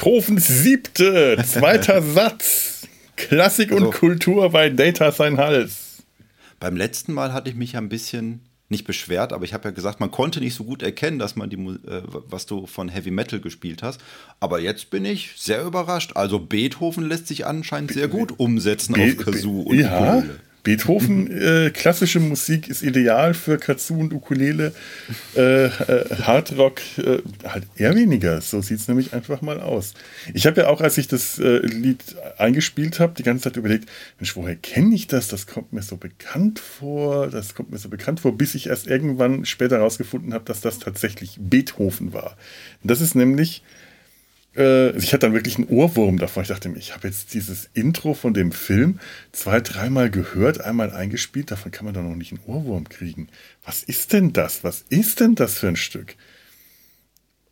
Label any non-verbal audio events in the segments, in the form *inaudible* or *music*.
Beethovens siebte, zweiter *laughs* Satz. Klassik und also, Kultur bei Data sein Hals. Beim letzten Mal hatte ich mich ein bisschen nicht beschwert, aber ich habe ja gesagt, man konnte nicht so gut erkennen, dass man die, äh, was du von Heavy Metal gespielt hast. Aber jetzt bin ich sehr überrascht. Also Beethoven lässt sich anscheinend sehr gut umsetzen Be auf Kazoo und ja, Ukulele. Beethoven, äh, klassische Musik ist ideal für Kazoo und Ukulele. Äh, äh, Hardrock äh, halt eher weniger. So sieht es nämlich einfach mal aus. Ich habe ja auch, als ich das äh, Lied eingespielt habe, die ganze Zeit überlegt, Mensch, woher kenne ich das? Das kommt mir so bekannt vor. Das kommt mir so bekannt vor, bis ich erst irgendwann später herausgefunden habe, dass das tatsächlich Beethoven war. das ist nämlich äh, ich hatte dann wirklich einen Ohrwurm davon. Ich dachte mir, ich habe jetzt dieses Intro von dem Film zwei, dreimal gehört, einmal eingespielt. Davon kann man doch noch nicht einen Ohrwurm kriegen. Was ist denn das? Was ist denn das für ein Stück?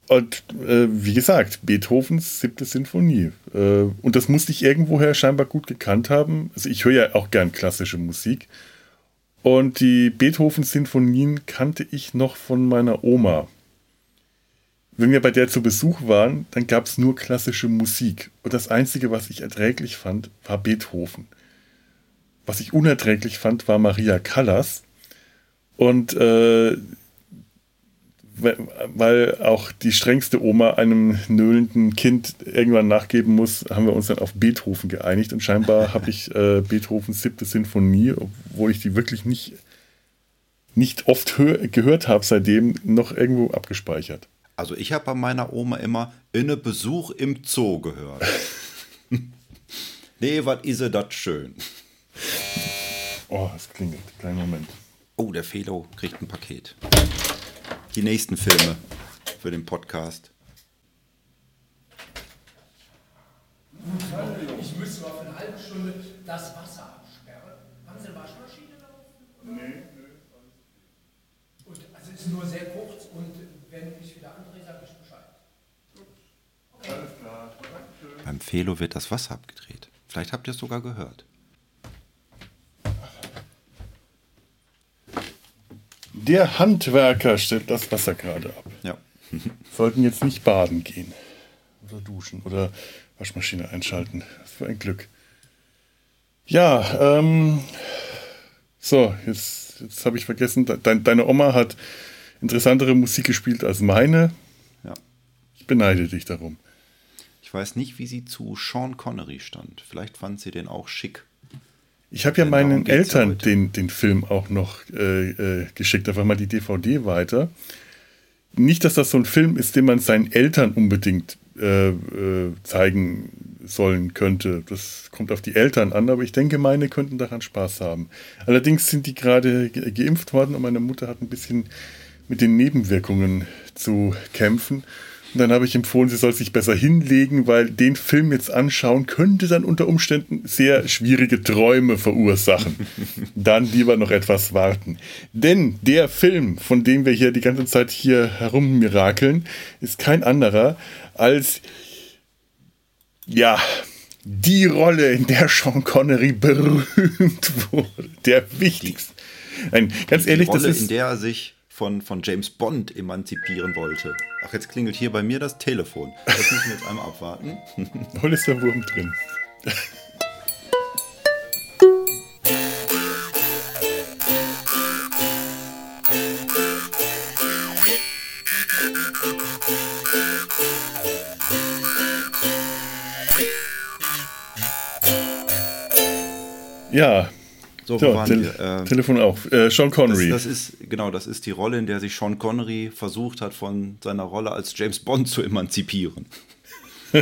Und äh, wie gesagt, Beethovens siebte Sinfonie. Äh, und das musste ich irgendwoher scheinbar gut gekannt haben. Also ich höre ja auch gern klassische Musik. Und die Beethoven-Sinfonien kannte ich noch von meiner Oma wenn wir bei der zu Besuch waren, dann gab es nur klassische Musik. Und das Einzige, was ich erträglich fand, war Beethoven. Was ich unerträglich fand, war Maria Callas. Und äh, weil auch die strengste Oma einem nöhlenden Kind irgendwann nachgeben muss, haben wir uns dann auf Beethoven geeinigt. Und scheinbar habe ich äh, Beethovens siebte Sinfonie, obwohl ich die wirklich nicht, nicht oft gehört habe, seitdem noch irgendwo abgespeichert. Also ich habe bei meiner Oma immer inne Besuch im Zoo gehört. *laughs* nee, was ist das schön? Oh, es klingelt. Kleinen Moment. Oh, der Felo kriegt ein Paket. Die nächsten Filme für den Podcast. Ich müsste mal für eine halbe Stunde das Wasser absperren. Haben Sie eine Waschmaschine drauf? Nee, nee. Und also es ist nur sehr kurz und wenn ich wieder andrehe, sage ich Bescheid. Okay. Alles klar. Beim Felo wird das Wasser abgedreht. Vielleicht habt ihr es sogar gehört. Der Handwerker stellt das Wasser gerade ab. Ja. Sollten jetzt nicht baden gehen. Oder duschen oder Waschmaschine einschalten. Was für ein Glück. Ja, ähm. So, jetzt, jetzt habe ich vergessen, dein, deine Oma hat interessantere Musik gespielt als meine. Ja. Ich beneide dich darum. Ich weiß nicht, wie sie zu Sean Connery stand. Vielleicht fand sie den auch schick. Ich habe ja meinen Eltern den, den Film auch noch äh, äh, geschickt, einfach mal die DVD weiter. Nicht, dass das so ein Film ist, den man seinen Eltern unbedingt äh, äh zeigen sollen könnte. Das kommt auf die Eltern an, aber ich denke, meine könnten daran Spaß haben. Allerdings sind die gerade geimpft worden und meine Mutter hat ein bisschen mit den Nebenwirkungen zu kämpfen. Dann habe ich empfohlen, sie soll sich besser hinlegen, weil den Film jetzt anschauen könnte dann unter Umständen sehr schwierige Träume verursachen. *laughs* dann lieber noch etwas warten. Denn der Film, von dem wir hier die ganze Zeit hier herummirakeln, ist kein anderer als, ja, die Rolle, in der Sean Connery berühmt *laughs* wurde. Der wichtigste. Nein, ganz ehrlich, die Rolle, das ist. in der er sich von, von James Bond emanzipieren wollte. Ach, jetzt klingelt hier bei mir das Telefon. Das müssen wir jetzt einmal abwarten. *laughs* Hol ist der Wurm drin. Ja, so, so wir? Äh, Telefon auf. Äh, Sean Connery. Das, das, ist, genau, das ist die Rolle, in der sich Sean Connery versucht hat, von seiner Rolle als James Bond zu emanzipieren. *laughs*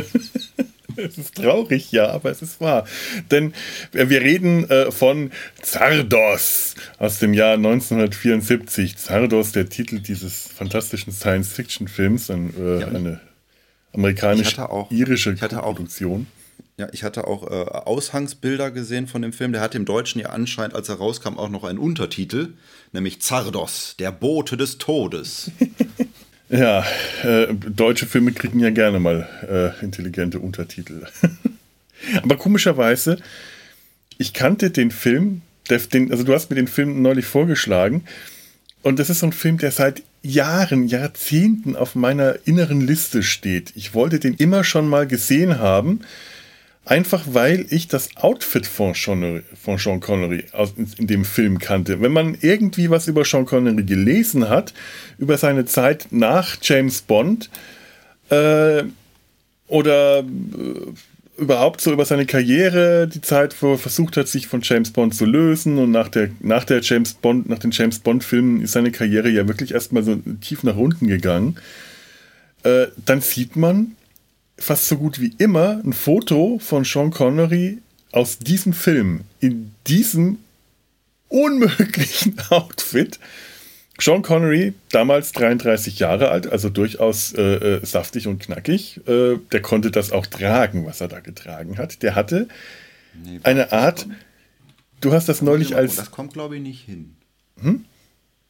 es ist traurig, ja, aber es ist wahr. Denn äh, wir reden äh, von Zardos aus dem Jahr 1974. Zardos, der Titel dieses fantastischen Science-Fiction-Films, ein, äh, ja, eine amerikanisch-irische Produktion. Ja, ich hatte auch äh, Aushangsbilder gesehen von dem Film. Der hatte im Deutschen ja anscheinend, als er rauskam, auch noch einen Untertitel, nämlich Zardos, der Bote des Todes. *laughs* ja, äh, deutsche Filme kriegen ja gerne mal äh, intelligente Untertitel. *laughs* Aber komischerweise, ich kannte den Film, der, den, also du hast mir den Film neulich vorgeschlagen, und das ist so ein Film, der seit Jahren, Jahrzehnten auf meiner inneren Liste steht. Ich wollte den immer schon mal gesehen haben, einfach weil ich das Outfit von Sean, von Sean Connery aus, in dem Film kannte. Wenn man irgendwie was über Sean Connery gelesen hat, über seine Zeit nach James Bond äh, oder äh, überhaupt so über seine Karriere, die Zeit, wo er versucht hat, sich von James Bond zu lösen und nach der, nach der James Bond, nach den James Bond-Filmen ist seine Karriere ja wirklich erstmal so tief nach unten gegangen. Äh, dann sieht man fast so gut wie immer ein Foto von Sean Connery aus diesem Film, in diesem unmöglichen *laughs* Outfit. Sean Connery, damals 33 Jahre alt, also durchaus äh, äh, saftig und knackig, äh, der konnte das auch tragen, was er da getragen hat. Der hatte nee, eine Art, kommt, du hast das neulich als... Das kommt, glaube ich, nicht hin. Hm?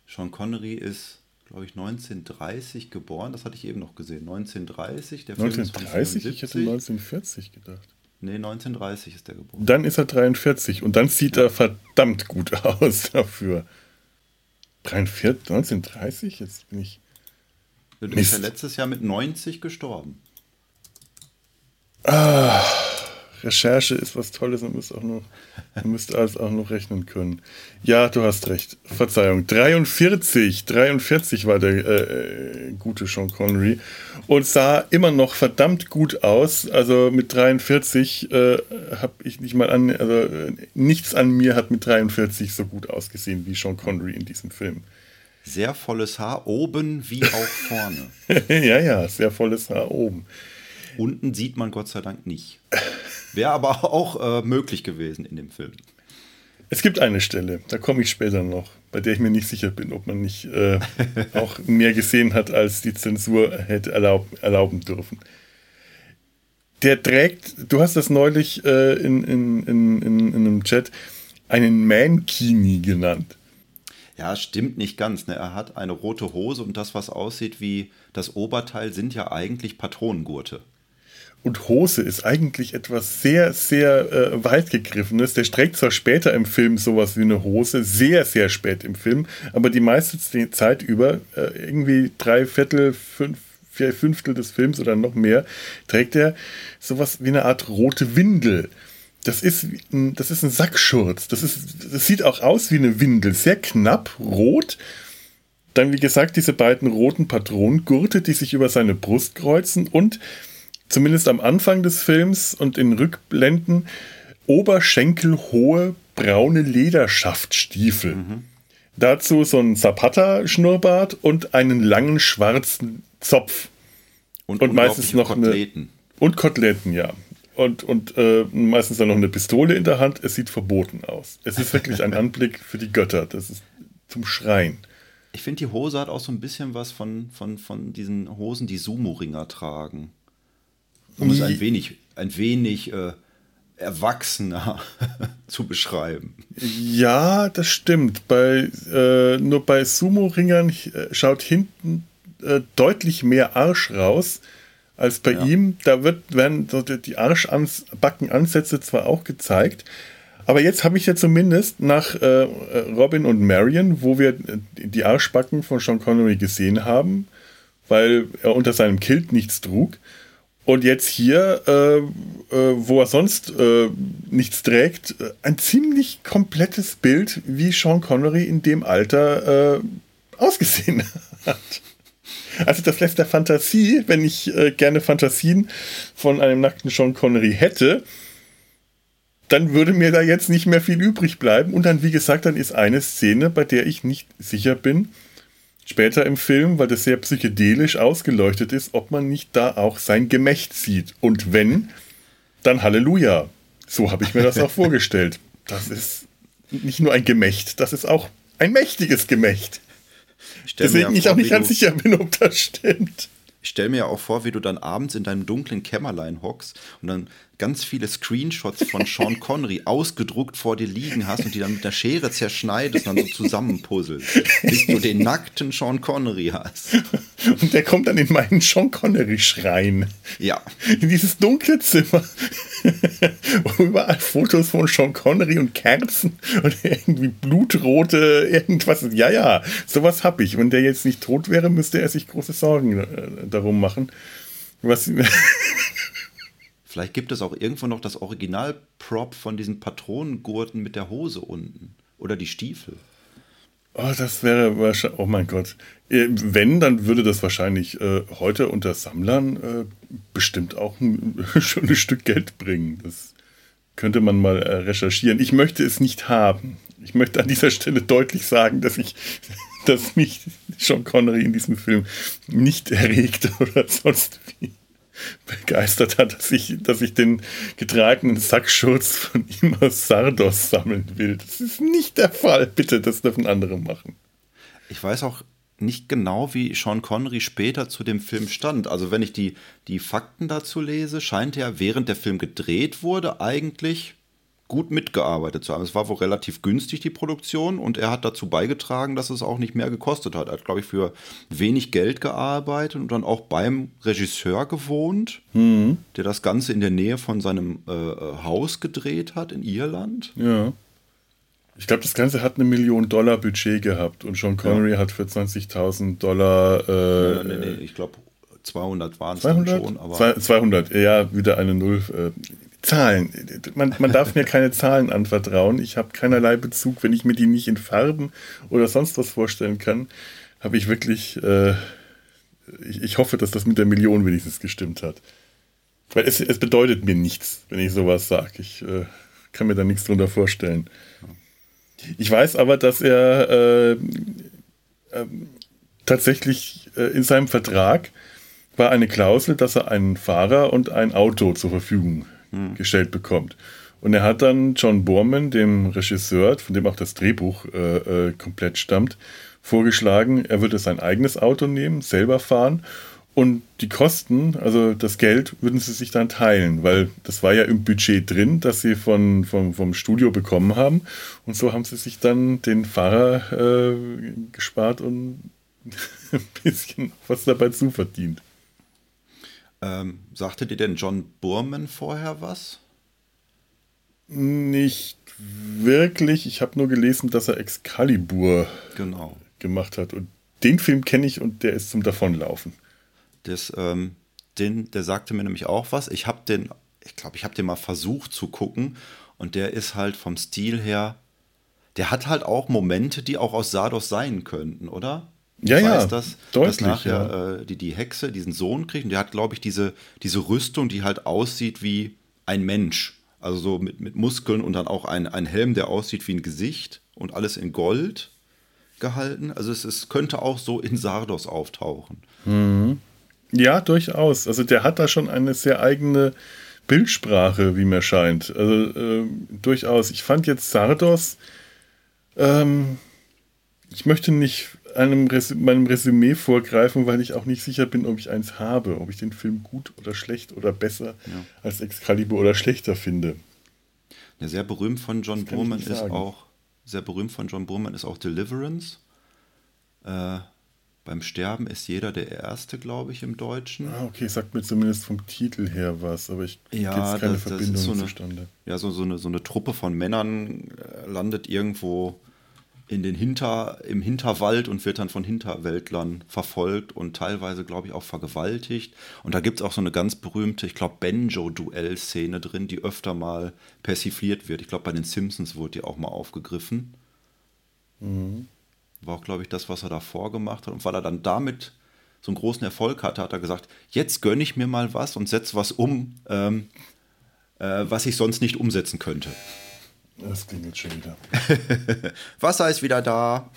Sean Connery ist, glaube ich, 1930 geboren, das hatte ich eben noch gesehen. 1930, der 1930? Ich hätte 1940 gedacht. Nee, 1930 ist der geboren. Dann ist er 43 und dann sieht ja. er verdammt gut *laughs* aus dafür. 43, 1930? Jetzt bin ich. Du bist ja letztes Jahr mit 90 gestorben. Ah. Recherche ist was Tolles und müsst auch noch, ihr müsst alles auch noch rechnen können. Ja, du hast recht. Verzeihung. 43, 43 war der äh, gute Sean Connery und sah immer noch verdammt gut aus. Also mit 43 äh, habe ich nicht mal an, also äh, nichts an mir hat mit 43 so gut ausgesehen wie Sean Connery in diesem Film. Sehr volles Haar oben wie auch vorne. *laughs* ja, ja, sehr volles Haar oben. Unten sieht man Gott sei Dank nicht. Wäre aber auch äh, möglich gewesen in dem Film. Es gibt eine Stelle, da komme ich später noch, bei der ich mir nicht sicher bin, ob man nicht äh, *laughs* auch mehr gesehen hat, als die Zensur hätte erlaub, erlauben dürfen. Der trägt, du hast das neulich äh, in, in, in, in, einem Chat, einen Mankini genannt. Ja, stimmt nicht ganz. Ne? Er hat eine rote Hose und das, was aussieht wie das Oberteil, sind ja eigentlich Patronengurte und Hose ist eigentlich etwas sehr, sehr äh, weit gegriffenes. Der streckt zwar später im Film sowas wie eine Hose, sehr, sehr spät im Film, aber die meiste Zeit über, äh, irgendwie drei Viertel, fünf, vier Fünftel des Films oder noch mehr, trägt er sowas wie eine Art rote Windel. Das ist, ein, das ist ein Sackschurz. Das, ist, das sieht auch aus wie eine Windel. Sehr knapp, rot. Dann, wie gesagt, diese beiden roten Patronengurte, die sich über seine Brust kreuzen und zumindest am Anfang des Films und in Rückblenden, oberschenkelhohe braune Lederschaftstiefel. Mhm. Dazu so ein Zapata-Schnurrbart und einen langen schwarzen Zopf. Und, und meistens noch Koteletten. eine. Und Koteletten, ja. Und, und äh, meistens dann noch eine Pistole in der Hand. Es sieht verboten aus. Es ist wirklich ein *laughs* Anblick für die Götter. Das ist zum Schreien. Ich finde, die Hose hat auch so ein bisschen was von, von, von diesen Hosen, die Sumo-Ringer tragen um es ein wenig, ein wenig äh, erwachsener *laughs* zu beschreiben. Ja, das stimmt. Bei, äh, nur bei Sumo-Ringern äh, schaut hinten äh, deutlich mehr Arsch raus als bei ja. ihm. Da wird, werden so die Arschbackenansätze zwar auch gezeigt, aber jetzt habe ich ja zumindest nach äh, Robin und Marion, wo wir die Arschbacken von Sean Connery gesehen haben, weil er unter seinem Kilt nichts trug, und jetzt hier, äh, äh, wo er sonst äh, nichts trägt, äh, ein ziemlich komplettes Bild, wie Sean Connery in dem Alter äh, ausgesehen *laughs* hat. Also das lässt der Fantasie, wenn ich äh, gerne Fantasien von einem nackten Sean Connery hätte, dann würde mir da jetzt nicht mehr viel übrig bleiben. Und dann, wie gesagt, dann ist eine Szene, bei der ich nicht sicher bin, später im Film, weil das sehr psychedelisch ausgeleuchtet ist, ob man nicht da auch sein Gemächt sieht. Und wenn, dann Halleluja. So habe ich mir das auch *laughs* vorgestellt. Das ist nicht nur ein Gemächt, das ist auch ein mächtiges Gemächt. Deswegen ich auch nicht ganz sicher bin, ob das stimmt. Ich stelle mir ja auch vor, wie du dann abends in deinem dunklen Kämmerlein hockst und dann ganz viele Screenshots von Sean *laughs* Connery ausgedruckt vor dir liegen hast und die dann mit der Schere zerschneidest und dann so *laughs* zusammenpuzzelst, bis du den nackten Sean Connery hast. Und der kommt dann in meinen Sean Connery-Schrein. Ja. In dieses dunkle Zimmer. *laughs* Wo überall Fotos von Sean Connery und Kerzen und irgendwie blutrote irgendwas. Ja, ja, sowas hab ich. Wenn der jetzt nicht tot wäre, müsste er sich große Sorgen äh, darum machen. Was. Vielleicht gibt es auch irgendwo noch das Original-Prop von diesen Patronengurten mit der Hose unten. Oder die Stiefel. Oh, das wäre wahrscheinlich. Oh mein Gott. Äh, wenn, dann würde das wahrscheinlich äh, heute unter Sammlern äh, bestimmt auch ein *laughs* schönes Stück Geld bringen. Das könnte man mal äh, recherchieren. Ich möchte es nicht haben. Ich möchte an dieser Stelle deutlich sagen, dass ich, *laughs* dass mich Sean Connery in diesem Film nicht erregt *laughs* oder sonst wie begeistert hat, dass ich, dass ich den getragenen Sackschutz von ihm aus Sardos sammeln will. Das ist nicht der Fall. Bitte, das dürfen andere machen. Ich weiß auch nicht genau, wie Sean Connery später zu dem Film stand. Also wenn ich die, die Fakten dazu lese, scheint er, während der Film gedreht wurde, eigentlich gut mitgearbeitet zu haben. Es war wohl relativ günstig, die Produktion, und er hat dazu beigetragen, dass es auch nicht mehr gekostet hat. Er hat, glaube ich, für wenig Geld gearbeitet und dann auch beim Regisseur gewohnt, mhm. der das Ganze in der Nähe von seinem äh, äh Haus gedreht hat in Irland. Ja. Ich glaube, das Ganze hat eine Million Dollar Budget gehabt und Sean Connery ja. hat für 20.000 Dollar. Äh, nee, nee, nee, ich glaube, 200 waren es dann schon. Aber 200, ja, wieder eine Null. Äh, Zahlen. Man, man darf mir keine Zahlen anvertrauen. Ich habe keinerlei Bezug, wenn ich mir die nicht in Farben oder sonst was vorstellen kann, habe ich wirklich. Äh, ich, ich, hoffe, dass das mit der Million wenigstens gestimmt hat. Weil es, es bedeutet mir nichts, wenn ich sowas sage. Ich äh, kann mir da nichts drunter vorstellen. Ich weiß aber, dass er äh, ähm, tatsächlich äh, in seinem Vertrag war eine Klausel, dass er einen Fahrer und ein Auto zur Verfügung hm. gestellt bekommt. Und er hat dann John Borman, dem Regisseur, von dem auch das Drehbuch äh, äh, komplett stammt, vorgeschlagen, er würde sein eigenes Auto nehmen, selber fahren und die Kosten, also das Geld, würden sie sich dann teilen, weil das war ja im Budget drin, das sie von, vom, vom Studio bekommen haben. Und so haben sie sich dann den Fahrer äh, gespart und *laughs* ein bisschen was dabei zuverdient. Ähm, sagte dir denn John Burman vorher was? Nicht wirklich. Ich habe nur gelesen, dass er Excalibur genau. gemacht hat. Und den Film kenne ich und der ist zum Davonlaufen. Das, ähm, den, der sagte mir nämlich auch was. Ich habe den, ich glaube, ich habe den mal versucht zu gucken und der ist halt vom Stil her, der hat halt auch Momente, die auch aus Sardos sein könnten, oder? Ja, ja, dass, deutlich, dass nachher ja. äh, die, die Hexe diesen Sohn kriegt und der hat, glaube ich, diese, diese Rüstung, die halt aussieht wie ein Mensch. Also so mit, mit Muskeln und dann auch ein, ein Helm, der aussieht wie ein Gesicht und alles in Gold gehalten. Also es, es könnte auch so in Sardos auftauchen. Mhm. Ja, durchaus. Also der hat da schon eine sehr eigene Bildsprache, wie mir scheint. Also äh, durchaus. Ich fand jetzt Sardos, ähm, ich möchte nicht einem Res meinem Resümee vorgreifen, weil ich auch nicht sicher bin, ob ich eins habe, ob ich den Film gut oder schlecht oder besser ja. als Excalibur oder schlechter finde. Ja, sehr berühmt von John Burman ist auch sehr berühmt von John Burman ist auch Deliverance. Äh, beim Sterben ist jeder der Erste, glaube ich, im Deutschen. Ah, okay, sagt mir zumindest vom Titel her was, aber ich ja, jetzt keine das, Verbindung das so eine, zustande. Ja, so, so, eine, so eine Truppe von Männern äh, landet irgendwo in den Hinter, im Hinterwald und wird dann von Hinterwäldlern verfolgt und teilweise, glaube ich, auch vergewaltigt. Und da gibt es auch so eine ganz berühmte, ich glaube, Banjo-Duell-Szene drin, die öfter mal persifliert wird. Ich glaube, bei den Simpsons wurde die auch mal aufgegriffen. Mhm. War auch, glaube ich, das, was er davor gemacht hat. Und weil er dann damit so einen großen Erfolg hatte, hat er gesagt, jetzt gönne ich mir mal was und setze was um, ähm, äh, was ich sonst nicht umsetzen könnte. Das klingt jetzt schon wieder. *laughs* Wasser ist wieder da.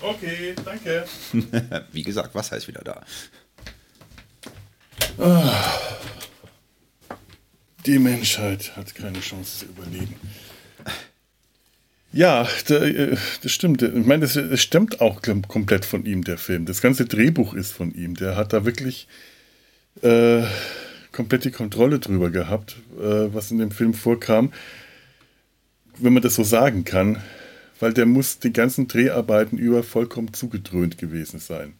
Okay, danke. *laughs* Wie gesagt, Wasser ist wieder da. Ah. Die Menschheit hat keine Chance zu überleben. Ja, äh, das stimmt. Ich meine, das, das stimmt auch komplett von ihm, der Film. Das ganze Drehbuch ist von ihm. Der hat da wirklich äh, komplett die Kontrolle drüber gehabt, äh, was in dem Film vorkam. Wenn man das so sagen kann, weil der muss die ganzen Dreharbeiten über vollkommen zugedröhnt gewesen sein.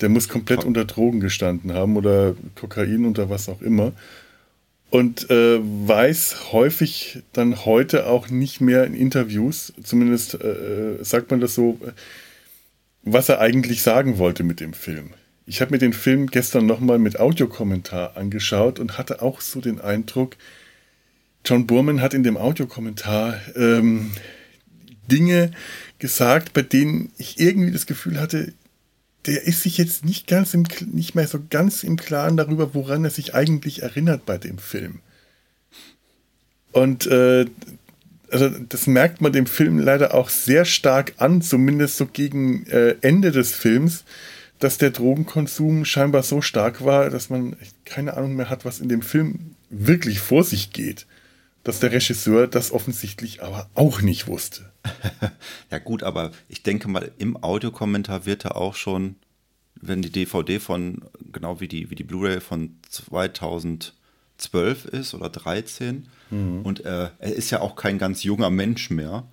Der muss komplett unter Drogen gestanden haben oder Kokain oder was auch immer und äh, weiß häufig dann heute auch nicht mehr in Interviews, zumindest äh, sagt man das so, was er eigentlich sagen wollte mit dem Film. Ich habe mir den Film gestern nochmal mit Audiokommentar angeschaut und hatte auch so den Eindruck, John Burman hat in dem Audiokommentar ähm, Dinge gesagt, bei denen ich irgendwie das Gefühl hatte, der ist sich jetzt nicht ganz im, nicht mehr so ganz im Klaren darüber, woran er sich eigentlich erinnert bei dem Film. Und äh, also das merkt man dem Film leider auch sehr stark an, zumindest so gegen äh, Ende des Films, dass der Drogenkonsum scheinbar so stark war, dass man keine Ahnung mehr hat, was in dem Film wirklich vor sich geht. Dass der Regisseur das offensichtlich aber auch nicht wusste. *laughs* ja gut, aber ich denke mal, im Audiokommentar wird er auch schon, wenn die DVD von, genau wie die, wie die Blu-ray von 2012 ist oder 13, mhm. und äh, er ist ja auch kein ganz junger Mensch mehr.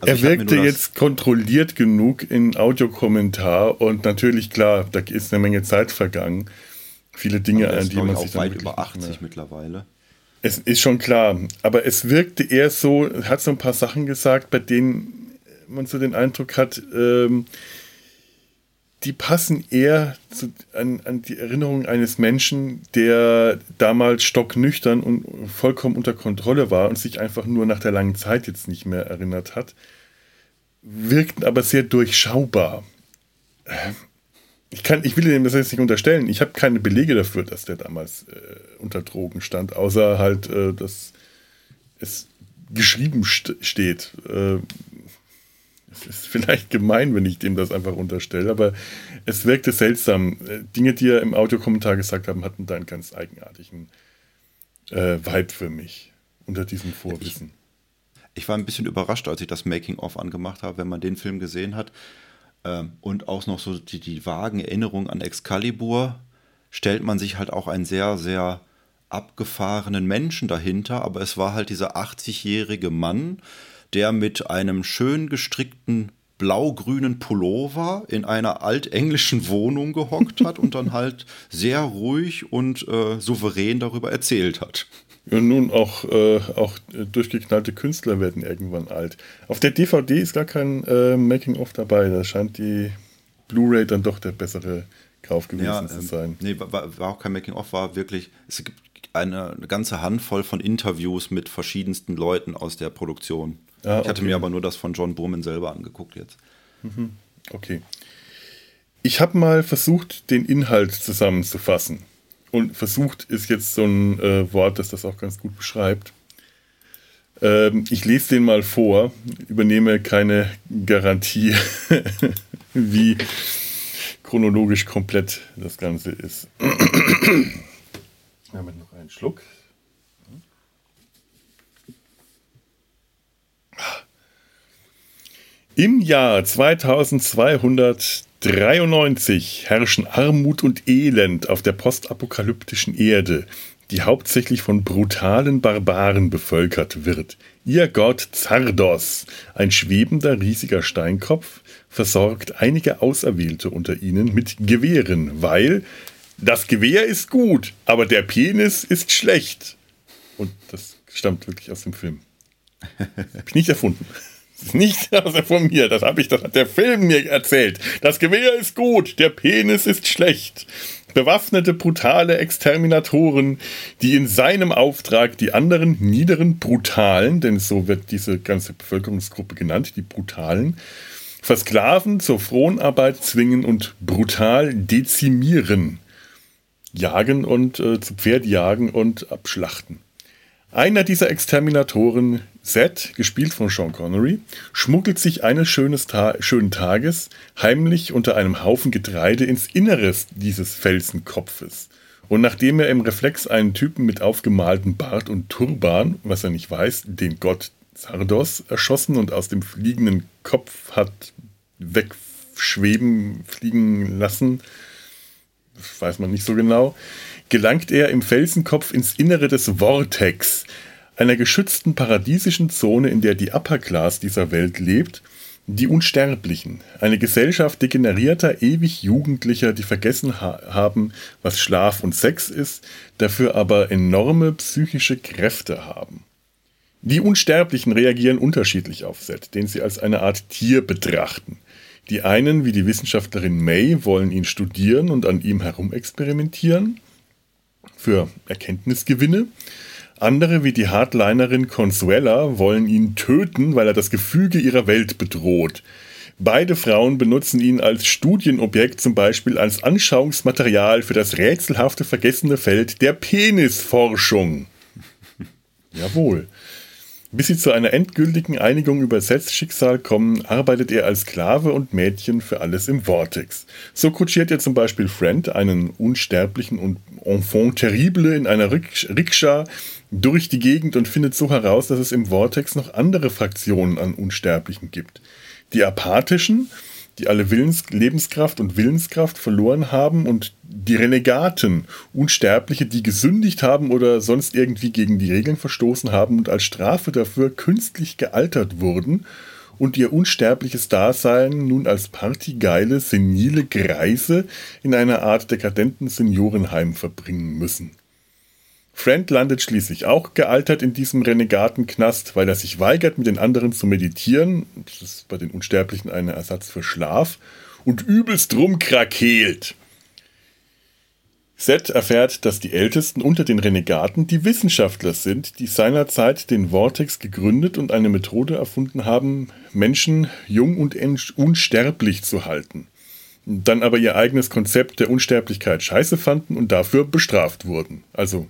Also er wirkte jetzt kontrolliert genug in Audiokommentar und natürlich, klar, da ist eine Menge Zeit vergangen. Viele Dinge, an die man sich dann weit über 80 mittlerweile. Es ist schon klar, aber es wirkte eher so, hat so ein paar Sachen gesagt, bei denen man so den Eindruck hat, ähm, die passen eher zu, an, an, die Erinnerung eines Menschen, der damals stocknüchtern und vollkommen unter Kontrolle war und sich einfach nur nach der langen Zeit jetzt nicht mehr erinnert hat, wirkten aber sehr durchschaubar. Ich, kann, ich will ihm das jetzt nicht unterstellen. Ich habe keine Belege dafür, dass der damals äh, unter Drogen stand, außer halt, äh, dass es geschrieben st steht. Äh, es ist *laughs* vielleicht gemein, wenn ich dem das einfach unterstelle, aber es wirkte seltsam. Äh, Dinge, die er im Audiokommentar gesagt haben, hatten da einen ganz eigenartigen äh, Vibe für mich unter diesem Vorwissen. Ich, ich war ein bisschen überrascht, als ich das Making-of angemacht habe, wenn man den Film gesehen hat ähm, und auch noch so die, die vagen Erinnerungen an Excalibur, stellt man sich halt auch einen sehr, sehr abgefahrenen Menschen dahinter, aber es war halt dieser 80-jährige Mann, der mit einem schön gestrickten blau-grünen Pullover in einer altenglischen Wohnung gehockt hat und dann *laughs* halt sehr ruhig und äh, souverän darüber erzählt hat. Ja, nun, auch, äh, auch durchgeknallte Künstler werden irgendwann alt. Auf der DVD ist gar kein äh, Making-of dabei. Da scheint die Blu-ray dann doch der bessere Kauf gewesen ja, zu ähm, sein. nee, war, war auch kein Making-of, war wirklich, es gibt eine, ganze Handvoll von Interviews mit verschiedensten Leuten aus der Produktion. Ah, ich hatte mir aber nur das von John Burman selber angeguckt jetzt. Mhm. Okay. Ich habe mal versucht, den Inhalt zusammenzufassen. Und versucht ist jetzt so ein äh, Wort, das das auch ganz gut beschreibt. Ähm, ich lese den mal vor, übernehme keine Garantie, *laughs* wie chronologisch komplett das Ganze ist. Wir haben noch einen Schluck. Im Jahr 2293 herrschen Armut und Elend auf der postapokalyptischen Erde, die hauptsächlich von brutalen Barbaren bevölkert wird. Ihr Gott Zardos, ein schwebender riesiger Steinkopf, versorgt einige Auserwählte unter ihnen mit Gewehren, weil das Gewehr ist gut, aber der Penis ist schlecht. Und das stammt wirklich aus dem Film. Hab ich nicht erfunden. *laughs* Nicht von mir, das ich, das hat der Film mir erzählt. Das Gewehr ist gut, der Penis ist schlecht. Bewaffnete, brutale Exterminatoren, die in seinem Auftrag die anderen niederen Brutalen, denn so wird diese ganze Bevölkerungsgruppe genannt, die Brutalen, versklaven, zur Fronarbeit zwingen und brutal dezimieren. Jagen und äh, zu Pferd jagen und abschlachten. Einer dieser Exterminatoren, Zed, gespielt von Sean Connery, schmuggelt sich eines Ta schönen Tages heimlich unter einem Haufen Getreide ins Inneres dieses Felsenkopfes. Und nachdem er im Reflex einen Typen mit aufgemaltem Bart und Turban, was er nicht weiß, den Gott Sardos erschossen und aus dem fliegenden Kopf hat wegschweben, fliegen lassen, weiß man nicht so genau, gelangt er im Felsenkopf ins Innere des Vortex, einer geschützten paradiesischen Zone, in der die Upper Class dieser Welt lebt, die Unsterblichen, eine Gesellschaft degenerierter, ewig Jugendlicher, die vergessen ha haben, was Schlaf und Sex ist, dafür aber enorme psychische Kräfte haben. Die Unsterblichen reagieren unterschiedlich auf Set, den sie als eine Art Tier betrachten. Die einen, wie die Wissenschaftlerin May, wollen ihn studieren und an ihm herumexperimentieren für Erkenntnisgewinne. Andere, wie die Hardlinerin Consuela, wollen ihn töten, weil er das Gefüge ihrer Welt bedroht. Beide Frauen benutzen ihn als Studienobjekt, zum Beispiel als Anschauungsmaterial für das rätselhafte vergessene Feld der Penisforschung. *laughs* Jawohl. Bis sie zu einer endgültigen Einigung über Sets Schicksal kommen, arbeitet er als Sklave und Mädchen für alles im Vortex. So kutschiert er zum Beispiel Friend, einen unsterblichen und Enfant terrible, in einer Rikscha durch die Gegend und findet so heraus, dass es im Vortex noch andere Fraktionen an Unsterblichen gibt. Die Apathischen, die alle Willens Lebenskraft und Willenskraft verloren haben und die Renegaten, Unsterbliche, die gesündigt haben oder sonst irgendwie gegen die Regeln verstoßen haben und als Strafe dafür künstlich gealtert wurden und ihr unsterbliches Dasein nun als partygeile, senile Greise in einer Art dekadenten Seniorenheim verbringen müssen. Friend landet schließlich auch gealtert in diesem Renegatenknast, weil er sich weigert, mit den anderen zu meditieren. Das ist bei den Unsterblichen ein Ersatz für Schlaf. Und übelst rumkrakeelt. Seth erfährt, dass die Ältesten unter den Renegaten die Wissenschaftler sind, die seinerzeit den Vortex gegründet und eine Methode erfunden haben, Menschen jung und unsterblich zu halten. Dann aber ihr eigenes Konzept der Unsterblichkeit scheiße fanden und dafür bestraft wurden. Also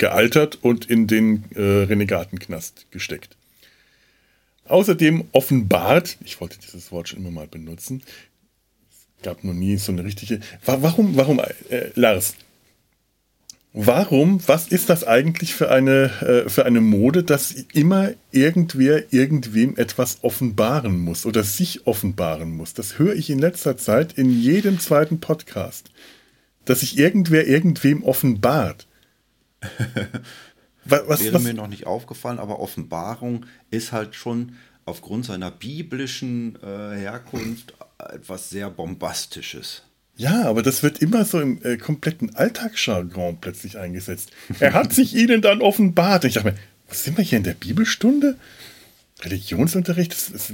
gealtert und in den äh, Renegatenknast gesteckt. Außerdem offenbart, ich wollte dieses Wort schon immer mal benutzen, es gab noch nie so eine richtige. Warum, warum, äh, Lars? Warum, was ist das eigentlich für eine, äh, für eine Mode, dass immer irgendwer irgendwem etwas offenbaren muss oder sich offenbaren muss? Das höre ich in letzter Zeit in jedem zweiten Podcast. Dass sich irgendwer irgendwem offenbart was, was, Wäre was? mir noch nicht aufgefallen, aber Offenbarung ist halt schon aufgrund seiner biblischen äh, Herkunft etwas sehr Bombastisches. Ja, aber das wird immer so im äh, kompletten Alltagsjargon plötzlich eingesetzt. Er hat sich ihnen dann offenbart. ich dachte mir, was sind wir hier in der Bibelstunde? Religionsunterricht, das ist,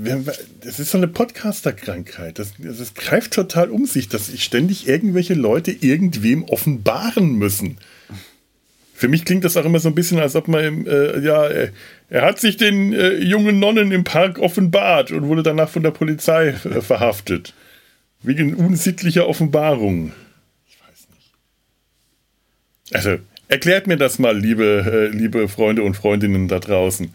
das ist so eine Podcaster-Krankheit. Das, das greift total um sich, dass sich ständig irgendwelche Leute irgendwem offenbaren müssen. Für mich klingt das auch immer so ein bisschen, als ob man, im, äh, ja, äh, er hat sich den äh, jungen Nonnen im Park offenbart und wurde danach von der Polizei äh, verhaftet. Wegen unsittlicher Offenbarung. Ich weiß nicht. Also, erklärt mir das mal, liebe, äh, liebe Freunde und Freundinnen da draußen.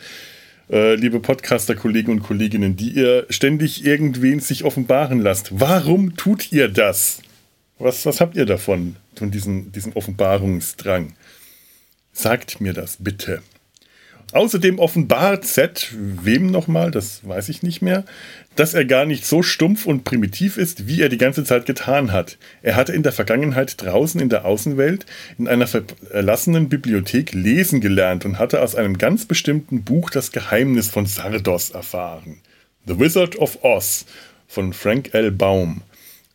Äh, liebe Podcaster-Kollegen und Kolleginnen, die ihr ständig irgendwen sich offenbaren lasst. Warum tut ihr das? Was, was habt ihr davon, von diesem, diesem Offenbarungsdrang? Sagt mir das bitte. Außerdem offenbart Z, wem nochmal, das weiß ich nicht mehr, dass er gar nicht so stumpf und primitiv ist, wie er die ganze Zeit getan hat. Er hatte in der Vergangenheit draußen in der Außenwelt in einer verlassenen Bibliothek lesen gelernt und hatte aus einem ganz bestimmten Buch das Geheimnis von Sardos erfahren. The Wizard of Oz von Frank L. Baum.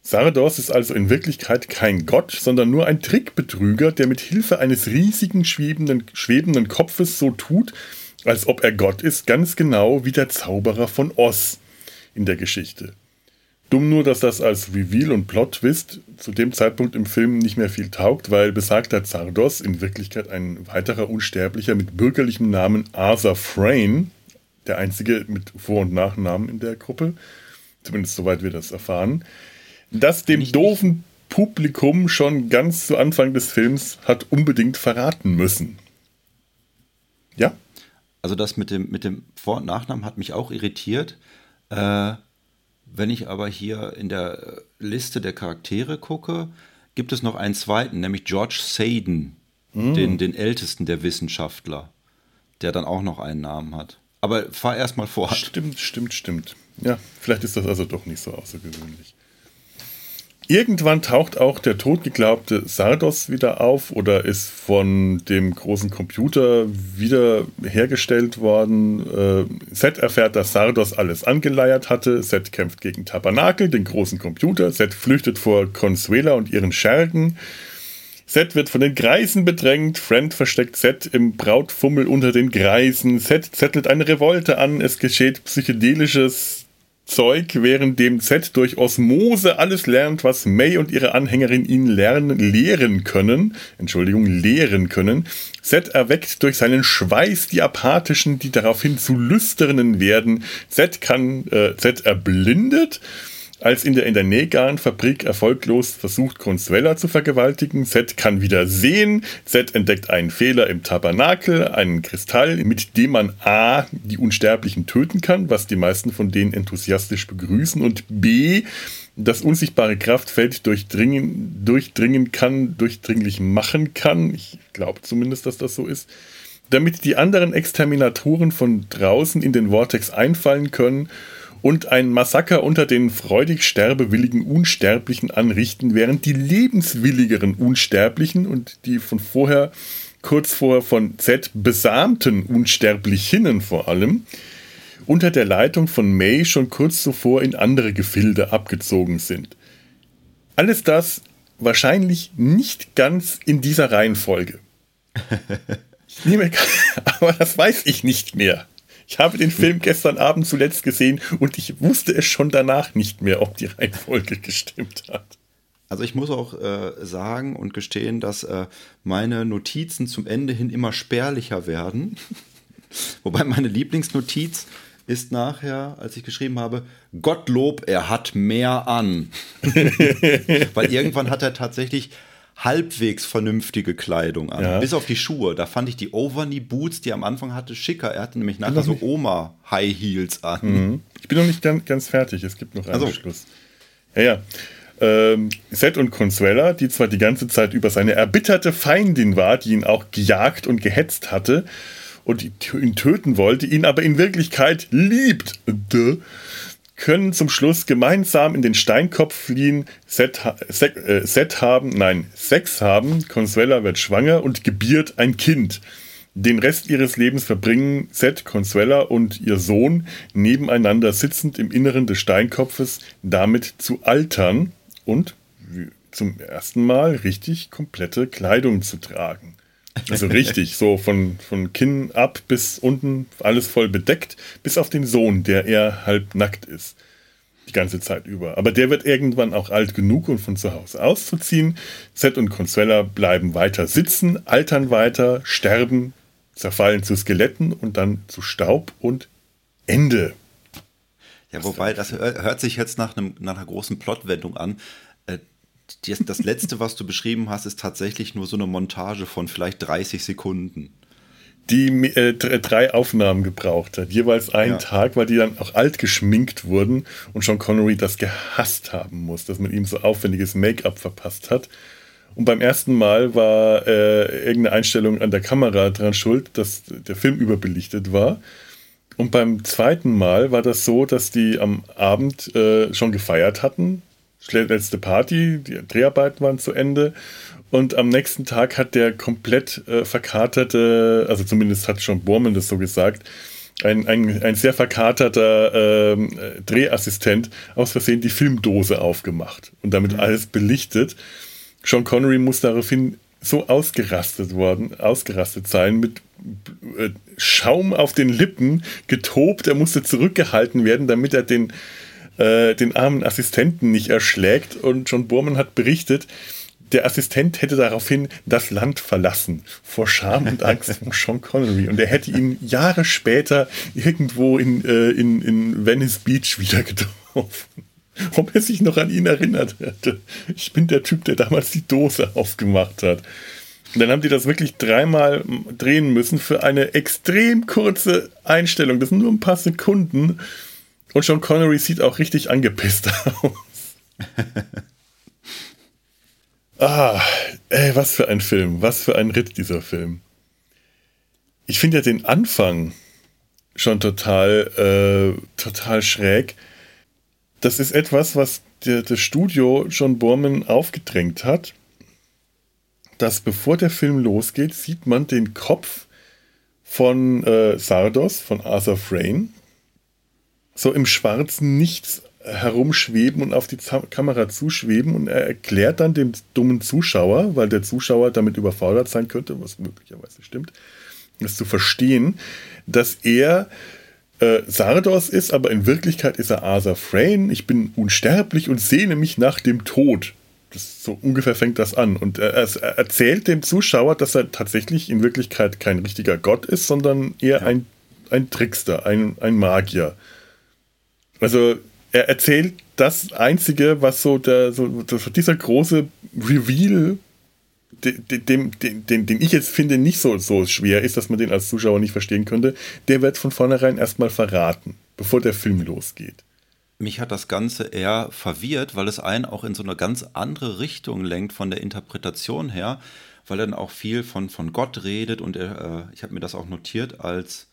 Sardos ist also in Wirklichkeit kein Gott, sondern nur ein Trickbetrüger, der mit Hilfe eines riesigen schwebenden, schwebenden Kopfes so tut, als ob er Gott ist, ganz genau wie der Zauberer von Oz in der Geschichte. Dumm nur, dass das als Reveal und Plot-Twist zu dem Zeitpunkt im Film nicht mehr viel taugt, weil besagter Zardos in Wirklichkeit ein weiterer Unsterblicher mit bürgerlichem Namen Arthur Frayne, der einzige mit Vor- und Nachnamen in der Gruppe, zumindest soweit wir das erfahren, das dem nicht doofen Publikum schon ganz zu Anfang des Films hat unbedingt verraten müssen. Ja? Also das mit dem, mit dem Vor- und Nachnamen hat mich auch irritiert. Äh, wenn ich aber hier in der Liste der Charaktere gucke, gibt es noch einen zweiten, nämlich George Saden, mm. den, den ältesten der Wissenschaftler, der dann auch noch einen Namen hat. Aber fahr erst mal fort. Stimmt, stimmt, stimmt. Ja, vielleicht ist das also doch nicht so außergewöhnlich. Irgendwann taucht auch der totgeglaubte Sardos wieder auf oder ist von dem großen Computer wieder hergestellt worden. Äh, Set erfährt, dass Sardos alles angeleiert hatte. Set kämpft gegen Tabernakel, den großen Computer. Set flüchtet vor Consuela und ihren Schergen. Set wird von den Greisen bedrängt. Friend versteckt Set im Brautfummel unter den Greisen. Set zettelt eine Revolte an. Es geschieht psychedelisches Zeug, während dem Z durch Osmose alles lernt, was May und ihre Anhängerin ihn lernen, lehren können. Entschuldigung, lehren können. Z erweckt durch seinen Schweiß die Apathischen, die daraufhin zu Lüsternen werden. Z kann, äh, Z erblindet als in der, in der Negan-Fabrik erfolglos versucht, Consuela zu vergewaltigen. Z kann wieder sehen. Z entdeckt einen Fehler im Tabernakel, einen Kristall, mit dem man A, die Unsterblichen töten kann, was die meisten von denen enthusiastisch begrüßen, und B, das unsichtbare Kraftfeld durchdringen, durchdringen kann, durchdringlich machen kann. Ich glaube zumindest, dass das so ist. Damit die anderen Exterminatoren von draußen in den Vortex einfallen können und ein Massaker unter den freudig sterbewilligen Unsterblichen anrichten, während die lebenswilligeren Unsterblichen und die von vorher, kurz vorher von Z besamten Unsterblichinnen vor allem, unter der Leitung von May schon kurz zuvor in andere Gefilde abgezogen sind. Alles das wahrscheinlich nicht ganz in dieser Reihenfolge. *laughs* Ich nehme, *laughs* aber das weiß ich nicht mehr. Ich habe den Film gestern Abend zuletzt gesehen und ich wusste es schon danach nicht mehr, ob die Reihenfolge *laughs* gestimmt hat. Also ich muss auch äh, sagen und gestehen, dass äh, meine Notizen zum Ende hin immer spärlicher werden. *laughs* Wobei meine Lieblingsnotiz ist nachher, als ich geschrieben habe, Gottlob, er hat mehr an. *laughs* Weil irgendwann hat er tatsächlich halbwegs vernünftige Kleidung an. Ja. Bis auf die Schuhe. Da fand ich die Overknee-Boots, die er am Anfang hatte, schicker. Er hatte nämlich nachher so Oma-High-Heels an. Mhm. Ich bin noch nicht ganz, ganz, fertig. Es gibt noch einen also. Schluss. Ja, ja. Ähm, Seth und Consuela, die zwar die ganze Zeit über seine erbitterte Feindin war, die ihn auch gejagt und gehetzt hatte und ihn töten wollte, ihn aber in Wirklichkeit liebt. Duh können zum Schluss gemeinsam in den Steinkopf fliehen, Set, Set, äh, Set haben, nein, Sex haben, Consuela wird schwanger und gebiert ein Kind. Den Rest ihres Lebens verbringen Seth, Consuela und ihr Sohn nebeneinander sitzend im Inneren des Steinkopfes, damit zu altern und zum ersten Mal richtig komplette Kleidung zu tragen. *laughs* Also richtig, so von, von Kinn ab bis unten, alles voll bedeckt, bis auf den Sohn, der eher halb nackt ist. Die ganze Zeit über. Aber der wird irgendwann auch alt genug, um von zu Hause auszuziehen. Seth und Consuela bleiben weiter sitzen, altern weiter, sterben, zerfallen zu Skeletten und dann zu Staub und Ende. Ja, wobei, das hört sich jetzt nach, einem, nach einer großen Plotwendung an das letzte, was du beschrieben hast, ist tatsächlich nur so eine Montage von vielleicht 30 Sekunden. Die äh, drei Aufnahmen gebraucht hat, jeweils einen ja. Tag, weil die dann auch alt geschminkt wurden und Sean Connery das gehasst haben muss, dass man ihm so aufwendiges Make-up verpasst hat. Und beim ersten Mal war äh, irgendeine Einstellung an der Kamera dran schuld, dass der Film überbelichtet war. Und beim zweiten Mal war das so, dass die am Abend äh, schon gefeiert hatten, letzte Party, die Dreharbeiten waren zu Ende. Und am nächsten Tag hat der komplett äh, verkaterte, also zumindest hat schon Bormann das so gesagt, ein, ein, ein sehr verkaterter ähm, Drehassistent aus Versehen die Filmdose aufgemacht und damit mhm. alles belichtet. Sean Connery muss daraufhin so ausgerastet worden, ausgerastet sein, mit äh, Schaum auf den Lippen, getobt, er musste zurückgehalten werden, damit er den, äh, den armen Assistenten nicht erschlägt. Und John Borman hat berichtet, der Assistent hätte daraufhin das Land verlassen, vor Scham und Angst vor *laughs* Sean Connery. Und er hätte ihn Jahre später irgendwo in, äh, in, in Venice Beach wieder getroffen. *laughs* Ob er sich noch an ihn erinnert hätte. Ich bin der Typ, der damals die Dose aufgemacht hat. Und dann haben die das wirklich dreimal drehen müssen für eine extrem kurze Einstellung. Das sind nur ein paar Sekunden. Und Sean Connery sieht auch richtig angepisst *laughs* aus. Ah, ey, was für ein Film, was für ein Ritt dieser Film. Ich finde ja den Anfang schon total, äh, total schräg. Das ist etwas, was der, das Studio John Borman aufgedrängt hat, dass bevor der Film losgeht, sieht man den Kopf von äh, Sardos, von Arthur Frayne, so im schwarzen Nichts herumschweben und auf die Z Kamera zuschweben und er erklärt dann dem dummen Zuschauer, weil der Zuschauer damit überfordert sein könnte, was möglicherweise stimmt, das zu verstehen, dass er äh, Sardos ist, aber in Wirklichkeit ist er Arthur Frayne. Ich bin unsterblich und sehne mich nach dem Tod. Das, so ungefähr fängt das an. Und er, er, erzählt dem Zuschauer, dass er tatsächlich in Wirklichkeit kein richtiger Gott ist, sondern eher ja. ein, ein Trickster, ein, ein Magier. Also er erzählt das Einzige, was so der, so, dieser große Reveal, den, den, den, den ich jetzt finde nicht so, so schwer ist, dass man den als Zuschauer nicht verstehen könnte, der wird von vornherein erstmal verraten, bevor der Film losgeht. Mich hat das Ganze eher verwirrt, weil es einen auch in so eine ganz andere Richtung lenkt von der Interpretation her, weil er dann auch viel von, von Gott redet und er, äh, ich habe mir das auch notiert als,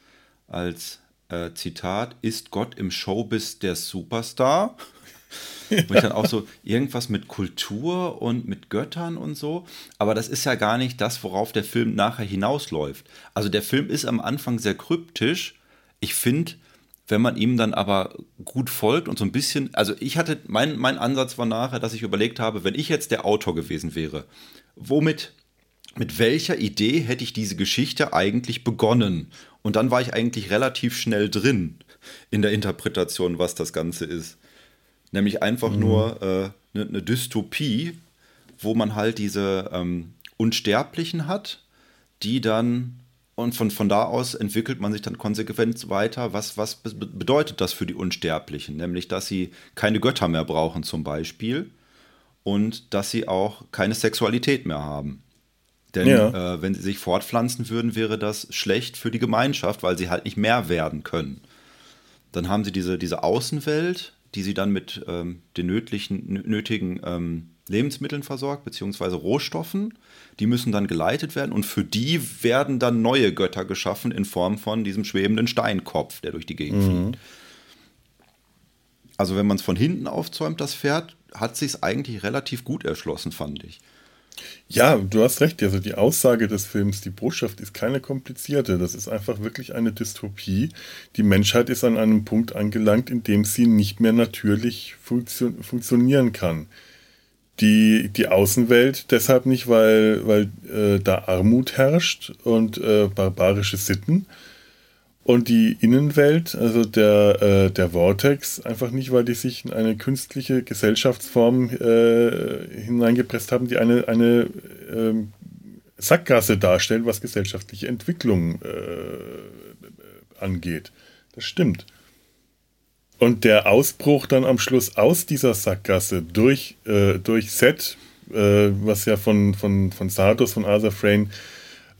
als äh, Zitat, ist Gott im Showbiz der Superstar? *laughs* Wo ich dann auch so irgendwas mit Kultur und mit Göttern und so. Aber das ist ja gar nicht das, worauf der Film nachher hinausläuft. Also der Film ist am Anfang sehr kryptisch. Ich finde, wenn man ihm dann aber gut folgt und so ein bisschen, also ich hatte, mein, mein Ansatz war nachher, dass ich überlegt habe, wenn ich jetzt der Autor gewesen wäre, womit, mit welcher Idee hätte ich diese Geschichte eigentlich begonnen? Und dann war ich eigentlich relativ schnell drin in der Interpretation, was das Ganze ist. Nämlich einfach mhm. nur eine äh, ne, ne Dystopie, wo man halt diese ähm, Unsterblichen hat, die dann und von, von da aus entwickelt man sich dann konsequent weiter. Was, was bedeutet das für die Unsterblichen? Nämlich, dass sie keine Götter mehr brauchen, zum Beispiel, und dass sie auch keine Sexualität mehr haben. Denn ja. äh, wenn sie sich fortpflanzen würden, wäre das schlecht für die Gemeinschaft, weil sie halt nicht mehr werden können. Dann haben sie diese, diese Außenwelt, die sie dann mit ähm, den nötigen, nötigen ähm, Lebensmitteln versorgt, beziehungsweise Rohstoffen. Die müssen dann geleitet werden und für die werden dann neue Götter geschaffen in Form von diesem schwebenden Steinkopf, der durch die Gegend mhm. fliegt. Also wenn man es von hinten aufzäumt, das Pferd, hat sich es eigentlich relativ gut erschlossen, fand ich. Ja, du hast recht. Also die Aussage des Films, die Botschaft ist keine komplizierte. Das ist einfach wirklich eine Dystopie. Die Menschheit ist an einem Punkt angelangt, in dem sie nicht mehr natürlich funktio funktionieren kann. Die, die Außenwelt deshalb nicht, weil, weil äh, da Armut herrscht und äh, barbarische Sitten, und die Innenwelt, also der, äh, der Vortex, einfach nicht, weil die sich in eine künstliche Gesellschaftsform äh, hineingepresst haben, die eine, eine äh, Sackgasse darstellt, was gesellschaftliche Entwicklung äh, angeht. Das stimmt. Und der Ausbruch dann am Schluss aus dieser Sackgasse durch, äh, durch Set, äh, was ja von, von, von Sardos, von Arthur Frayne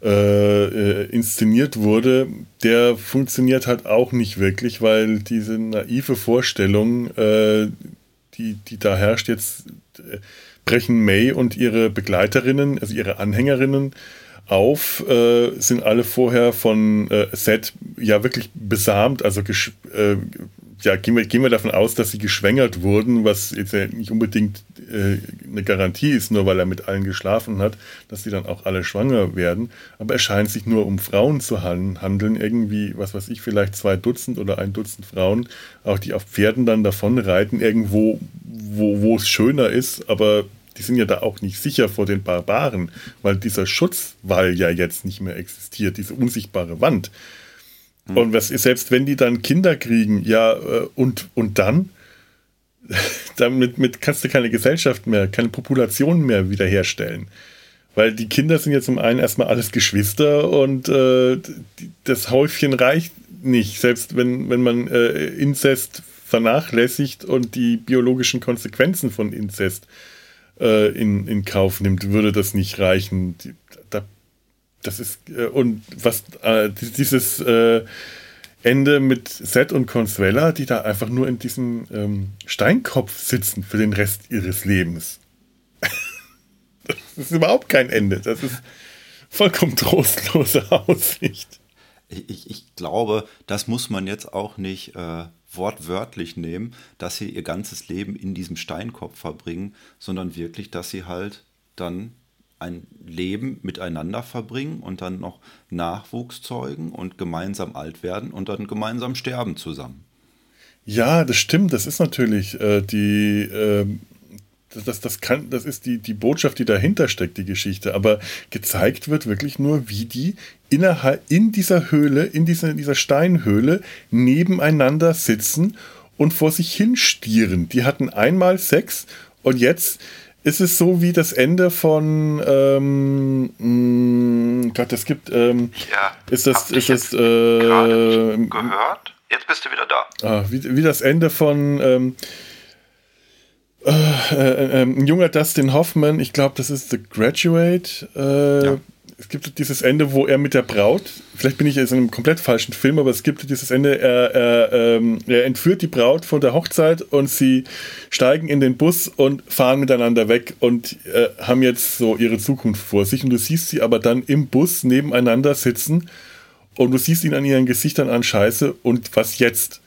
äh, äh, inszeniert wurde, der funktioniert halt auch nicht wirklich, weil diese naive Vorstellung, äh, die, die da herrscht, jetzt äh, brechen May und ihre Begleiterinnen, also ihre Anhängerinnen, auf, äh, sind alle vorher von äh, Set ja wirklich besamt, also äh, ja, gehen wir, gehen wir davon aus, dass sie geschwängert wurden, was jetzt nicht unbedingt äh, eine Garantie ist, nur weil er mit allen geschlafen hat, dass sie dann auch alle schwanger werden. Aber es scheint sich nur um Frauen zu handeln, irgendwie, was weiß ich, vielleicht zwei Dutzend oder ein Dutzend Frauen, auch die auf Pferden dann davon reiten, irgendwo, wo, wo es schöner ist, aber die sind ja da auch nicht sicher vor den Barbaren, weil dieser Schutzwall ja jetzt nicht mehr existiert, diese unsichtbare Wand. Hm. Und was ist, selbst wenn die dann Kinder kriegen, ja, äh, und, und dann? *laughs* Damit mit kannst du keine Gesellschaft mehr, keine Population mehr wiederherstellen. Weil die Kinder sind ja zum einen erstmal alles Geschwister und äh, das Häufchen reicht nicht. Selbst wenn, wenn man äh, Inzest vernachlässigt und die biologischen Konsequenzen von Inzest äh, in, in Kauf nimmt, würde das nicht reichen. Die, das ist, äh, und was, äh, dieses äh, Ende mit Seth und Consuela, die da einfach nur in diesem ähm, Steinkopf sitzen für den Rest ihres Lebens. *laughs* Das ist überhaupt kein Ende. Das ist vollkommen trostlose *laughs* Aussicht. Ich, ich, ich glaube, das muss man jetzt auch nicht äh, wortwörtlich nehmen, dass sie ihr ganzes Leben in diesem Steinkopf verbringen, sondern wirklich, dass sie halt dann ein Leben miteinander verbringen und dann noch Nachwuchs zeugen und gemeinsam alt werden und dann gemeinsam sterben zusammen. Ja, das stimmt. Das ist natürlich äh, die. Äh, das, das, kann, das ist die, die Botschaft, die dahinter steckt, die Geschichte. Aber gezeigt wird wirklich nur, wie die innerhalb, in dieser Höhle, in dieser, dieser Steinhöhle, nebeneinander sitzen und vor sich hin stieren. Die hatten einmal Sex und jetzt ist es so wie das Ende von ähm, mh, mm, Gott, es gibt ähm, ja, ist das ist das äh, gehört? Jetzt bist du wieder da. Ah, wie, wie das Ende von ähm, äh, äh, äh, ein junger Dustin Hoffman, ich glaube, das ist The Graduate. Äh, ja es gibt dieses Ende, wo er mit der Braut, vielleicht bin ich jetzt in einem komplett falschen Film, aber es gibt dieses Ende, er, er, ähm, er entführt die Braut von der Hochzeit und sie steigen in den Bus und fahren miteinander weg und äh, haben jetzt so ihre Zukunft vor sich. Und du siehst sie aber dann im Bus nebeneinander sitzen und du siehst ihn an ihren Gesichtern an Scheiße und was jetzt?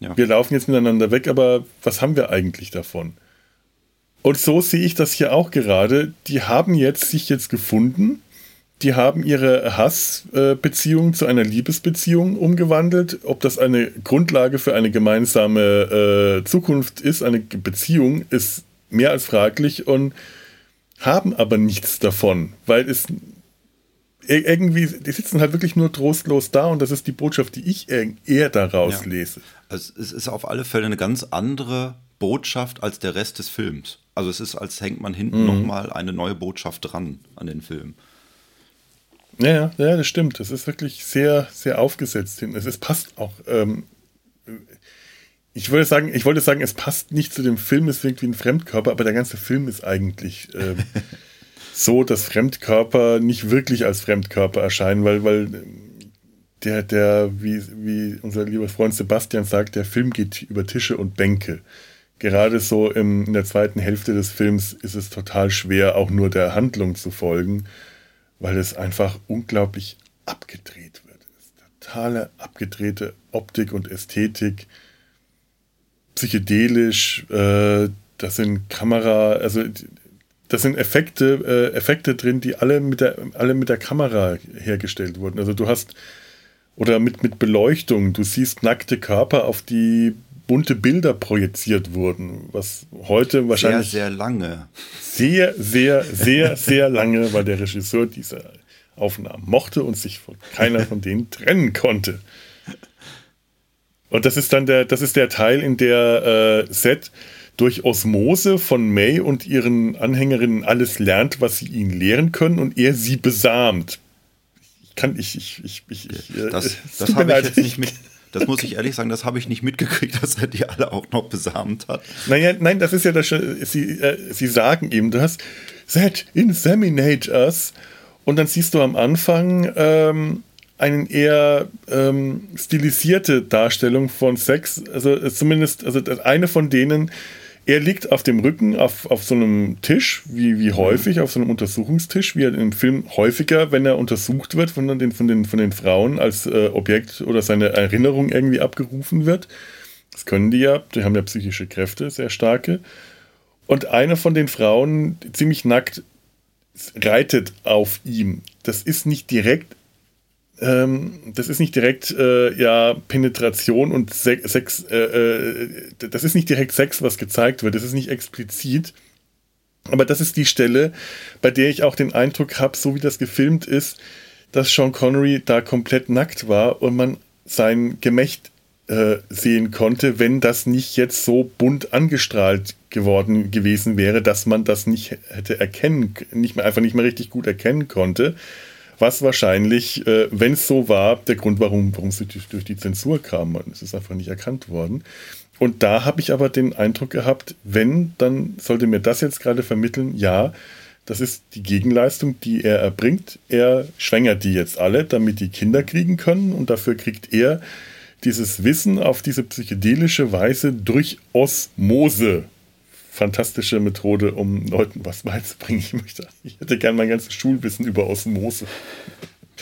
Ja. Wir laufen jetzt miteinander weg, aber was haben wir eigentlich davon? Und so sehe ich das hier auch gerade. Die haben jetzt sich jetzt gefunden die haben ihre Hassbeziehung zu einer Liebesbeziehung umgewandelt. Ob das eine Grundlage für eine gemeinsame äh, Zukunft ist, eine Beziehung, ist mehr als fraglich und haben aber nichts davon, weil es irgendwie, die sitzen halt wirklich nur trostlos da und das ist die Botschaft, die ich eher daraus ja. lese. Also es ist auf alle Fälle eine ganz andere Botschaft als der Rest des Films. Also es ist, als hängt man hinten mhm. nochmal eine neue Botschaft dran an den Film. Ja, ja, das stimmt. Das ist wirklich sehr, sehr aufgesetzt hin. Es, es passt auch. Ähm, ich würde sagen, ich wollte sagen, es passt nicht zu dem Film, es wirkt wie ein Fremdkörper, aber der ganze Film ist eigentlich ähm, *laughs* so, dass Fremdkörper nicht wirklich als Fremdkörper erscheinen, weil, weil der, der, wie, wie unser lieber Freund Sebastian sagt, der Film geht über Tische und Bänke. Gerade so im, in der zweiten Hälfte des Films ist es total schwer, auch nur der Handlung zu folgen weil es einfach unglaublich abgedreht wird. totale abgedrehte Optik und Ästhetik, psychedelisch, äh, das sind Kamera, also das sind Effekte, äh, Effekte drin, die alle mit, der, alle mit der Kamera hergestellt wurden. Also du hast, oder mit, mit Beleuchtung, du siehst nackte Körper, auf die bunte Bilder projiziert wurden, was heute wahrscheinlich. Sehr, sehr lange. Sehr, sehr, sehr, sehr lange, weil der Regisseur dieser Aufnahmen mochte und sich von keiner von denen *laughs* trennen konnte. Und das ist dann der, das ist der Teil, in der äh, Seth durch Osmose von May und ihren Anhängerinnen alles lernt, was sie ihn lehren können und er sie besamt. Ich kann, ich, ich, ich, ich, ich das, das habe ich jetzt nicht mit, das muss ich ehrlich sagen, das habe ich nicht mitgekriegt, *laughs* dass er die alle auch noch besamt hat. Naja, nein, das ist ja das. Sie, äh, sie sagen ihm das. That inseminate us. Und dann siehst du am Anfang ähm, eine eher ähm, stilisierte Darstellung von Sex. Also äh, zumindest, also eine von denen er liegt auf dem Rücken auf, auf so einem Tisch, wie, wie häufig, auf so einem Untersuchungstisch, wie er im Film häufiger, wenn er untersucht wird von den, von den, von den Frauen als äh, Objekt oder seine Erinnerung irgendwie abgerufen wird. Das können die ja, die haben ja psychische Kräfte, sehr starke. Und eine von den Frauen, ziemlich nackt, reitet auf ihm. Das ist nicht direkt ähm, das ist nicht direkt äh, ja Penetration und Sex, Sex äh, äh, das ist nicht direkt Sex, was gezeigt wird, das ist nicht explizit. Aber das ist die Stelle, bei der ich auch den Eindruck habe, so wie das gefilmt ist, dass Sean Connery da komplett nackt war und man sein Gemächt äh, sehen konnte, wenn das nicht jetzt so bunt angestrahlt geworden gewesen wäre, dass man das nicht hätte erkennen, nicht mehr einfach nicht mehr richtig gut erkennen konnte was wahrscheinlich, äh, wenn es so war, der Grund, warum, warum es durch, die Zensur kam. Es ist einfach nicht erkannt worden. Und da habe ich aber den Eindruck gehabt, wenn, dann sollte mir das jetzt gerade vermitteln, ja, das ist die Gegenleistung, die er erbringt. Er schwängert die jetzt alle, damit die Kinder kriegen können und dafür kriegt er dieses Wissen auf diese psychedelische Weise durch Osmose fantastische Methode, um Leuten was beizubringen. Ich möchte, ich hätte gern mein ganzes Schulwissen über Osmose.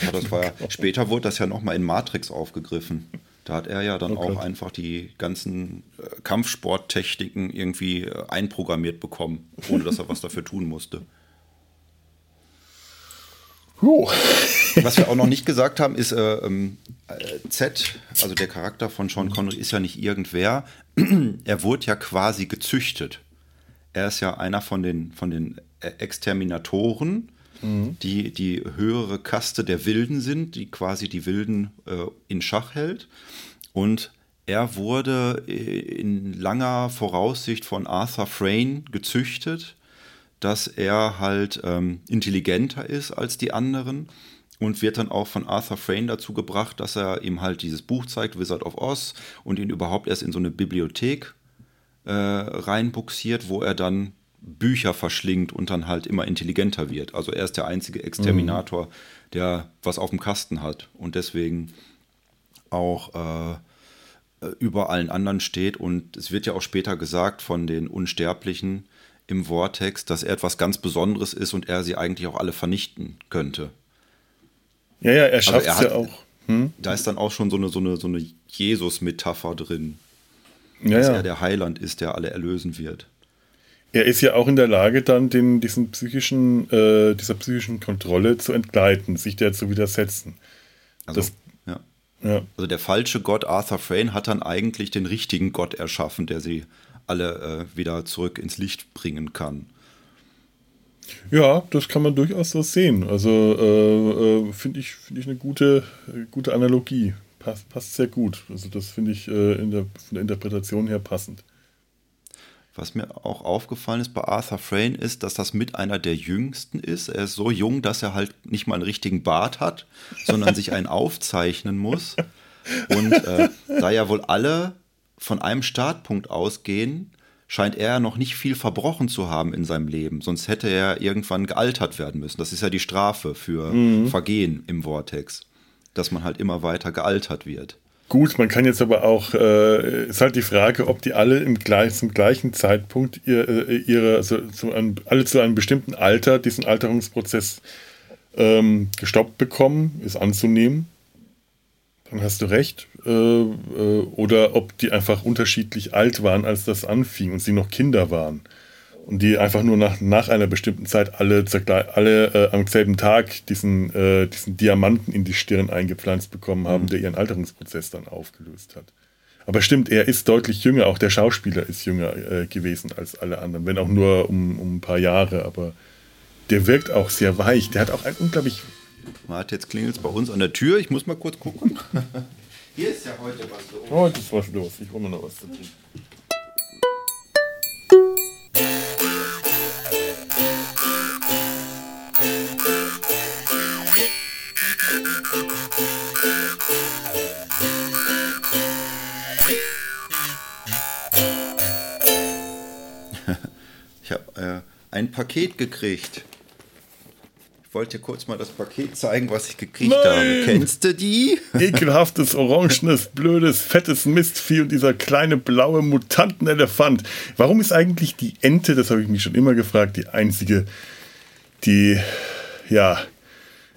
Ja, das war ja, *laughs* später wurde das ja nochmal in Matrix aufgegriffen. Da hat er ja dann okay. auch einfach die ganzen äh, Kampfsporttechniken irgendwie äh, einprogrammiert bekommen, ohne dass er was dafür tun musste. Jo. Was wir auch noch nicht *laughs* gesagt haben, ist äh, ähm, äh, Z, also der Charakter von Sean Connery, ist ja nicht irgendwer. *clears throat* er wurde ja quasi gezüchtet. Er ist ja einer von den, von den äh, Exterminatoren, mhm. die die höhere Kaste der Wilden sind, die quasi die Wilden äh, in Schach hält. Und er wurde äh, in langer Voraussicht von Arthur Frayne gezüchtet dass er halt ähm, intelligenter ist als die anderen und wird dann auch von Arthur Frayne dazu gebracht, dass er ihm halt dieses Buch zeigt, Wizard of Oz, und ihn überhaupt erst in so eine Bibliothek äh, reinbuxiert, wo er dann Bücher verschlingt und dann halt immer intelligenter wird. Also er ist der einzige Exterminator, mhm. der was auf dem Kasten hat und deswegen auch äh, über allen anderen steht. Und es wird ja auch später gesagt von den Unsterblichen, im Vortex, dass er etwas ganz Besonderes ist und er sie eigentlich auch alle vernichten könnte. Ja, ja, er schafft es ja auch. Hm? Da ist dann auch schon so eine, so eine, so eine Jesus-Metapher drin. Ja, dass ja. er der Heiland ist, der alle erlösen wird. Er ist ja auch in der Lage, dann den, diesen psychischen, äh, dieser psychischen Kontrolle zu entgleiten, sich der zu widersetzen. Also, das, ja. ja. also der falsche Gott Arthur Frayne hat dann eigentlich den richtigen Gott erschaffen, der sie alle äh, wieder zurück ins Licht bringen kann. Ja, das kann man durchaus so sehen. Also äh, äh, finde ich, find ich eine gute, gute Analogie. Passt, passt sehr gut. Also das finde ich äh, in der, von der Interpretation her passend. Was mir auch aufgefallen ist bei Arthur Frayne ist, dass das mit einer der jüngsten ist. Er ist so jung, dass er halt nicht mal einen richtigen Bart hat, sondern sich einen aufzeichnen muss. Und äh, da ja wohl alle von einem Startpunkt ausgehen, scheint er noch nicht viel verbrochen zu haben in seinem Leben. Sonst hätte er irgendwann gealtert werden müssen. Das ist ja die Strafe für mhm. Vergehen im Vortex, dass man halt immer weiter gealtert wird. Gut, man kann jetzt aber auch, äh, ist halt die Frage, ob die alle im gleich, zum gleichen Zeitpunkt ihr, äh, ihre, also zu einem, alle zu einem bestimmten Alter diesen Alterungsprozess ähm, gestoppt bekommen, ist anzunehmen. Dann hast du recht. Äh, äh, oder ob die einfach unterschiedlich alt waren, als das anfing und sie noch Kinder waren. Und die einfach nur nach, nach einer bestimmten Zeit alle, alle äh, am selben Tag diesen, äh, diesen Diamanten in die Stirn eingepflanzt bekommen haben, mhm. der ihren Alterungsprozess dann aufgelöst hat. Aber stimmt, er ist deutlich jünger, auch der Schauspieler ist jünger äh, gewesen als alle anderen, wenn auch nur um, um ein paar Jahre, aber der wirkt auch sehr weich. Der hat auch ein unglaublich. Warte, jetzt klingelt es bei uns an der Tür. Ich muss mal kurz gucken. *laughs* Hier ist ja heute was los. Heute ist was los. Ich hole mir noch was zu trinken. Ich habe äh, ein Paket gekriegt wollte dir kurz mal das Paket zeigen, was ich gekriegt Nein! habe. Kennst du die? *laughs* Ekelhaftes, orangenes, blödes, fettes Mistvieh und dieser kleine blaue Mutantenelefant. Warum ist eigentlich die Ente, das habe ich mich schon immer gefragt, die einzige, die, ja,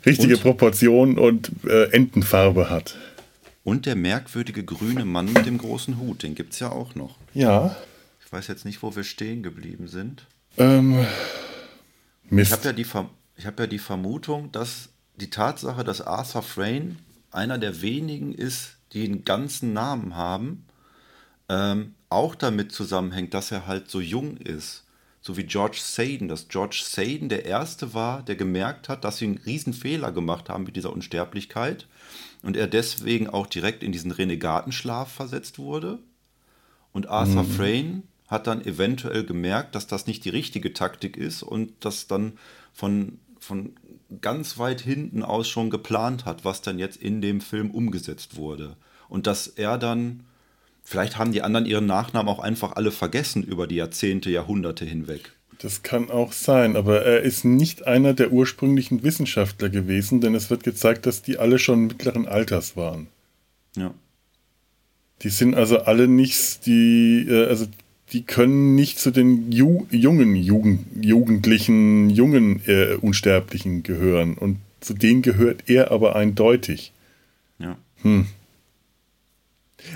richtige und? Proportion und äh, Entenfarbe hat? Und der merkwürdige grüne Mann mit dem großen Hut, den gibt es ja auch noch. Ja. Ich weiß jetzt nicht, wo wir stehen geblieben sind. Ähm, Mist. Ich habe ja die ich habe ja die Vermutung, dass die Tatsache, dass Arthur Frayne einer der wenigen ist, die einen ganzen Namen haben, ähm, auch damit zusammenhängt, dass er halt so jung ist. So wie George Saden, dass George Saden der Erste war, der gemerkt hat, dass sie einen riesen Fehler gemacht haben mit dieser Unsterblichkeit und er deswegen auch direkt in diesen Renegatenschlaf versetzt wurde. Und Arthur mhm. Frayne hat dann eventuell gemerkt, dass das nicht die richtige Taktik ist und das dann von von ganz weit hinten aus schon geplant hat, was dann jetzt in dem Film umgesetzt wurde. Und dass er dann, vielleicht haben die anderen ihren Nachnamen auch einfach alle vergessen über die Jahrzehnte, Jahrhunderte hinweg. Das kann auch sein, aber er ist nicht einer der ursprünglichen Wissenschaftler gewesen, denn es wird gezeigt, dass die alle schon mittleren Alters waren. Ja. Die sind also alle nicht, die, äh, also die können nicht zu den Ju jungen Jugend Jugendlichen, jungen äh, Unsterblichen gehören. Und zu denen gehört er aber eindeutig. Ja. Hm.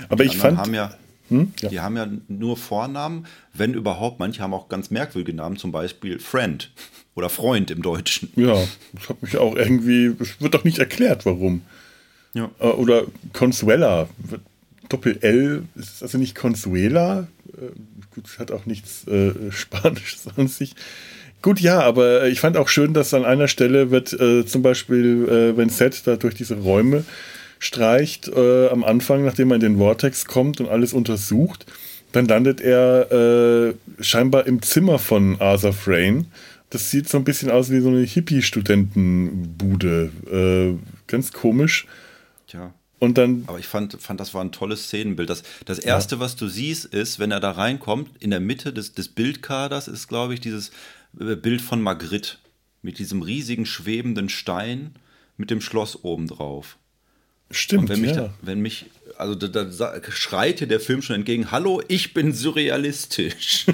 Aber die ich fand. Haben ja, hm? ja. Die haben ja nur Vornamen, wenn überhaupt. Manche haben auch ganz merkwürdige Namen, zum Beispiel Friend oder Freund im Deutschen. Ja, das hat mich auch irgendwie. Es wird doch nicht erklärt, warum. Ja. Äh, oder Consuela. Doppel-L ist also nicht Consuela. Äh, gut, hat auch nichts äh, *laughs* Spanisches an sich. Gut, ja, aber ich fand auch schön, dass an einer Stelle wird äh, zum Beispiel, äh, wenn Seth da durch diese Räume streicht, äh, am Anfang, nachdem er in den Vortex kommt und alles untersucht, dann landet er äh, scheinbar im Zimmer von Arthur Frayne. Das sieht so ein bisschen aus wie so eine Hippie-Studentenbude. Äh, ganz komisch. Tja. Und dann. Aber ich fand, fand, das war ein tolles Szenenbild. Das, das erste, ja. was du siehst, ist, wenn er da reinkommt, in der Mitte des, des Bildkaders ist, glaube ich, dieses äh, Bild von Magritte mit diesem riesigen schwebenden Stein mit dem Schloss obendrauf. Stimmt. Und wenn mich, ja. da, wenn mich also da, da schreit dir der Film schon entgegen: Hallo, ich bin surrealistisch.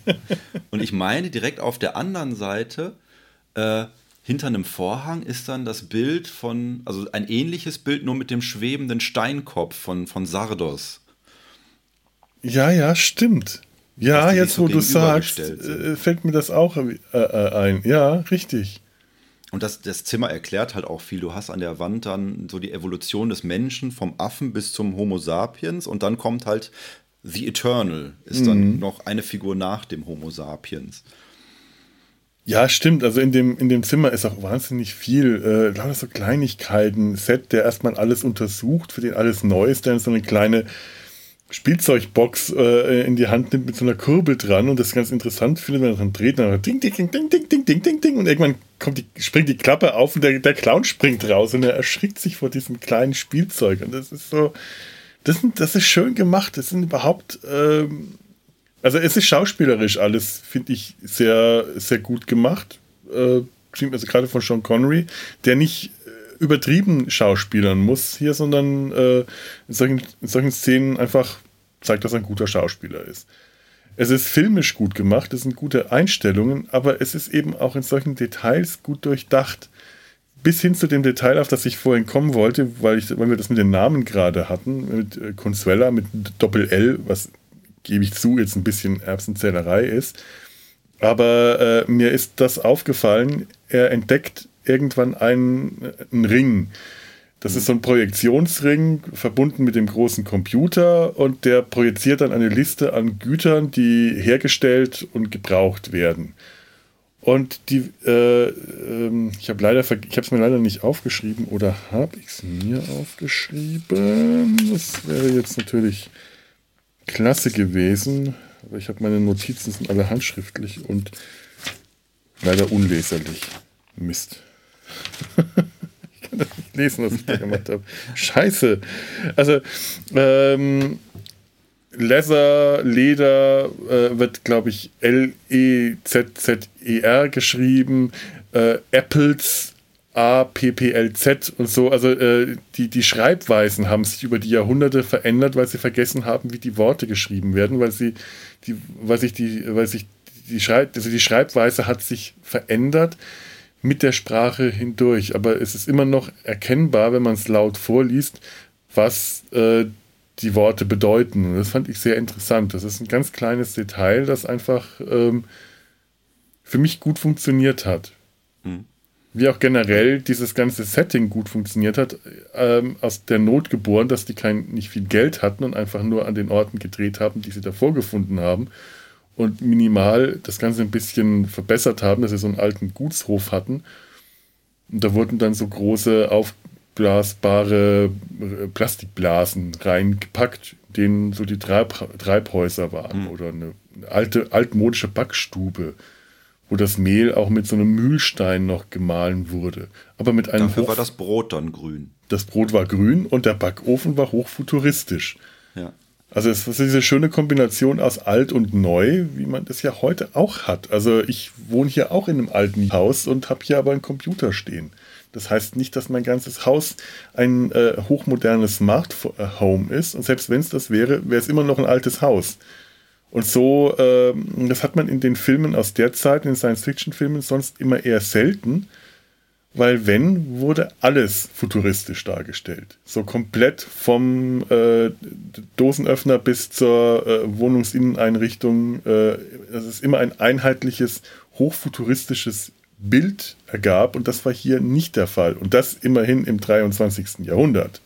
*laughs* und ich meine, direkt auf der anderen Seite, äh, hinter einem Vorhang, ist dann das Bild von, also ein ähnliches Bild, nur mit dem schwebenden Steinkopf von, von Sardos. Ja, ja, stimmt. Ja, jetzt so wo du sagst, äh, fällt mir das auch äh, äh, ein. Ja, richtig. Und das, das Zimmer erklärt halt auch viel. Du hast an der Wand dann so die Evolution des Menschen vom Affen bis zum Homo sapiens und dann kommt halt The Eternal, ist mhm. dann noch eine Figur nach dem Homo sapiens. Ja, stimmt. Also in dem, in dem Zimmer ist auch wahnsinnig viel, äh, lauter so Kleinigkeiten. Set, der erstmal alles untersucht, für den alles neu ist, der so eine kleine Spielzeugbox äh, in die Hand nimmt mit so einer Kurbel dran und das ganz interessant findet, wenn er dann dreht, dann ding, ding, ding, ding, ding, ding, ding, ding, ding und irgendwann kommt die, springt die Klappe auf und der, der Clown springt raus und er erschrickt sich vor diesem kleinen Spielzeug und das ist so, das, das ist schön gemacht, das sind überhaupt, ähm, also es ist schauspielerisch alles, finde ich, sehr, sehr gut gemacht, äh, also gerade von Sean Connery, der nicht übertrieben schauspielern muss hier, sondern äh, in, solchen, in solchen Szenen einfach zeigt, dass er ein guter Schauspieler ist. Es ist filmisch gut gemacht, es sind gute Einstellungen, aber es ist eben auch in solchen Details gut durchdacht. Bis hin zu dem Detail, auf das ich vorhin kommen wollte, weil, ich, weil wir das mit den Namen gerade hatten, mit äh, Consuela, mit Doppel-L, was gebe ich zu, jetzt ein bisschen Erbsenzählerei ist. Aber äh, mir ist das aufgefallen, er entdeckt irgendwann einen, einen Ring. Das ist so ein Projektionsring verbunden mit dem großen Computer und der projiziert dann eine Liste an Gütern, die hergestellt und gebraucht werden. Und die, äh, äh, ich habe leider, ich habe es mir leider nicht aufgeschrieben oder habe ich es mir aufgeschrieben? Das wäre jetzt natürlich klasse gewesen, aber ich habe meine Notizen sind alle handschriftlich und leider unleserlich. Mist. *laughs* ich kann das nicht lesen, was ich da gemacht habe. Scheiße. Also, ähm, Leather, Leder äh, wird, glaube ich, L-E-Z-Z-E-R geschrieben. Äh, Apples, A-P-P-L-Z und so. Also äh, die, die Schreibweisen haben sich über die Jahrhunderte verändert, weil sie vergessen haben, wie die Worte geschrieben werden, weil sie, die, weil sich die, weil sich die, Schreib, also die Schreibweise hat sich verändert mit der Sprache hindurch. Aber es ist immer noch erkennbar, wenn man es laut vorliest, was äh, die Worte bedeuten. Und das fand ich sehr interessant. Das ist ein ganz kleines Detail, das einfach ähm, für mich gut funktioniert hat. Mhm. Wie auch generell dieses ganze Setting gut funktioniert hat, ähm, aus der Not geboren, dass die kein, nicht viel Geld hatten und einfach nur an den Orten gedreht haben, die sie davor gefunden haben und minimal das Ganze ein bisschen verbessert haben, dass sie so einen alten Gutshof hatten. Und da wurden dann so große aufblasbare äh, Plastikblasen reingepackt, denen so die Treib Treibhäuser waren mhm. oder eine alte altmodische Backstube, wo das Mehl auch mit so einem Mühlstein noch gemahlen wurde. Aber mit einem Dafür Hoch war das Brot dann grün. Das Brot war grün und der Backofen war hochfuturistisch. Ja. Also es ist diese schöne Kombination aus alt und neu, wie man das ja heute auch hat. Also ich wohne hier auch in einem alten Haus und habe hier aber einen Computer stehen. Das heißt nicht, dass mein ganzes Haus ein äh, hochmodernes Smart Home ist. Und selbst wenn es das wäre, wäre es immer noch ein altes Haus. Und so, äh, das hat man in den Filmen aus der Zeit, in den Science-Fiction-Filmen, sonst immer eher selten, weil wenn, wurde alles futuristisch dargestellt. So komplett vom äh, Dosenöffner bis zur äh, Wohnungsinneneinrichtung, äh, dass es immer ein einheitliches, hochfuturistisches Bild ergab und das war hier nicht der Fall. Und das immerhin im 23. Jahrhundert.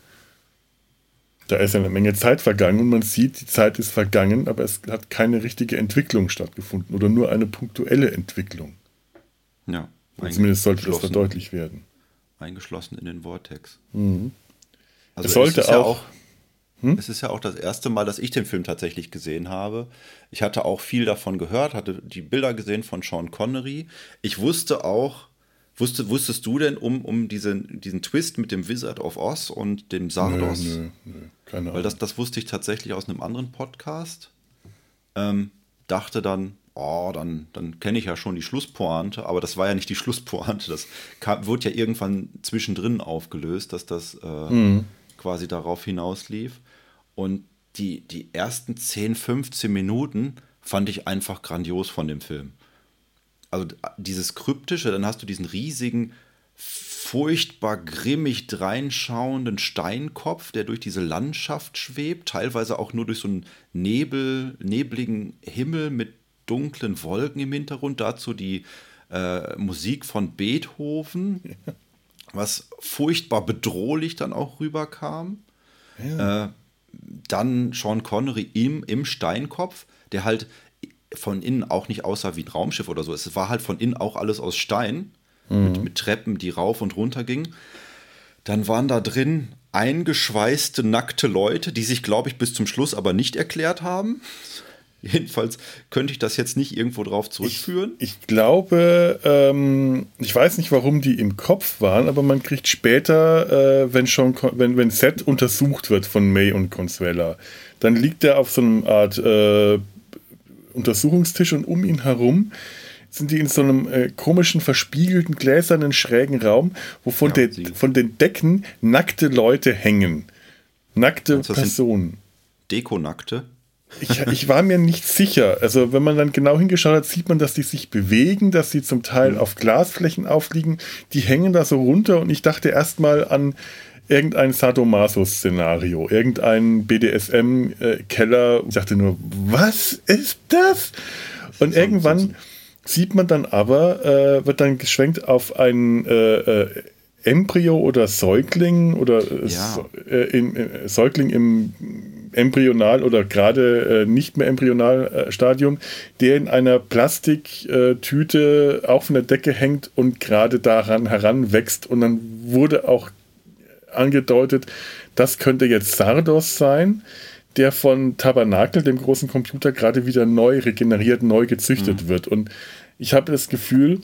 Da ist eine Menge Zeit vergangen und man sieht, die Zeit ist vergangen, aber es hat keine richtige Entwicklung stattgefunden oder nur eine punktuelle Entwicklung. Ja. Zumindest sollte das verdeutlicht werden. Eingeschlossen in den Vortex. Mhm. Also es sollte ist ja auch, auch hm? Es ist ja auch das erste Mal, dass ich den Film tatsächlich gesehen habe. Ich hatte auch viel davon gehört, hatte die Bilder gesehen von Sean Connery. Ich wusste auch, wusste, wusstest du denn um, um diesen, diesen Twist mit dem Wizard of Oz und dem Sardos? Nö, nö, nö, keine Ahnung. Weil das, das wusste ich tatsächlich aus einem anderen Podcast. Ähm, dachte dann, oh, dann, dann kenne ich ja schon die Schlusspointe, aber das war ja nicht die Schlusspointe. Das kam, wurde ja irgendwann zwischendrin aufgelöst, dass das äh, mhm. quasi darauf hinauslief. Und die, die ersten 10, 15 Minuten fand ich einfach grandios von dem Film. Also dieses Kryptische, dann hast du diesen riesigen, furchtbar grimmig dreinschauenden Steinkopf, der durch diese Landschaft schwebt, teilweise auch nur durch so einen Nebel, nebligen Himmel mit dunklen Wolken im Hintergrund. Dazu die äh, Musik von Beethoven, was furchtbar bedrohlich dann auch rüberkam. Ja. Äh, dann Sean Connery im, im Steinkopf, der halt von innen auch nicht aussah wie ein Raumschiff oder so. Es war halt von innen auch alles aus Stein, mhm. mit, mit Treppen, die rauf und runter gingen. Dann waren da drin eingeschweißte, nackte Leute, die sich, glaube ich, bis zum Schluss aber nicht erklärt haben. *laughs* Jedenfalls könnte ich das jetzt nicht irgendwo drauf zurückführen. Ich, ich glaube, ähm, ich weiß nicht, warum die im Kopf waren, aber man kriegt später, äh, wenn schon, wenn, wenn Seth untersucht wird von May und Consuela, dann liegt er auf so einem Art äh, Untersuchungstisch und um ihn herum sind die in so einem äh, komischen, verspiegelten, gläsernen, schrägen Raum, wo von, ja, der, von den Decken nackte Leute hängen. Nackte also Personen. Deko-Nackte? Ich, ich, war mir nicht sicher. Also, wenn man dann genau hingeschaut hat, sieht man, dass die sich bewegen, dass sie zum Teil auf Glasflächen aufliegen. Die hängen da so runter und ich dachte erstmal an irgendein Sadomaso-Szenario, irgendein BDSM-Keller. Ich dachte nur, was ist das? Und irgendwann sieht man dann aber, äh, wird dann geschwenkt auf ein äh, äh, Embryo oder Säugling oder äh, ja. äh, im, äh, Säugling im embryonal oder gerade äh, nicht mehr embryonal äh, Stadium, der in einer Plastiktüte auch von der Decke hängt und gerade daran heranwächst. Und dann wurde auch angedeutet, das könnte jetzt Sardos sein, der von Tabernakel, dem großen Computer, gerade wieder neu regeneriert, neu gezüchtet mhm. wird. Und ich habe das Gefühl,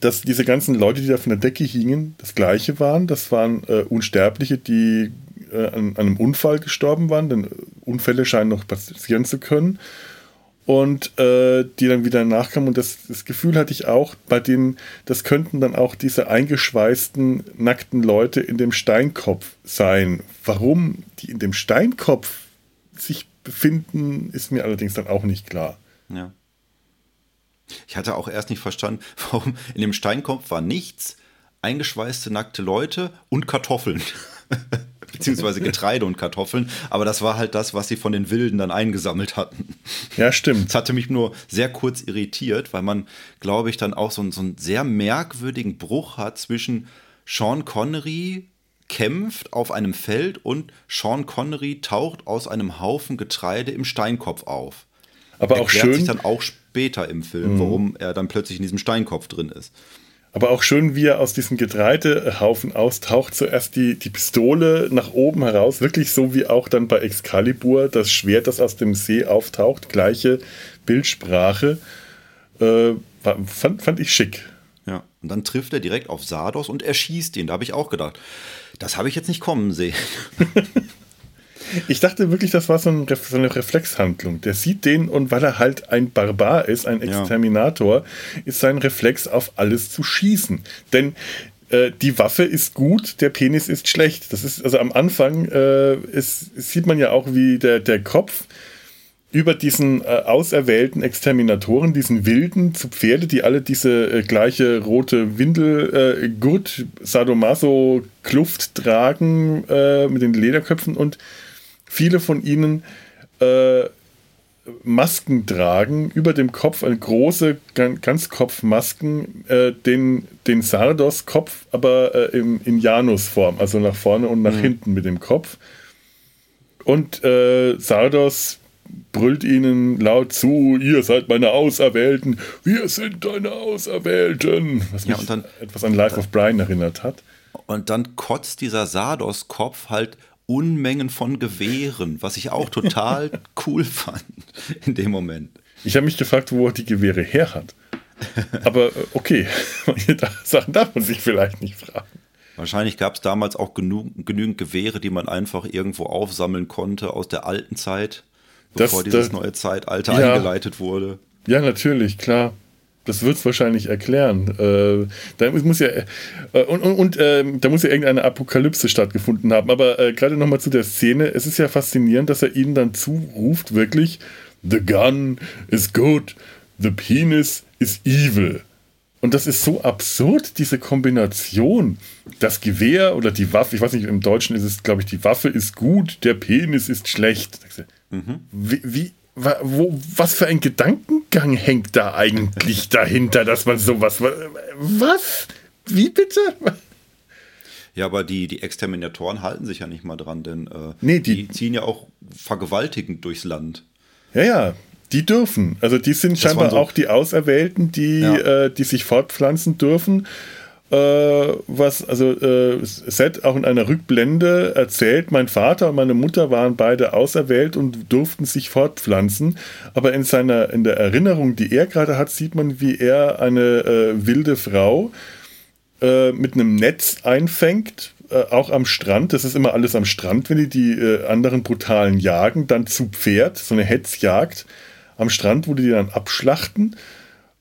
dass diese ganzen Leute, die da von der Decke hingen, das gleiche waren. Das waren äh, Unsterbliche, die äh, an, einem Unfall gestorben waren, denn Unfälle scheinen noch passieren zu können. Und äh, die dann wieder nachkamen. Und das, das Gefühl hatte ich auch, bei denen, das könnten dann auch diese eingeschweißten, nackten Leute in dem Steinkopf sein. Warum die in dem Steinkopf sich befinden, ist mir allerdings dann auch nicht klar. Ja. Ich hatte auch erst nicht verstanden, *laughs* warum in dem Steinkopf war nichts, eingeschweißte nackte Leute und Kartoffeln. *laughs* beziehungsweise *laughs* Getreide und Kartoffeln. Aber das war halt das, was sie von den Wilden dann eingesammelt hatten. Ja, stimmt. Das hatte mich nur sehr kurz irritiert, weil man, glaube ich, dann auch so, so einen sehr merkwürdigen Bruch hat zwischen Sean Connery kämpft auf einem Feld und Sean Connery taucht aus einem Haufen Getreide im Steinkopf auf. Aber auch schön. sich dann auch später im Film, mhm. warum er dann plötzlich in diesem Steinkopf drin ist. Aber auch schön, wie er aus diesem Getreidehaufen austaucht, zuerst die, die Pistole nach oben heraus, wirklich so wie auch dann bei Excalibur das Schwert, das aus dem See auftaucht, gleiche Bildsprache. Äh, fand, fand ich schick. Ja, und dann trifft er direkt auf Sardos und erschießt ihn. Da habe ich auch gedacht, das habe ich jetzt nicht kommen sehen. *laughs* Ich dachte wirklich, das war so, ein, so, eine Reflexhandlung. Der sieht den und weil er halt ein Barbar ist, ein Exterminator, ja. ist sein Reflex auf alles zu schießen. Denn äh, die Waffe ist gut, der Penis ist schlecht. Das ist also am Anfang äh, ist, sieht man ja auch, wie der, der Kopf über diesen äh, auserwählten Exterminatoren, diesen Wilden zu Pferde, die alle diese äh, gleiche rote Windel, äh, Gurt, Sadomaso, Kluft tragen äh, mit den Lederköpfen und viele von ihnen äh, Masken tragen, über dem Kopf, eine große Ganzkopfmasken, äh, den, den Sardos-Kopf, aber äh, im, in Janusform, also nach vorne und nach mhm. hinten mit dem Kopf. Und äh, Sardos brüllt ihnen laut zu, ihr seid meine Auserwählten, wir sind deine Auserwählten. Was mich ja, dann, etwas an Life of Brian erinnert hat. Und dann kotzt dieser Sardos-Kopf halt Unmengen von Gewehren, was ich auch total *laughs* cool fand in dem Moment. Ich habe mich gefragt, wo er die Gewehre her hat. Aber äh, okay, *laughs* Sachen darf man sich vielleicht nicht fragen. Wahrscheinlich gab es damals auch genug, genügend Gewehre, die man einfach irgendwo aufsammeln konnte aus der alten Zeit, bevor das, dieses das, neue Zeitalter ja, eingeleitet wurde. Ja, natürlich, klar. Das wird es wahrscheinlich erklären. Äh, da muss ja äh, und, und, und äh, da muss ja irgendeine Apokalypse stattgefunden haben. Aber äh, gerade nochmal zu der Szene, es ist ja faszinierend, dass er ihnen dann zuruft, wirklich, The gun is good, the penis is evil. Und das ist so absurd, diese Kombination. Das Gewehr oder die Waffe, ich weiß nicht, im Deutschen ist es, glaube ich, die Waffe ist gut, der Penis ist schlecht. Mhm. Wie, wie, wo, was für ein Gedankengang hängt da eigentlich *laughs* dahinter, dass man sowas. Was? Wie bitte? Ja, aber die, die Exterminatoren halten sich ja nicht mal dran, denn äh, nee, die, die, ziehen ja auch vergewaltigend durchs Land. Ja, ja, die dürfen. Also die sind das scheinbar so auch die Auserwählten, die, ja. äh, die sich fortpflanzen dürfen was, also äh, Seth auch in einer Rückblende erzählt, mein Vater und meine Mutter waren beide auserwählt und durften sich fortpflanzen. Aber in seiner, in der Erinnerung, die er gerade hat, sieht man, wie er eine äh, wilde Frau äh, mit einem Netz einfängt, äh, auch am Strand. Das ist immer alles am Strand, wenn die die äh, anderen brutalen jagen, dann zu Pferd, so eine Hetzjagd am Strand, wo die die dann abschlachten.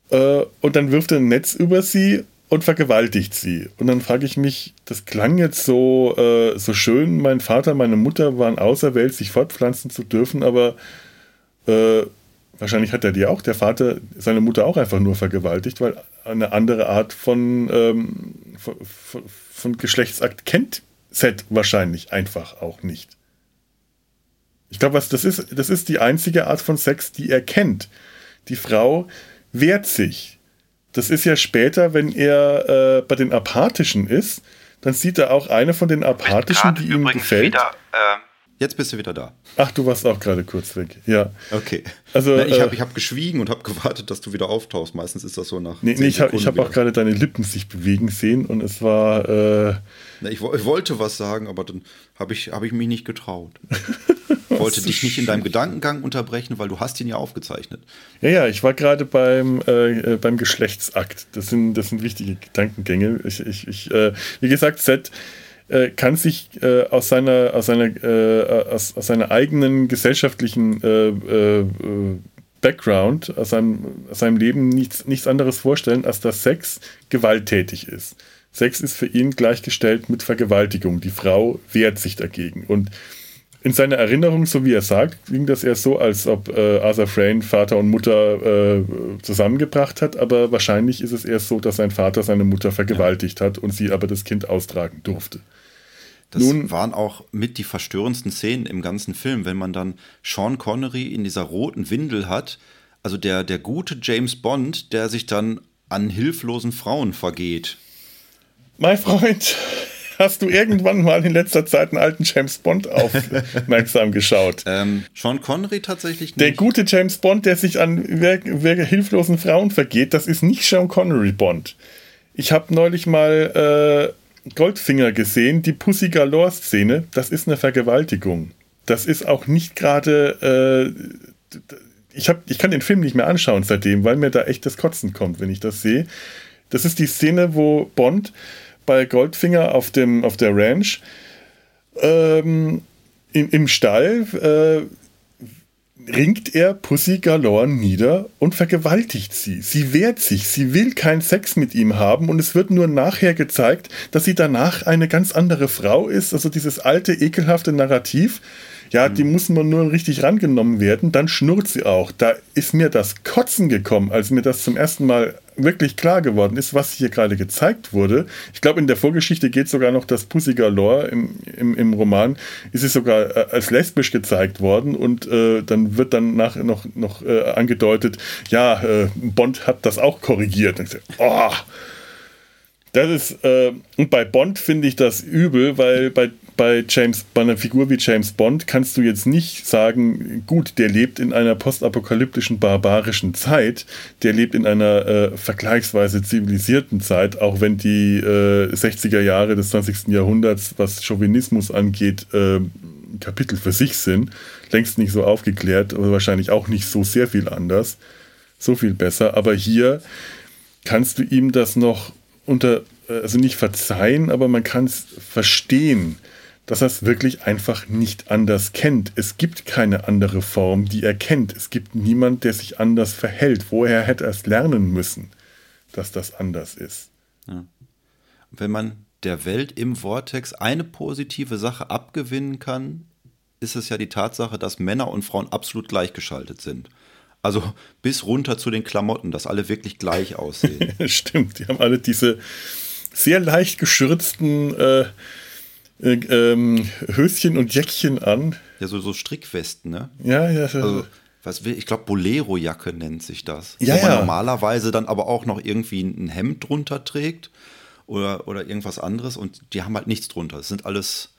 Und dann wirft er ein Netz über sie und vergewaltigt sie. Und dann frage ich mich, das klang jetzt so, äh, so schön, mein Vater, meine Mutter waren auserwählt, sich fortpflanzen zu dürfen, aber äh, wahrscheinlich hat er die auch, der Vater, seine Mutter auch einfach nur vergewaltigt, weil eine andere Art von, ähm, von, von Geschlechtsakt kennt Seth wahrscheinlich einfach auch nicht. Ich glaube, das ist, das ist die einzige Art von Sex, die er kennt. Die Frau wehrt sich das ist ja später, wenn er äh, bei den Apathischen ist, dann sieht er auch eine von den Apathischen, die ihm gefällt. Wieder, äh, jetzt bist du wieder da. Ach, du warst auch gerade kurz weg. Ja. Okay. Also, Na, ich habe äh, hab geschwiegen und habe gewartet, dass du wieder auftauchst. Meistens ist das so nach. Nee, nee ich habe hab auch gerade deine Lippen sich bewegen sehen und es war. Äh, Na, ich, ich, wollte was sagen, aber dann habe ich, hab ich mich nicht getraut. *laughs* Ich *laughs* wollte dich nicht in deinem *laughs* Gedankengang unterbrechen, weil du hast ihn ja aufgezeichnet. Ja, ja, ich war gerade beim, äh, äh, beim Geschlechtsakt. Das sind, das sind wichtige Gedankengänge. Ich, ich, ich äh, wie gesagt, Seth äh, kann sich äh, aus, seiner, aus, seiner, äh, aus, aus seiner eigenen gesellschaftlichen Background, aus seinem, aus seinem Leben nichts, nichts anderes vorstellen, als dass Sex gewalttätig ist. Sex ist für ihn gleichgestellt mit Vergewaltigung. Die Frau wehrt sich dagegen. Und in seiner Erinnerung, so wie er sagt, klingt das eher so, als ob äh, Arthur Frayne Vater und Mutter äh, zusammengebracht hat, aber wahrscheinlich ist es eher so, dass sein Vater seine Mutter vergewaltigt ja. hat und sie aber das Kind austragen durfte. Das Nun, waren auch mit die verstörendsten Szenen im ganzen Film, wenn man dann Sean Connery in dieser roten Windel hat, also der, der gute James Bond, der sich dann an hilflosen Frauen vergeht. Mein Freund, hast du irgendwann mal in letzter Zeit einen alten James Bond aufmerksam geschaut? *laughs* Ähm, Sean Connery tatsächlich nicht. Der gute James Bond, der sich an hilflosen Frauen vergeht, das ist nicht Sean Connery Bond. Ich habe neulich mal äh, Goldfinger gesehen, die Pussy Galore Szene, das ist eine Vergewaltigung. Das ist auch nicht gerade. Äh, ich, ich kann den Film nicht mehr anschauen seitdem, weil mir da echt das Kotzen kommt, wenn ich das sehe. Das ist die Szene, wo Bond bei Goldfinger auf, dem, auf der Ranch. Ähm, in, Im Stall äh, ringt er Pussy Galore nieder und vergewaltigt sie. Sie wehrt sich, sie will keinen Sex mit ihm haben und es wird nur nachher gezeigt, dass sie danach eine ganz andere Frau ist. Also dieses alte, ekelhafte Narrativ. Ja, mhm. die muss man nur richtig rangenommen werden, dann schnurrt sie auch. Da ist mir das Kotzen gekommen, als mir das zum ersten Mal wirklich klar geworden ist, was hier gerade gezeigt wurde. Ich glaube, in der Vorgeschichte geht sogar noch, dass Pussy Galore im, im, im Roman ist es sogar äh, als lesbisch gezeigt worden und äh, dann wird dann nach, noch, noch äh, angedeutet, ja, äh, Bond hat das auch korrigiert. Und ich so, oh, das ist, äh, und bei Bond finde ich das übel, weil bei, bei James, bei einer Figur wie James Bond kannst du jetzt nicht sagen, gut, der lebt in einer postapokalyptischen, barbarischen Zeit, der lebt in einer äh, vergleichsweise zivilisierten Zeit, auch wenn die äh, 60er Jahre des 20. Jahrhunderts, was Chauvinismus angeht, äh, Kapitel für sich sind, längst nicht so aufgeklärt, aber wahrscheinlich auch nicht so sehr viel anders, so viel besser, aber hier kannst du ihm das noch unter, äh, also nicht verzeihen, aber man kann es verstehen, dass er es wirklich einfach nicht anders kennt. Es gibt keine andere Form, die er kennt. Es gibt niemand, der sich anders verhält. Woher hätte er es lernen müssen, dass das anders ist? Ja. Wenn man der Welt im Vortex eine positive Sache abgewinnen kann, ist es ja die Tatsache, dass Männer und Frauen absolut gleichgeschaltet sind. Also bis runter zu den Klamotten, dass alle wirklich gleich *laughs* aussehen. Stimmt, die haben alle diese sehr leicht geschürzten äh, äh, ähm, Höschen und Jäckchen an. Ja, so, so Strickwesten, ne? Ja, ja. Also, was will, ich glaube, Bolero-Jacke nennt sich das. Ja, wo man ja. normalerweise dann aber auch noch irgendwie ein Hemd drunter trägt oder, oder irgendwas anderes und die haben halt nichts drunter. Das sind alles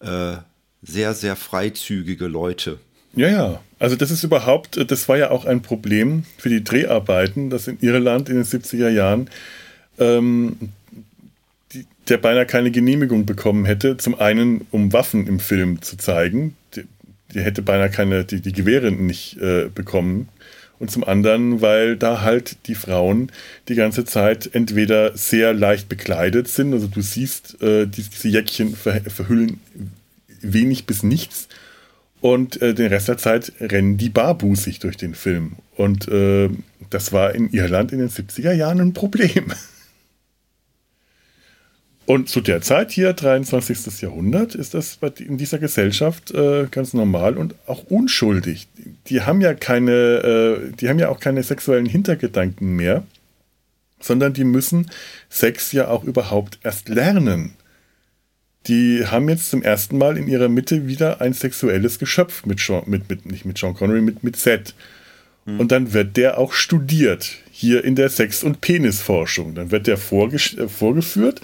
äh, sehr, sehr freizügige Leute. Ja, ja. Also das ist überhaupt, das war ja auch ein Problem für die Dreharbeiten, dass in Irland in den 70er Jahren ähm, die, der beinahe keine Genehmigung bekommen hätte. Zum einen, um Waffen im Film zu zeigen. Die, die hätte beinahe keine, die, die Gewehre nicht äh, bekommen. Und zum anderen, weil da halt die Frauen die ganze Zeit entweder sehr leicht bekleidet sind, also du siehst, äh, diese Jäckchen verhüllen wenig bis nichts und äh, den Rest der Zeit rennen die barbusig durch den Film. Und äh, das war in Irland in den 70er Jahren ein Problem. *laughs* Und zu der Zeit hier, 23. Jahrhundert, ist das in dieser Gesellschaft äh, ganz normal und auch unschuldig. Die haben ja keine, äh, die haben ja auch keine sexuellen Hintergedanken mehr, sondern die müssen Sex ja auch überhaupt erst lernen die haben jetzt zum ersten Mal in ihrer Mitte wieder ein sexuelles Geschöpf mit, Sean, mit, mit nicht mit Sean Connery, mit, mit Seth. Mhm. Und dann wird der auch studiert, hier in der Sex- und Penisforschung. Dann wird der äh, vorgeführt,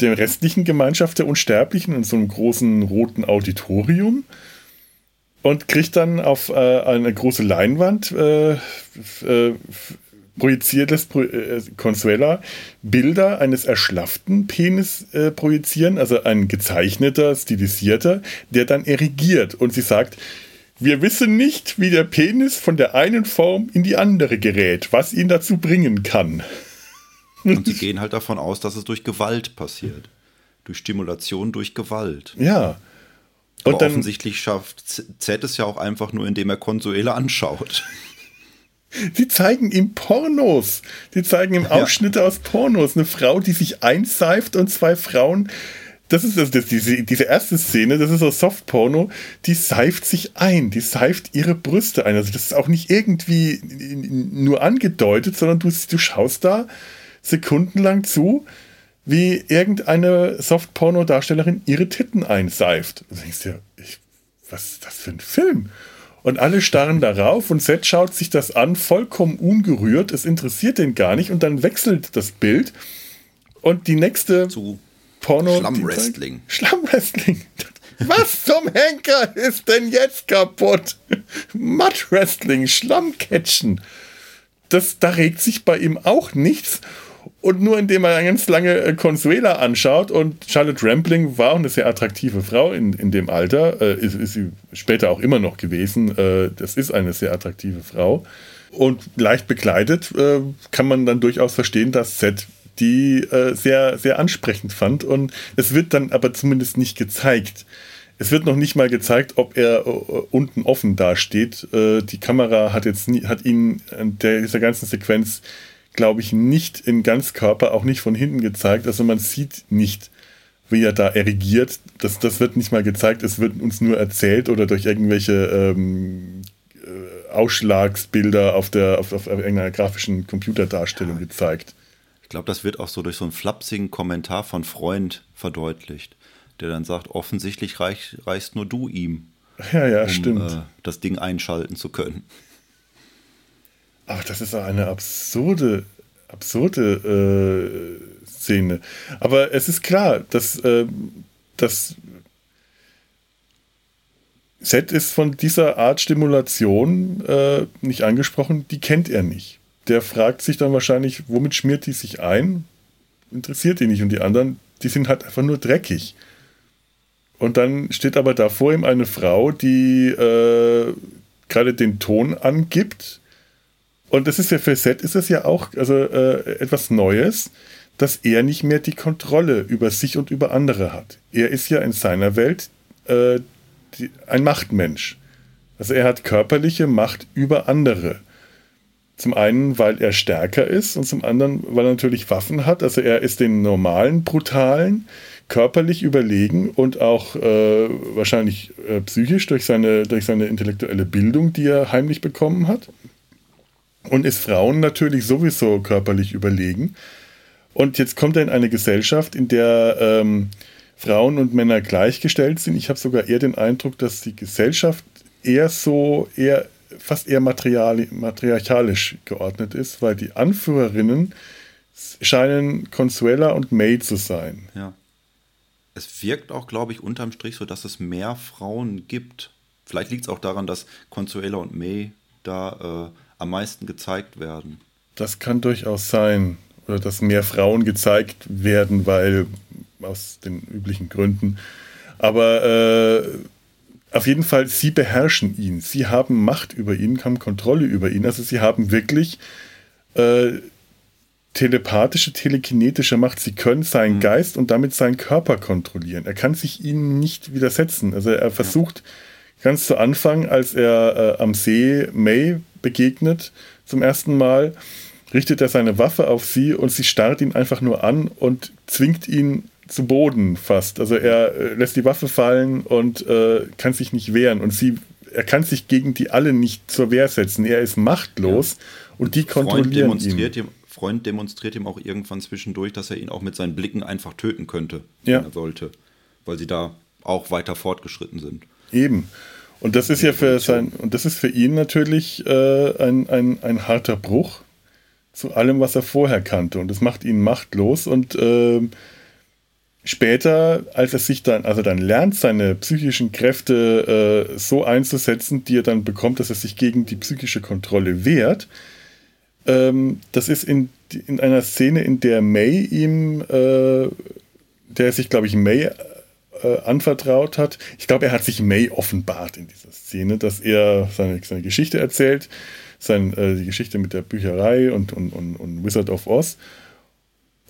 der restlichen Gemeinschaft der Unsterblichen in so einem großen roten Auditorium und kriegt dann auf äh, eine große Leinwand äh, äh, projiziert lässt äh, Consuela Bilder eines erschlafften Penis äh, projizieren, also ein gezeichneter, stilisierter, der dann erigiert und sie sagt, wir wissen nicht, wie der Penis von der einen Form in die andere gerät, was ihn dazu bringen kann. Und sie gehen halt davon aus, dass es durch Gewalt passiert. Durch Stimulation, durch Gewalt. Ja. Und Aber dann, offensichtlich schafft Z es ja auch einfach nur, indem er Consuela anschaut. *laughs* Die zeigen ihm Pornos. Die zeigen ihm *laughs* Ausschnitte ja. aus Pornos. Eine Frau, die sich einseift und zwei Frauen. Das ist das, das, diese, diese erste Szene, das ist so Softporno, die seift sich ein, die seift ihre Brüste ein. Also das ist auch nicht irgendwie nur angedeutet, sondern du, du schaust da sekundenlang zu, wie irgendeine Softporno-Darstellerin ihre Titten einseift. Und du denkst dir, ich, was ist das für ein Film? Und alle starren darauf und Seth schaut sich das an, vollkommen ungerührt. Es interessiert den gar nicht. Und dann wechselt das Bild. Und die nächste Zu Porno. Schlammwrestling. Schlammwrestling. *laughs* Was zum Henker ist denn jetzt kaputt? *laughs* Mudwrestling, Schlammcatchen. Das, da regt sich bei ihm auch nichts. Und nur indem er ganz lange äh, Consuela anschaut und Charlotte Rampling war auch eine sehr attraktive Frau in, in dem Alter, äh, ist, ist, sie später auch immer noch gewesen. Äh, das ist eine sehr attraktive Frau. Und leicht bekleidet äh, kann man dann durchaus verstehen, dass Seth die äh, sehr, sehr ansprechend fand. Und es wird dann aber zumindest nicht gezeigt. Es wird noch nicht mal gezeigt, ob er äh, unten offen dasteht. die Kamera hat jetzt nie, hat ihn in dieser ganzen Sequenz glaube ich, nicht in Ganzkörper, auch nicht von hinten gezeigt. Also man sieht nicht, wie er da erigiert, das, das wird nicht mal gezeigt, es wird uns nur erzählt oder durch irgendwelche ähm, äh, Ausschlagsbilder auf, der, auf, auf irgendeiner grafischen Computerdarstellung ja. gezeigt. Ich glaube, das wird auch so durch so einen flapsigen Kommentar von Freund verdeutlicht, der dann sagt, offensichtlich reich, reichst nur du ihm. Ja, ja, um, stimmt. Äh, das Ding einschalten zu können. Aber das ist eine absurde, absurde äh, Szene. Aber es ist klar, dass, äh, dass Set ist von dieser Art Stimulation äh, nicht angesprochen, die kennt er nicht. Der fragt sich dann wahrscheinlich, womit schmiert die sich ein? Interessiert ihn nicht. Und die anderen, die sind halt einfach nur dreckig. Und dann steht aber da vor ihm eine Frau, die äh, gerade den Ton angibt. Und das ist ja für Set ist das ja auch also, äh, etwas Neues, dass er nicht mehr die Kontrolle über sich und über andere hat. Er ist ja in seiner Welt äh, die, ein Machtmensch. Also er hat körperliche Macht über andere. Zum einen, weil er stärker ist und zum anderen, weil er natürlich Waffen hat. Also er ist den normalen, brutalen, körperlich überlegen und auch äh, wahrscheinlich äh, psychisch durch seine, durch seine intellektuelle Bildung, die er heimlich bekommen hat. Und ist Frauen natürlich sowieso körperlich überlegen. Und jetzt kommt er in eine Gesellschaft, in der ähm, Frauen und Männer gleichgestellt sind. Ich habe sogar eher den Eindruck, dass die Gesellschaft eher so, eher fast eher matriarchalisch geordnet ist, weil die Anführerinnen scheinen Consuela und May zu sein. Ja. Es wirkt auch, glaube ich, unterm Strich so, dass es mehr Frauen gibt. Vielleicht liegt es auch daran, dass Consuela und May da äh, am meisten gezeigt werden. Das kann durchaus sein. Oder dass mehr Frauen gezeigt werden, weil aus den üblichen Gründen. Aber äh, auf jeden Fall, sie beherrschen ihn. Sie haben Macht über ihn, haben Kontrolle über ihn. Also sie haben wirklich äh, telepathische, telekinetische Macht. Sie können seinen mhm. Geist und damit seinen Körper kontrollieren. Er kann sich ihnen nicht widersetzen. Also er versucht ganz zu Anfang, als er äh, am See May begegnet zum ersten Mal, richtet er seine Waffe auf sie und sie starrt ihn einfach nur an und zwingt ihn zu Boden fast. Also er äh, lässt die Waffe fallen und äh, kann sich nicht wehren. Und sie, er kann sich gegen die alle nicht zur Wehr setzen. Er ist machtlos ja. und die kontrollieren Freund demonstriert ihn. Ihm, Freund demonstriert ihm auch irgendwann zwischendurch, dass er ihn auch mit seinen Blicken einfach töten könnte, ja. wenn er sollte. Weil sie da auch weiter fortgeschritten sind. Eben. Und das ist ja für sein, und das ist für ihn natürlich äh, ein, ein, ein harter Bruch zu allem, was er vorher kannte. Und das macht ihn machtlos und äh, später, als er sich dann, also dann lernt, seine psychischen Kräfte äh, so einzusetzen, die er dann bekommt, dass er sich gegen die psychische Kontrolle wehrt. Ähm, das ist in, in einer Szene, in der May ihm, äh, der sich, glaube ich, May äh, anvertraut hat. Ich glaube, er hat sich May offenbart in dieser Szene, dass er seine, seine Geschichte erzählt, sein, äh, die Geschichte mit der Bücherei und, und, und, und Wizard of Oz.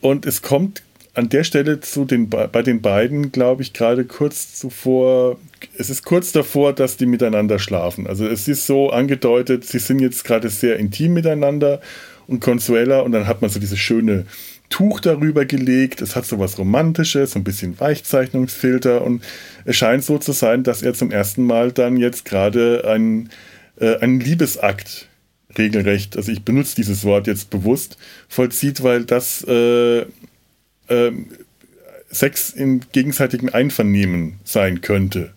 Und es kommt an der Stelle zu den, bei den beiden, glaube ich, gerade kurz zuvor, es ist kurz davor, dass die miteinander schlafen. Also es ist so angedeutet, sie sind jetzt gerade sehr intim miteinander und Consuela und dann hat man so dieses schöne Tuch darüber gelegt. Es hat so was Romantisches, so ein bisschen Weichzeichnungsfilter und es scheint so zu sein, dass er zum ersten Mal dann jetzt gerade einen, äh, einen Liebesakt regelrecht, also ich benutze dieses Wort jetzt bewusst, vollzieht, weil das äh, ähm, Sex im gegenseitigen Einvernehmen sein könnte.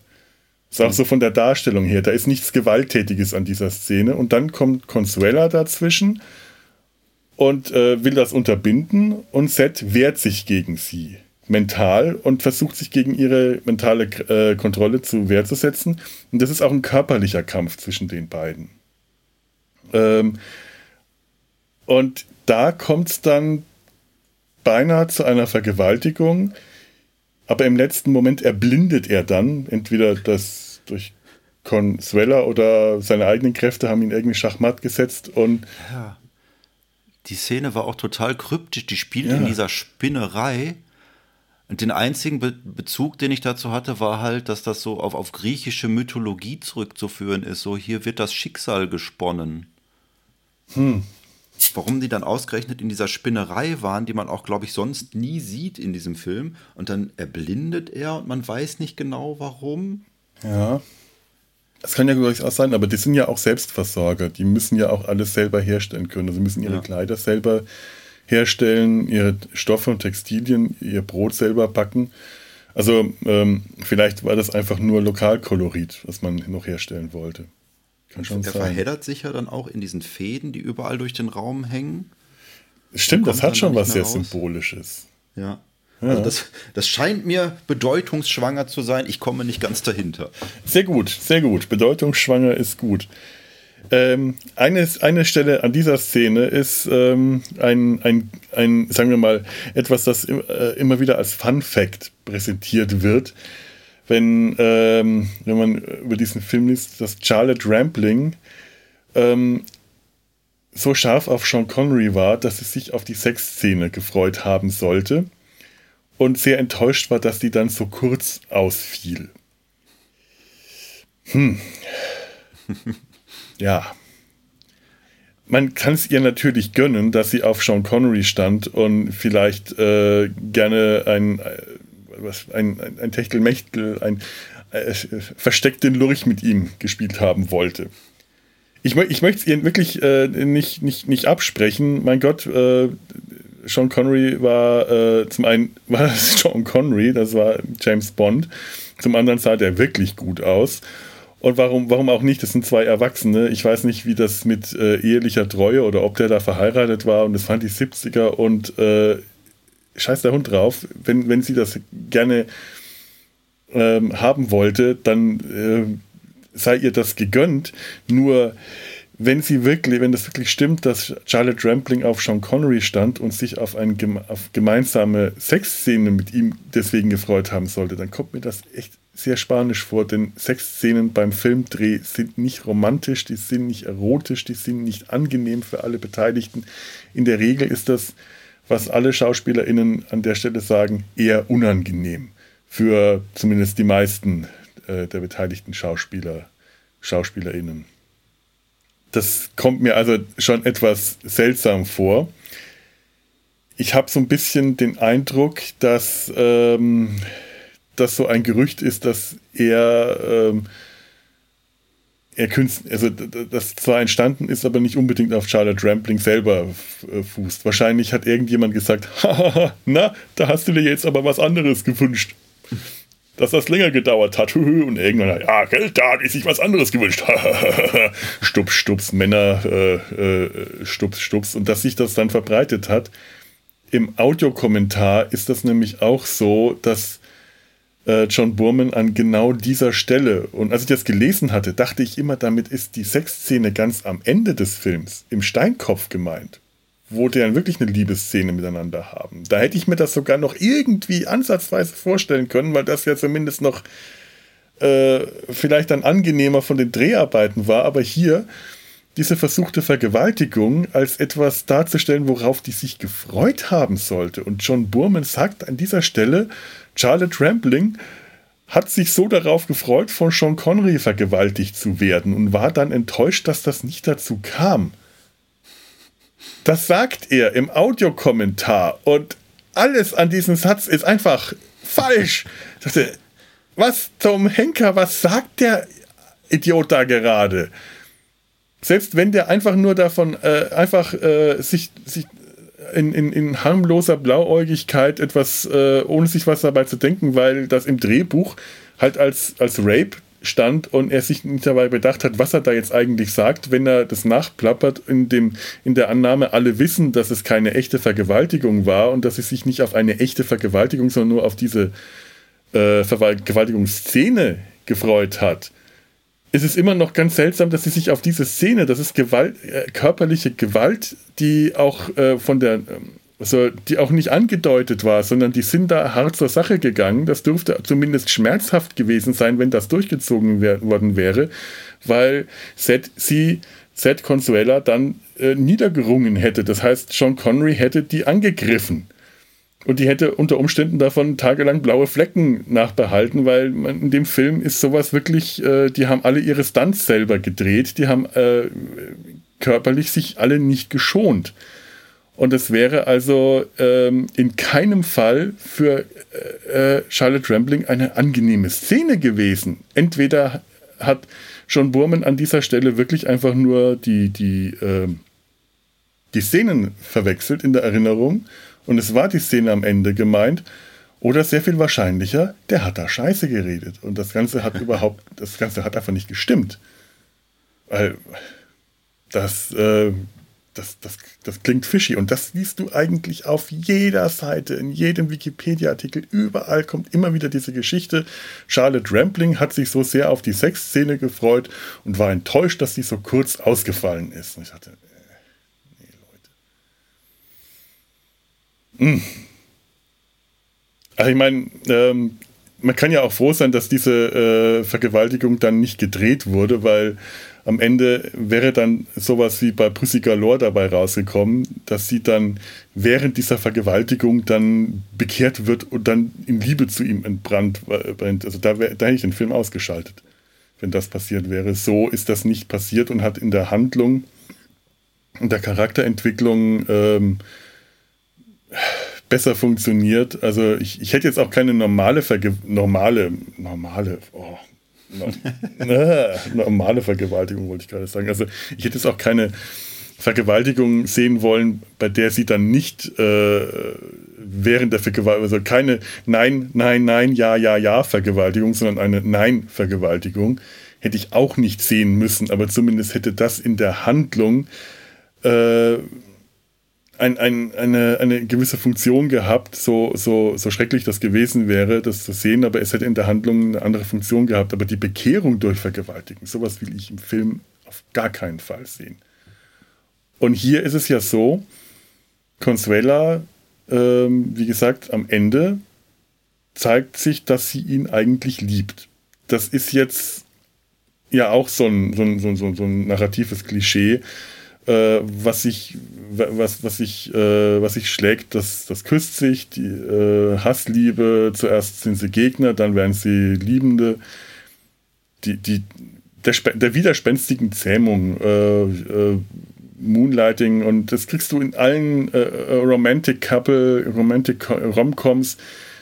Ist auch so von der Darstellung her. Da ist nichts Gewalttätiges an dieser Szene. Und dann kommt Consuela dazwischen und äh, will das unterbinden und Seth wehrt sich gegen sie mental und versucht sich gegen ihre mentale äh, Kontrolle zu Wehr zu setzen. Und das ist auch ein körperlicher Kampf zwischen den beiden. Ähm, und da kommt es dann beinahe zu einer Vergewaltigung, aber im letzten Moment erblindet er dann, entweder das durch Consuela oder seine eigenen Kräfte haben ihn irgendwie Schachmatt gesetzt und. Ja. Die Szene war auch total kryptisch. Die spielt ja. in dieser Spinnerei. Und den einzigen Be Bezug, den ich dazu hatte, war halt, dass das so auf, auf griechische Mythologie zurückzuführen ist. So, hier wird das Schicksal gesponnen. Hm. warum die dann ausgerechnet in dieser Spinnerei waren, die man auch, glaube ich, sonst nie sieht in diesem Film. Und dann erblindet er und man weiß nicht genau warum. Ja. Das kann ja durchaus sein, aber die sind ja auch Selbstversorger. Die müssen ja auch alles selber herstellen können. Also müssen ihre ja. Kleider selber herstellen, ihre Stoffe und Textilien, ihr Brot selber backen. Also ähm, vielleicht war das einfach nur Lokalkolorit, was man noch herstellen wollte. Kann schon der sein. verheddert sich ja dann auch in diesen Fäden, die überall durch den Raum hängen. Stimmt, das hat schon was sehr raus. Symbolisches. Ja. Ja. Also das, das scheint mir bedeutungsschwanger zu sein. Ich komme nicht ganz dahinter. Sehr gut, sehr gut. Bedeutungsschwanger ist gut. Ähm, eine, eine Stelle an dieser Szene ist ähm, ein, ein, ein, sagen wir mal, etwas, das äh, immer wieder als Fun Fact präsentiert wird. Wenn, ähm, wenn man über diesen Film liest, dass Charlotte Rampling ähm, so scharf auf Sean Connery war, dass sie sich auf die Sexszene gefreut haben sollte und sehr enttäuscht war, dass die dann so kurz ausfiel. Hm. ja. Man kann es ihr natürlich gönnen, dass sie auf Sean Connery stand und vielleicht äh, gerne ein, äh, was, ein, ein, ein Techtelmechtel, ein äh, versteckten Lurch mit ihm gespielt haben wollte. Ich, ich möchte es ihr wirklich äh, nicht, nicht, nicht absprechen. Mein Gott, äh, Sean Connery war äh, zum einen *laughs* war das Sean Connery, das war James Bond. Zum anderen sah der wirklich gut aus. Und warum, warum auch nicht? Das sind zwei Erwachsene. Ich weiß nicht, wie das mit äh, ehelicher Treue oder ob der da verheiratet war und das fand die 70er und äh, scheiß der Hund drauf. Wenn, wenn sie das gerne ähm, haben wollte, dann äh, sei ihr das gegönnt. Nur wenn sie wirklich, wenn das wirklich stimmt, dass Charlotte Rampling auf Sean Connery stand und sich auf eine auf gemeinsame Sexszene mit ihm deswegen gefreut haben sollte, dann kommt mir das echt sehr spanisch vor, denn Sexszenen beim Filmdreh sind nicht romantisch, die sind nicht erotisch, die sind nicht angenehm für alle Beteiligten. In der Regel ist das, was alle SchauspielerInnen an der Stelle sagen, eher unangenehm. Für zumindest die meisten äh, der beteiligten Schauspieler, SchauspielerInnen. Das kommt mir also schon etwas seltsam vor. Ich habe so ein bisschen den Eindruck, dass ähm, das so ein Gerücht ist, dass er, ähm, er Künstler, also das zwar entstanden ist, aber nicht unbedingt auf Charlotte Rampling selber äh, fußt. Wahrscheinlich hat irgendjemand gesagt, *laughs* na, da hast du dir jetzt aber was anderes gewünscht. Dass das länger gedauert hat. Und irgendwann, ja, Geld, da hat sich was anderes gewünscht. *laughs* stups, stups, Männer, äh, äh, stups, stups. Und dass sich das dann verbreitet hat. Im Audiokommentar ist das nämlich auch so, dass äh, John Burman an genau dieser Stelle. Und als ich das gelesen hatte, dachte ich immer, damit ist die Sexszene ganz am Ende des Films im Steinkopf gemeint, wo die dann wirklich eine Liebesszene miteinander haben. Da hätte ich mir das sogar noch irgendwie ansatzweise vorstellen können, weil das ja zumindest noch äh, vielleicht dann angenehmer von den Dreharbeiten war. Aber hier diese versuchte Vergewaltigung als etwas darzustellen, worauf die sich gefreut haben sollte. Und John Burman sagt an dieser Stelle, Charlotte Rampling hat sich so darauf gefreut, von Sean Connery vergewaltigt zu werden und war dann enttäuscht, dass das nicht dazu kam. Das sagt er im Audiokommentar und alles an diesem Satz ist einfach falsch. Dachte, was zum Henker, was sagt der Idiot da gerade? Selbst wenn der einfach nur davon, äh, einfach äh, sich, sich in, in, in harmloser Blauäugigkeit etwas, äh, ohne sich was dabei zu denken, weil das im Drehbuch halt als, als Rape stand und er sich nicht dabei bedacht hat, was er da jetzt eigentlich sagt, wenn er das nachplappert in, dem, in der Annahme, alle wissen, dass es keine echte Vergewaltigung war und dass es sich nicht auf eine echte Vergewaltigung, sondern nur auf diese äh, Vergewaltigungsszene gefreut hat. Ist es immer noch ganz seltsam, dass sie sich auf diese Szene, das ist Gewalt, äh, körperliche Gewalt, die auch äh, von der, ähm, also die auch nicht angedeutet war, sondern die sind da hart zur Sache gegangen. Das dürfte zumindest schmerzhaft gewesen sein, wenn das durchgezogen worden wäre, weil Seth, sie, Seth Consuela dann äh, niedergerungen hätte. Das heißt, Sean Connery hätte die angegriffen. Und die hätte unter Umständen davon tagelang blaue Flecken nachbehalten, weil in dem Film ist sowas wirklich, äh, die haben alle ihre Stunts selber gedreht, die haben äh, körperlich sich alle nicht geschont. Und es wäre also ähm, in keinem Fall für äh, äh, Charlotte Rambling eine angenehme Szene gewesen. Entweder hat John Burman an dieser Stelle wirklich einfach nur die, die, äh, die Szenen verwechselt in der Erinnerung und es war die Szene am Ende gemeint. Oder sehr viel wahrscheinlicher, der hat da Scheiße geredet. Und das Ganze hat *laughs* überhaupt, das Ganze hat einfach nicht gestimmt. Weil das, äh, das, das, das klingt fishy. Und das siehst du eigentlich auf jeder Seite, in jedem Wikipedia-Artikel. Überall kommt immer wieder diese Geschichte. Charlotte Rampling hat sich so sehr auf die Sexszene gefreut und war enttäuscht, dass sie so kurz ausgefallen ist. Und ich dachte, äh, nee, Leute. Mm. Also ich meine, ähm, man kann ja auch froh sein, dass diese äh, Vergewaltigung dann nicht gedreht wurde, weil am Ende wäre dann sowas wie bei Pussy Galore dabei rausgekommen, dass sie dann während dieser Vergewaltigung dann bekehrt wird und dann in Liebe zu ihm entbrannt brennt. Also da, wär, da hätte ich den Film ausgeschaltet, wenn das passiert wäre. So ist das nicht passiert und hat in der Handlung und der Charakterentwicklung ähm, besser funktioniert. Also ich, ich hätte jetzt auch keine normale Verge normale, normale, oh, *laughs* normale Vergewaltigung, wollte ich gerade sagen. Also ich hätte jetzt auch keine Vergewaltigung sehen wollen, bei der sie dann nicht äh, während der Vergewaltigung, also keine Nein, Nein, Nein, Ja, Ja, Ja Vergewaltigung, sondern eine Nein-Vergewaltigung, hätte ich auch nicht sehen müssen, aber zumindest hätte das in der Handlung äh, ein, ein, eine, eine gewisse Funktion gehabt, so, so, so schrecklich das gewesen wäre, das zu sehen, aber es hätte in der Handlung eine andere Funktion gehabt. Aber die Bekehrung durch Vergewaltigen, sowas will ich im Film auf gar keinen Fall sehen. Und hier ist es ja so, Consuela, ähm, wie gesagt, am Ende zeigt sich, dass sie ihn eigentlich liebt. Das ist jetzt ja auch so ein, so ein, so ein, so ein narratives Klischee, äh, was sich was, was sich, äh, was sich schlägt, das, das küsst sich, die äh, Hassliebe, zuerst sind sie Gegner, dann werden sie Liebende. Die, die, der, der widerspenstigen Zähmung, äh, äh, Moonlighting und das kriegst du in allen äh, Romantic Couple, Romantic Romcoms,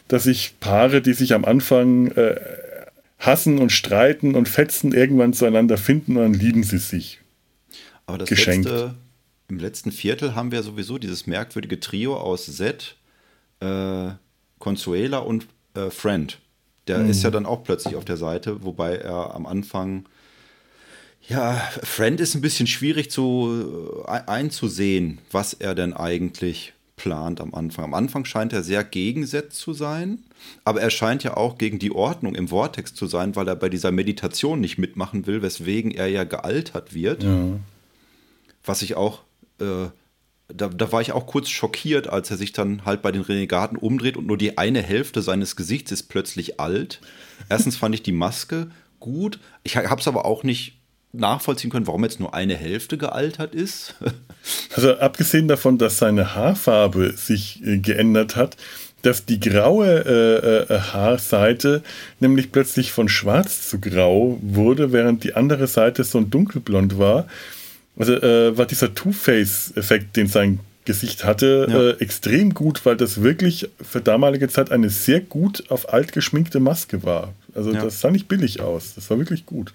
dass sich Paare, die sich am Anfang hassen und streiten und fetzen, irgendwann zueinander finden und dann lieben sie sich. Aber das geschenkt. Letzte, im letzten Viertel haben wir sowieso dieses merkwürdige Trio aus Zed, äh, Consuela und äh, Friend. Der mhm. ist ja dann auch plötzlich auf der Seite, wobei er am Anfang ja, Friend ist ein bisschen schwierig zu äh, einzusehen, was er denn eigentlich plant am Anfang. Am Anfang scheint er sehr gegensetzt zu sein, aber er scheint ja auch gegen die Ordnung im Vortex zu sein, weil er bei dieser Meditation nicht mitmachen will, weswegen er ja gealtert wird. Ja was ich auch, äh, da, da war ich auch kurz schockiert, als er sich dann halt bei den Renegaten umdreht und nur die eine Hälfte seines Gesichts ist plötzlich alt. Erstens fand ich die Maske gut. Ich habe es aber auch nicht nachvollziehen können, warum jetzt nur eine Hälfte gealtert ist. *laughs* also abgesehen davon, dass seine Haarfarbe sich äh, geändert hat, dass die graue äh, äh, Haarseite nämlich plötzlich von schwarz zu grau wurde, während die andere Seite so ein dunkelblond war. Also äh, war dieser Two-Face-Effekt, den sein Gesicht hatte, ja. äh, extrem gut, weil das wirklich für damalige Zeit eine sehr gut auf alt geschminkte Maske war. Also ja. das sah nicht billig aus. Das war wirklich gut.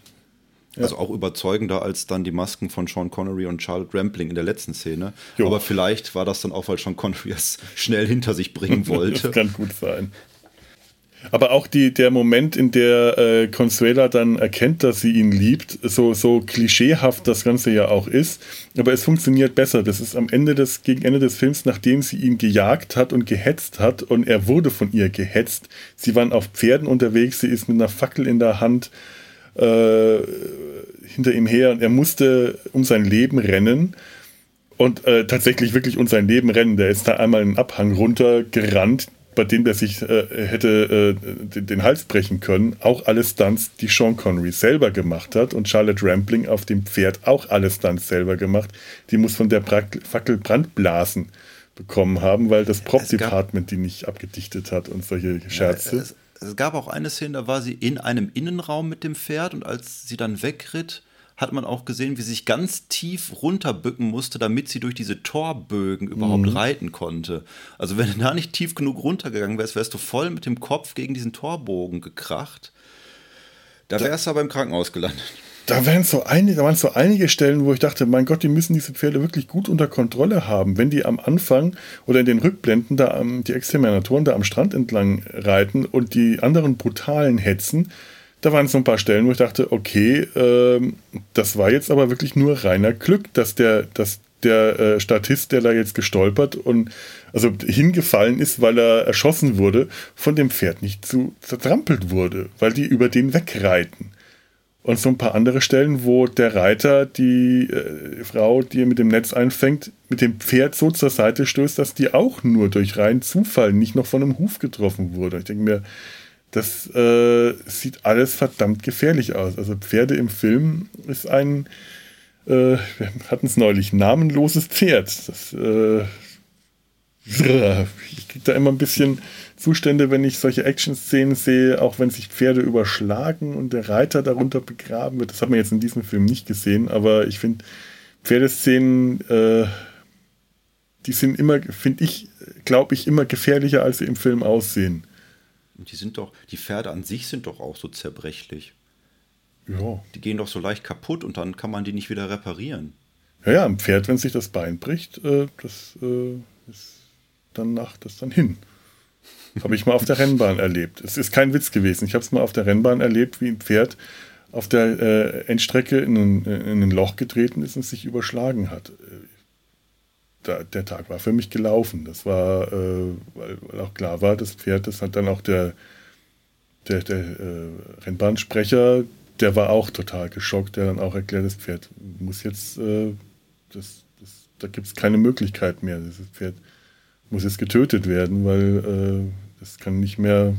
Ja. Also auch überzeugender als dann die Masken von Sean Connery und Charlotte Rampling in der letzten Szene. Jo. Aber vielleicht war das dann auch, weil Sean Connery es schnell hinter sich bringen *laughs* wollte. das kann gut sein. Aber auch die, der Moment, in der äh, Consuela dann erkennt, dass sie ihn liebt, so, so klischeehaft das Ganze ja auch ist, aber es funktioniert besser. Das ist am Ende des, gegen Ende des Films, nachdem sie ihn gejagt hat und gehetzt hat und er wurde von ihr gehetzt. Sie waren auf Pferden unterwegs, sie ist mit einer Fackel in der Hand äh, hinter ihm her und er musste um sein Leben rennen und äh, tatsächlich wirklich um sein Leben rennen. Der ist da einmal einen Abhang runtergerannt bei dem der sich äh, hätte äh, den Hals brechen können, auch alle Stunts, die Sean Connery selber gemacht hat und Charlotte Rampling auf dem Pferd auch alle Stunts selber gemacht. Die muss von der Fackel Brandblasen bekommen haben, weil das Prop-Department die nicht abgedichtet hat und solche Scherze. Ja, es, es, gab auch eine Szene, da war sie in einem Innenraum mit dem Pferd und als sie dann wegritt, hat man auch gesehen, wie sie sich ganz tief runterbücken musste, damit sie durch diese Torbögen überhaupt mhm. reiten konnte. Also wenn du da nicht tief genug runtergegangen wärst, wärst du voll mit dem Kopf gegen diesen Torbogen gekracht. Da wärst du aber im Krankenhaus gelandet. Da, wären so einige, da waren so einige Stellen, wo ich dachte, mein Gott, die müssen diese Pferde wirklich gut unter Kontrolle haben. Wenn die am Anfang oder in den Rückblenden da am, die Exterminatoren da am Strand entlang reiten und die anderen brutalen hetzen, da waren so ein paar Stellen, wo ich dachte, okay, ähm, das war jetzt aber wirklich nur reiner Glück, dass der, dass der äh, Statist, der da jetzt gestolpert und also hingefallen ist, weil er erschossen wurde, von dem Pferd nicht zu zertrampelt wurde, weil die über den wegreiten. Und so ein paar andere Stellen, wo der Reiter die äh, Frau, die er mit dem Netz einfängt, mit dem Pferd so zur Seite stößt, dass die auch nur durch reinen Zufall nicht noch von einem Huf getroffen wurde. Ich denke mir, das äh, sieht alles verdammt gefährlich aus. Also Pferde im Film ist ein, äh, wir hatten es neulich, namenloses Pferd. Das, äh, *laughs* ich kriege da immer ein bisschen Zustände, wenn ich solche Action-Szenen sehe, auch wenn sich Pferde überschlagen und der Reiter darunter begraben wird. Das hat man jetzt in diesem Film nicht gesehen, aber ich finde Pferdeszenen, äh, die sind immer, finde ich, glaube ich, immer gefährlicher, als sie im Film aussehen. Und die sind doch, die Pferde an sich sind doch auch so zerbrechlich. Ja. Die gehen doch so leicht kaputt und dann kann man die nicht wieder reparieren. Ja, ja, ein Pferd, wenn sich das Bein bricht, äh, das äh, ist dann nach das dann hin. Habe ich mal auf der Rennbahn erlebt. Es ist kein Witz gewesen. Ich habe es mal auf der Rennbahn erlebt, wie ein Pferd auf der äh, Endstrecke in ein, in ein Loch getreten ist und sich überschlagen hat da, der Tag war für mich gelaufen. Das war, äh, weil, weil, auch klar war, das Pferd, das hat dann auch der, der, der äh, Rennbahnsprecher, der war auch total geschockt, der dann auch erklärt, das Pferd muss jetzt, äh, das, das, da gibt es keine Möglichkeit mehr. Das Pferd muss jetzt getötet werden, weil äh, das kann nicht mehr,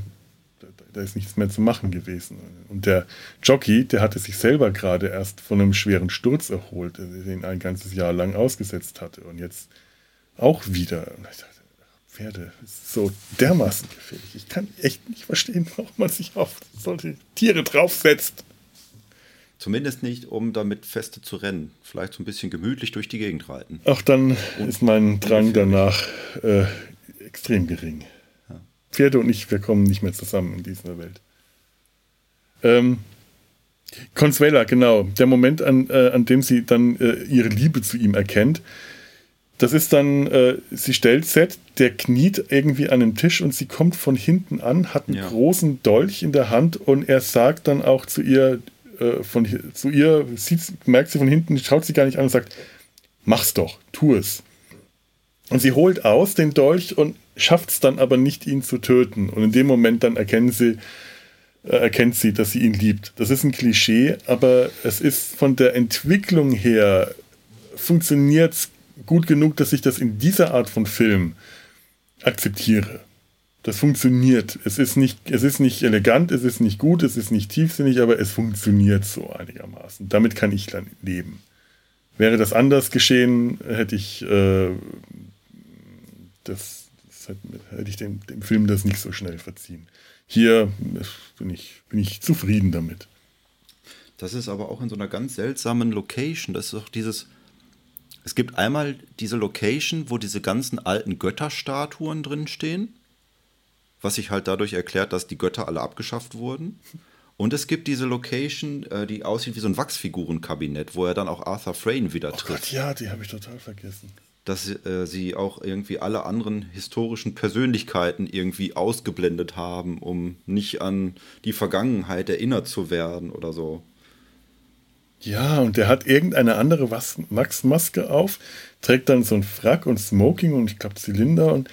da, ist nichts mehr zu machen gewesen. Und der Jockey, der hatte sich selber gerade erst von einem schweren Sturz erholt, den ein ganzes Jahr lang ausgesetzt hatte. Und jetzt auch wieder. Und ich dachte, Pferde ist so dermaßen gefährlich. Ich kann echt nicht verstehen, warum man sich auf solche Tiere draufsetzt. Zumindest nicht, um damit feste zu rennen. Vielleicht so ein bisschen gemütlich durch die Gegend reiten. Ach, dann und ist mein Drang danach äh, extrem gering. Pferde und ich, wir kommen nicht mehr zusammen in dieser Welt. Ähm, Consuela, genau. Der Moment, an, äh, an dem sie dann äh, ihre Liebe zu ihm erkennt das ist dann, äh, sie stellt Set, der kniet irgendwie an dem Tisch und sie kommt von hinten an, hat einen ja. großen Dolch in der Hand und er sagt dann auch zu ihr, äh, von, zu ihr, sieht, merkt sie von hinten, schaut sie gar nicht an und sagt, mach's doch, tu es. Und sie holt aus den Dolch und schafft es dann aber nicht, ihn zu töten. Und in dem Moment dann erkennen sie, äh, erkennt sie, dass sie ihn liebt. Das ist ein Klischee, aber es ist von der Entwicklung her funktioniert es gut genug, dass ich das in dieser Art von Film akzeptiere. Das funktioniert. Es ist nicht, es ist nicht elegant, es ist nicht gut, es ist nicht tiefsinnig, aber es funktioniert so einigermaßen. Damit kann ich dann leben. Wäre das anders geschehen, hätte ich äh, das, das hätte ich dem, dem, Film das nicht so schnell verziehen. Hier bin ich, bin ich zufrieden damit. Das ist aber auch in so einer ganz seltsamen Location. Das ist auch dieses, es gibt einmal diese Location, wo diese ganzen alten Götterstatuen drin stehen, was sich halt dadurch erklärt, dass die Götter alle abgeschafft wurden. Und es gibt diese Location, äh, die aussieht wie so ein Wachsfigurenkabinett, wo er dann auch Arthur Frayne wieder oh trifft. Gott, ja, die habe ich total vergessen. Dass äh, sie auch irgendwie alle anderen historischen Persönlichkeiten irgendwie ausgeblendet haben, um nicht an die Vergangenheit erinnert zu werden oder so. Ja, und der hat irgendeine andere Wachsmaske auf, trägt dann so ein Frack und Smoking und ich glaube Zylinder und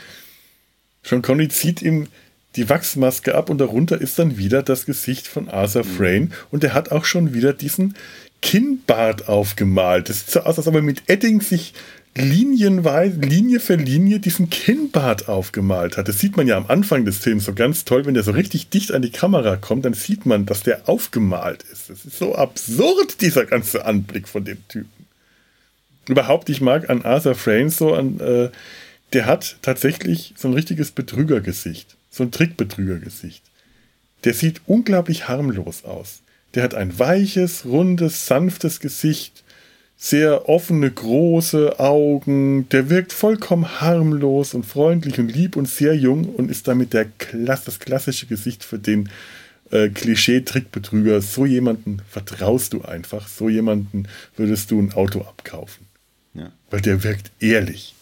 Sean Connery zieht ihm die Wachsmaske ab und darunter ist dann wieder das Gesicht von Arthur mhm. Frayne und der hat auch schon wieder diesen Kinnbart aufgemalt. Das sieht so aus, als ob er mit Edding sich linienweise, Linie für Linie diesen Kinnbart aufgemalt hat. Das sieht man ja am Anfang des Films so ganz toll, wenn der so richtig dicht an die Kamera kommt, dann sieht man, dass der aufgemalt ist. Das ist so absurd, dieser ganze Anblick von dem Typen. Überhaupt, ich mag an Arthur Frames so an, äh, der hat tatsächlich so ein richtiges Betrügergesicht, so ein Trickbetrügergesicht. Der sieht unglaublich harmlos aus. Der hat ein weiches, rundes, sanftes Gesicht, sehr offene, große Augen. Der wirkt vollkommen harmlos und freundlich und lieb und sehr jung und ist damit der Klass, das klassische Gesicht für den äh, Klischee-Trickbetrüger. So jemanden vertraust du einfach. So jemanden würdest du ein Auto abkaufen. Ja. Weil der wirkt ehrlich.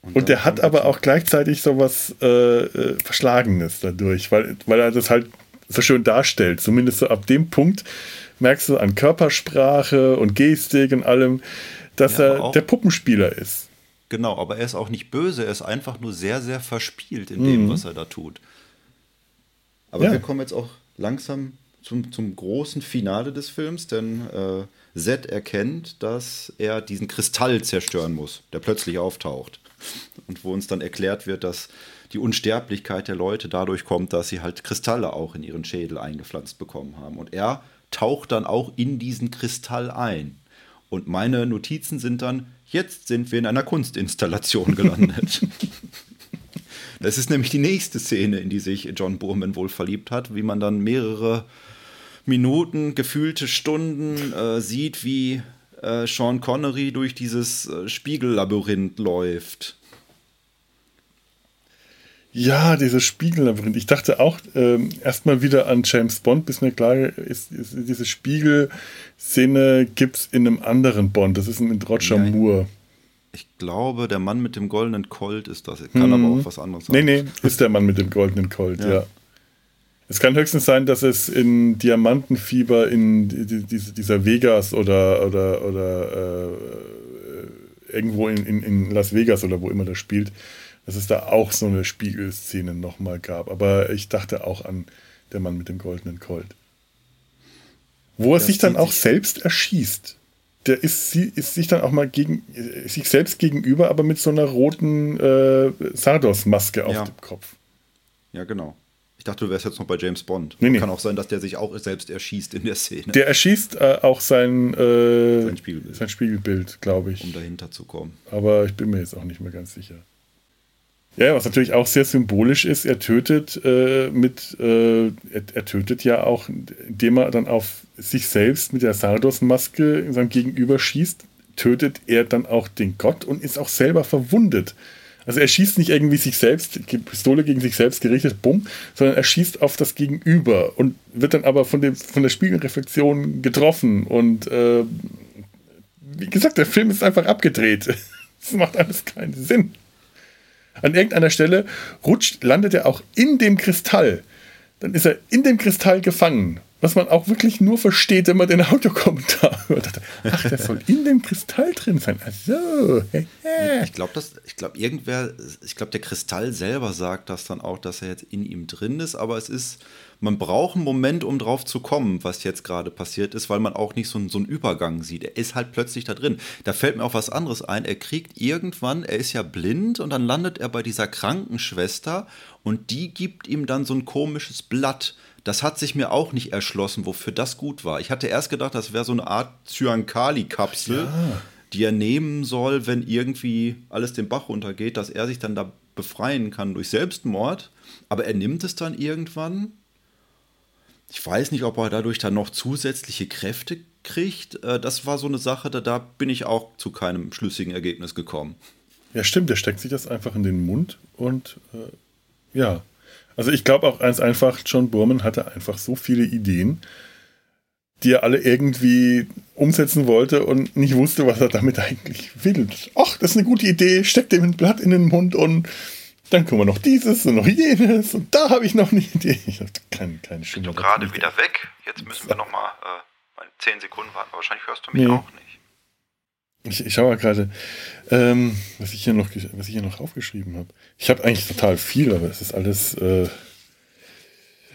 Und, und der hat aber auch gleichzeitig so was äh, äh, Verschlagenes dadurch, weil, weil er das halt so schön darstellt. Zumindest so ab dem Punkt, merkst du an Körpersprache und Gestik und allem, dass ja, er der Puppenspieler ist. Genau, aber er ist auch nicht böse, er ist einfach nur sehr, sehr verspielt in dem, mhm. was er da tut. Aber ja. wir kommen jetzt auch langsam zum, zum großen Finale des Films, denn äh, Zed erkennt, dass er diesen Kristall zerstören muss, der plötzlich auftaucht. Und wo uns dann erklärt wird, dass die Unsterblichkeit der Leute dadurch kommt, dass sie halt Kristalle auch in ihren Schädel eingepflanzt bekommen haben. Und er taucht dann auch in diesen Kristall ein. Und meine Notizen sind dann, jetzt sind wir in einer Kunstinstallation gelandet. *laughs* das ist nämlich die nächste Szene, in die sich John Boorman wohl verliebt hat, wie man dann mehrere Minuten, gefühlte Stunden äh, sieht, wie äh, Sean Connery durch dieses äh, Spiegellabyrinth läuft. Ja, dieses Spiegellabyrinth. Ich dachte auch ähm, erstmal wieder an James Bond, bis mir klar ist, ist diese Spiegelszene gibt es in einem anderen Bond. Das ist mit Roger ja, Moore. Ich glaube, der Mann mit dem goldenen Colt ist das. Kann hm. aber auch was anderes sein. Nee, nee, ist der Mann mit dem goldenen Colt, ja. ja. Es kann höchstens sein, dass es in Diamantenfieber in dieser Vegas oder, oder, oder äh, irgendwo in, in, in Las Vegas oder wo immer das spielt, dass es da auch so eine Spiegelszene nochmal gab. Aber ich dachte auch an der Mann mit dem goldenen Colt. Wo er das sich dann auch selbst erschießt. Der ist, ist sich dann auch mal gegen sich selbst gegenüber, aber mit so einer roten äh, Sardos-Maske auf ja. dem Kopf. Ja, genau. Ich dachte, du wärst jetzt noch bei James Bond. Nee, nee. Kann auch sein, dass der sich auch selbst erschießt in der Szene. Der erschießt äh, auch sein, äh, sein Spiegelbild, sein Spiegelbild glaube ich. Um dahinter zu kommen. Aber ich bin mir jetzt auch nicht mehr ganz sicher. Ja, was natürlich auch sehr symbolisch ist, er tötet äh, mit, äh, er, er, tötet ja auch, indem er dann auf sich selbst mit der Sardos-Maske in seinem Gegenüber schießt, tötet er dann auch den Gott und ist auch selber verwundet. Also er schießt nicht irgendwie sich selbst, Pistole gegen sich selbst gerichtet, bumm, sondern er schießt auf das Gegenüber und wird dann aber von, dem, von der Spiegelreflexion getroffen. Und äh, wie gesagt, der Film ist einfach abgedreht. *laughs* Das macht alles keinen Sinn. An irgendeiner Stelle rutscht, landet er auch in dem Kristall. Dann ist er in dem Kristall gefangen. Was man auch wirklich nur versteht, wenn man den Autokommentar *laughs* hört. Ach, der soll in dem Kristall drin sein. Ach so. Ich glaube, ich irgendwer, ich glaube, der Kristall selber sagt das dann auch, dass er jetzt in ihm drin ist, aber es ist, man braucht einen Moment, um drauf zu kommen, was jetzt gerade passiert ist, weil man auch nicht so, so einen Übergang sieht. Er ist halt plötzlich da drin. Da fällt mir auch was anderes ein. Er kriegt irgendwann, er ist ja blind und dann landet er bei dieser Krankenschwester und die gibt ihm dann so ein komisches Blatt. Das hat sich mir auch nicht erschlossen, wofür das gut war. Ich hatte erst gedacht, das wäre so eine Art Zyankali-Kapsel, ja. die er nehmen soll, wenn irgendwie alles den Bach runtergeht, dass er sich dann da befreien kann durch Selbstmord. Aber er nimmt es dann irgendwann ich weiß nicht, ob er dadurch dann noch zusätzliche Kräfte kriegt. Äh, das war so eine Sache, da, da bin ich auch zu keinem schlüssigen Ergebnis gekommen. Ja, stimmt, der steckt sich das einfach in den Mund und äh, ja. Also ich glaube auch ganz einfach, John Burman hatte einfach so viele Ideen, die er alle irgendwie umsetzen wollte und nicht wusste, was er damit eigentlich will. Ach, das ist eine gute Idee, steckt ihm ein Blatt in den Mund und dann kommen wir noch dieses und noch jenes und da habe ich noch eine Idee. Ich habe keine, keine. Bist du gerade wieder weg? Jetzt müssen wir noch mal äh, 10 Sekunden warten. Wahrscheinlich hörst du mich nee. auch nicht. Ich, ich schaue mal gerade, ähm, was, ich hier noch, was ich hier noch aufgeschrieben habe. Ich habe eigentlich total viel, aber es ist alles... Äh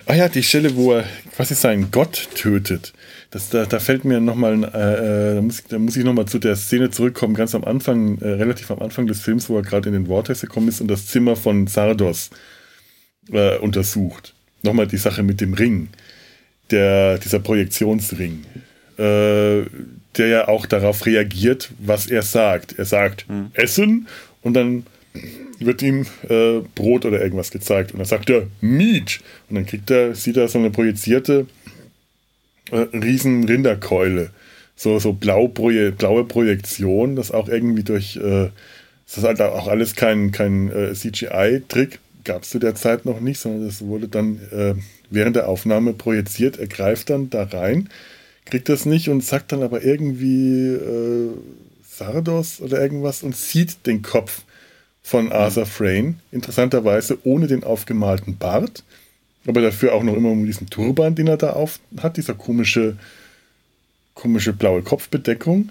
ah ja, die Stelle, wo er quasi seinen Gott tötet. Das, da, da fällt mir nochmal, äh, äh, da, muss, da muss ich nochmal zu der Szene zurückkommen, ganz am Anfang, äh, relativ am Anfang des Films, wo er gerade in den Vortex gekommen ist und das Zimmer von Sardos äh, untersucht. Nochmal die Sache mit dem Ring, der, dieser Projektionsring, äh, der ja auch darauf reagiert, was er sagt. Er sagt, hm. Essen und dann wird ihm äh, Brot oder irgendwas gezeigt und dann sagt er Meat und dann kriegt er, sieht er so eine projizierte äh, riesen Rinderkeule. So, so blau proje blaue Projektion, das auch irgendwie durch, äh, das ist halt auch alles kein, kein äh, CGI-Trick, gab es zu der Zeit noch nicht, sondern das wurde dann äh, während der Aufnahme projiziert. Er greift dann da rein, kriegt das nicht und sagt dann aber irgendwie äh, Sardos oder irgendwas und sieht den Kopf von Arthur Frayne. Interessanterweise ohne den aufgemalten Bart, aber dafür auch noch immer um diesen Turban, den er da auf hat, dieser komische, komische blaue Kopfbedeckung.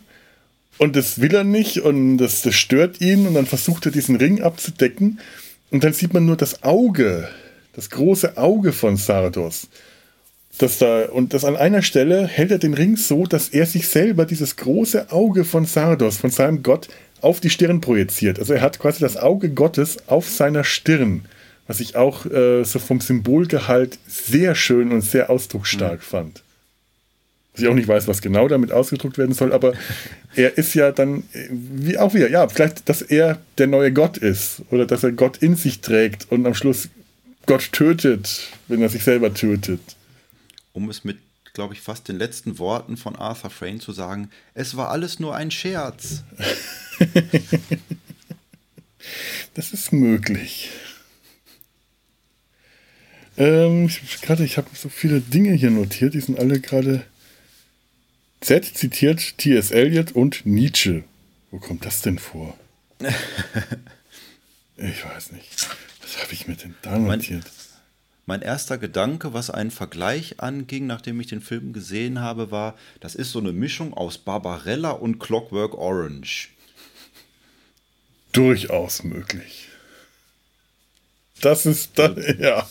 Und das will er nicht und das, das stört ihn und dann versucht er diesen Ring abzudecken und dann sieht man nur das Auge, das große Auge von Sardos. Das da, und das an einer Stelle hält er den Ring so, dass er sich selber dieses große Auge von Sardos, von seinem Gott, auf die Stirn projiziert. Also er hat quasi das Auge Gottes auf seiner Stirn, was ich auch äh, so vom Symbolgehalt sehr schön und sehr ausdrucksstark mhm. fand. Was ich auch nicht weiß, was genau damit ausgedruckt werden soll, aber *laughs* er ist ja dann, wie auch wieder, ja, vielleicht, dass er der neue Gott ist oder dass er Gott in sich trägt und am Schluss Gott tötet, wenn er sich selber tötet. Um es mit, glaube ich, fast den letzten Worten von Arthur Frayne zu sagen, es war alles nur ein Scherz. *laughs* das ist möglich. Ähm, ich gerade, ich habe so viele Dinge hier notiert, die sind alle gerade. Z zitiert T.S. Eliot und Nietzsche. Wo kommt das denn vor? *laughs* ich weiß nicht. Was habe ich mit dem da notiert? Mein, mein erster Gedanke, was einen Vergleich anging, nachdem ich den Film gesehen habe, war, das ist so eine Mischung aus Barbarella und Clockwork Orange durchaus möglich. Das ist dann, ja.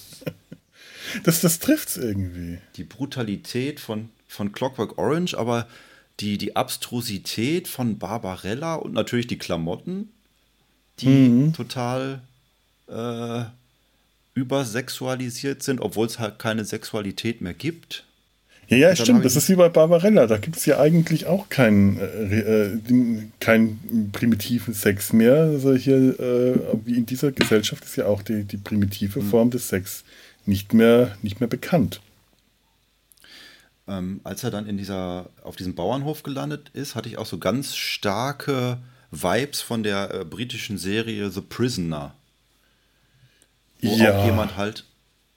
Das, das trifft es irgendwie. Die Brutalität von, von Clockwork Orange, aber die, die Abstrusität von Barbarella und natürlich die Klamotten, die mhm. total äh, übersexualisiert sind, obwohl es halt keine Sexualität mehr gibt. Ja, ja, stimmt. Das ist wie bei Barbarella. Da gibt es ja eigentlich auch keinen, äh, äh, keinen primitiven Sex mehr. Also hier, äh, wie in dieser Gesellschaft, ist ja auch die, die primitive mhm. Form des Sex nicht mehr, nicht mehr bekannt. Ähm, als er dann in dieser, auf diesem Bauernhof gelandet ist, hatte ich auch so ganz starke Vibes von der äh, britischen Serie The Prisoner. Wo ja. auch jemand halt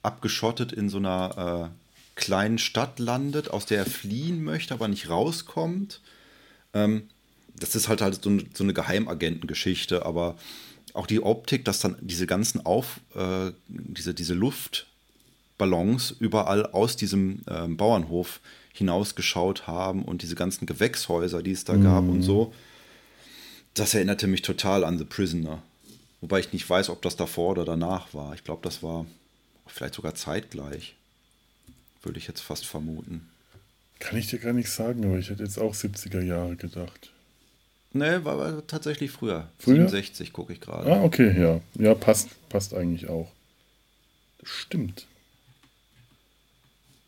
abgeschottet in so einer äh, kleinen Stadt landet, aus der er fliehen möchte, aber nicht rauskommt. Ähm, das ist halt halt so, so eine Geheimagentengeschichte, aber auch die Optik, dass dann diese ganzen Auf, äh, diese, diese Luftballons überall aus diesem äh, Bauernhof hinausgeschaut haben und diese ganzen Gewächshäuser, die es da mm. gab und so, das erinnerte mich total an The Prisoner. Wobei ich nicht weiß, ob das davor oder danach war. Ich glaube, das war vielleicht sogar zeitgleich würde ich jetzt fast vermuten. Kann ich dir gar nicht sagen, aber ich hätte jetzt auch 70er Jahre gedacht. Nee, war, war tatsächlich früher. früher? 67 gucke ich gerade. Ah, okay, ja. Ja, passt, passt eigentlich auch. Stimmt.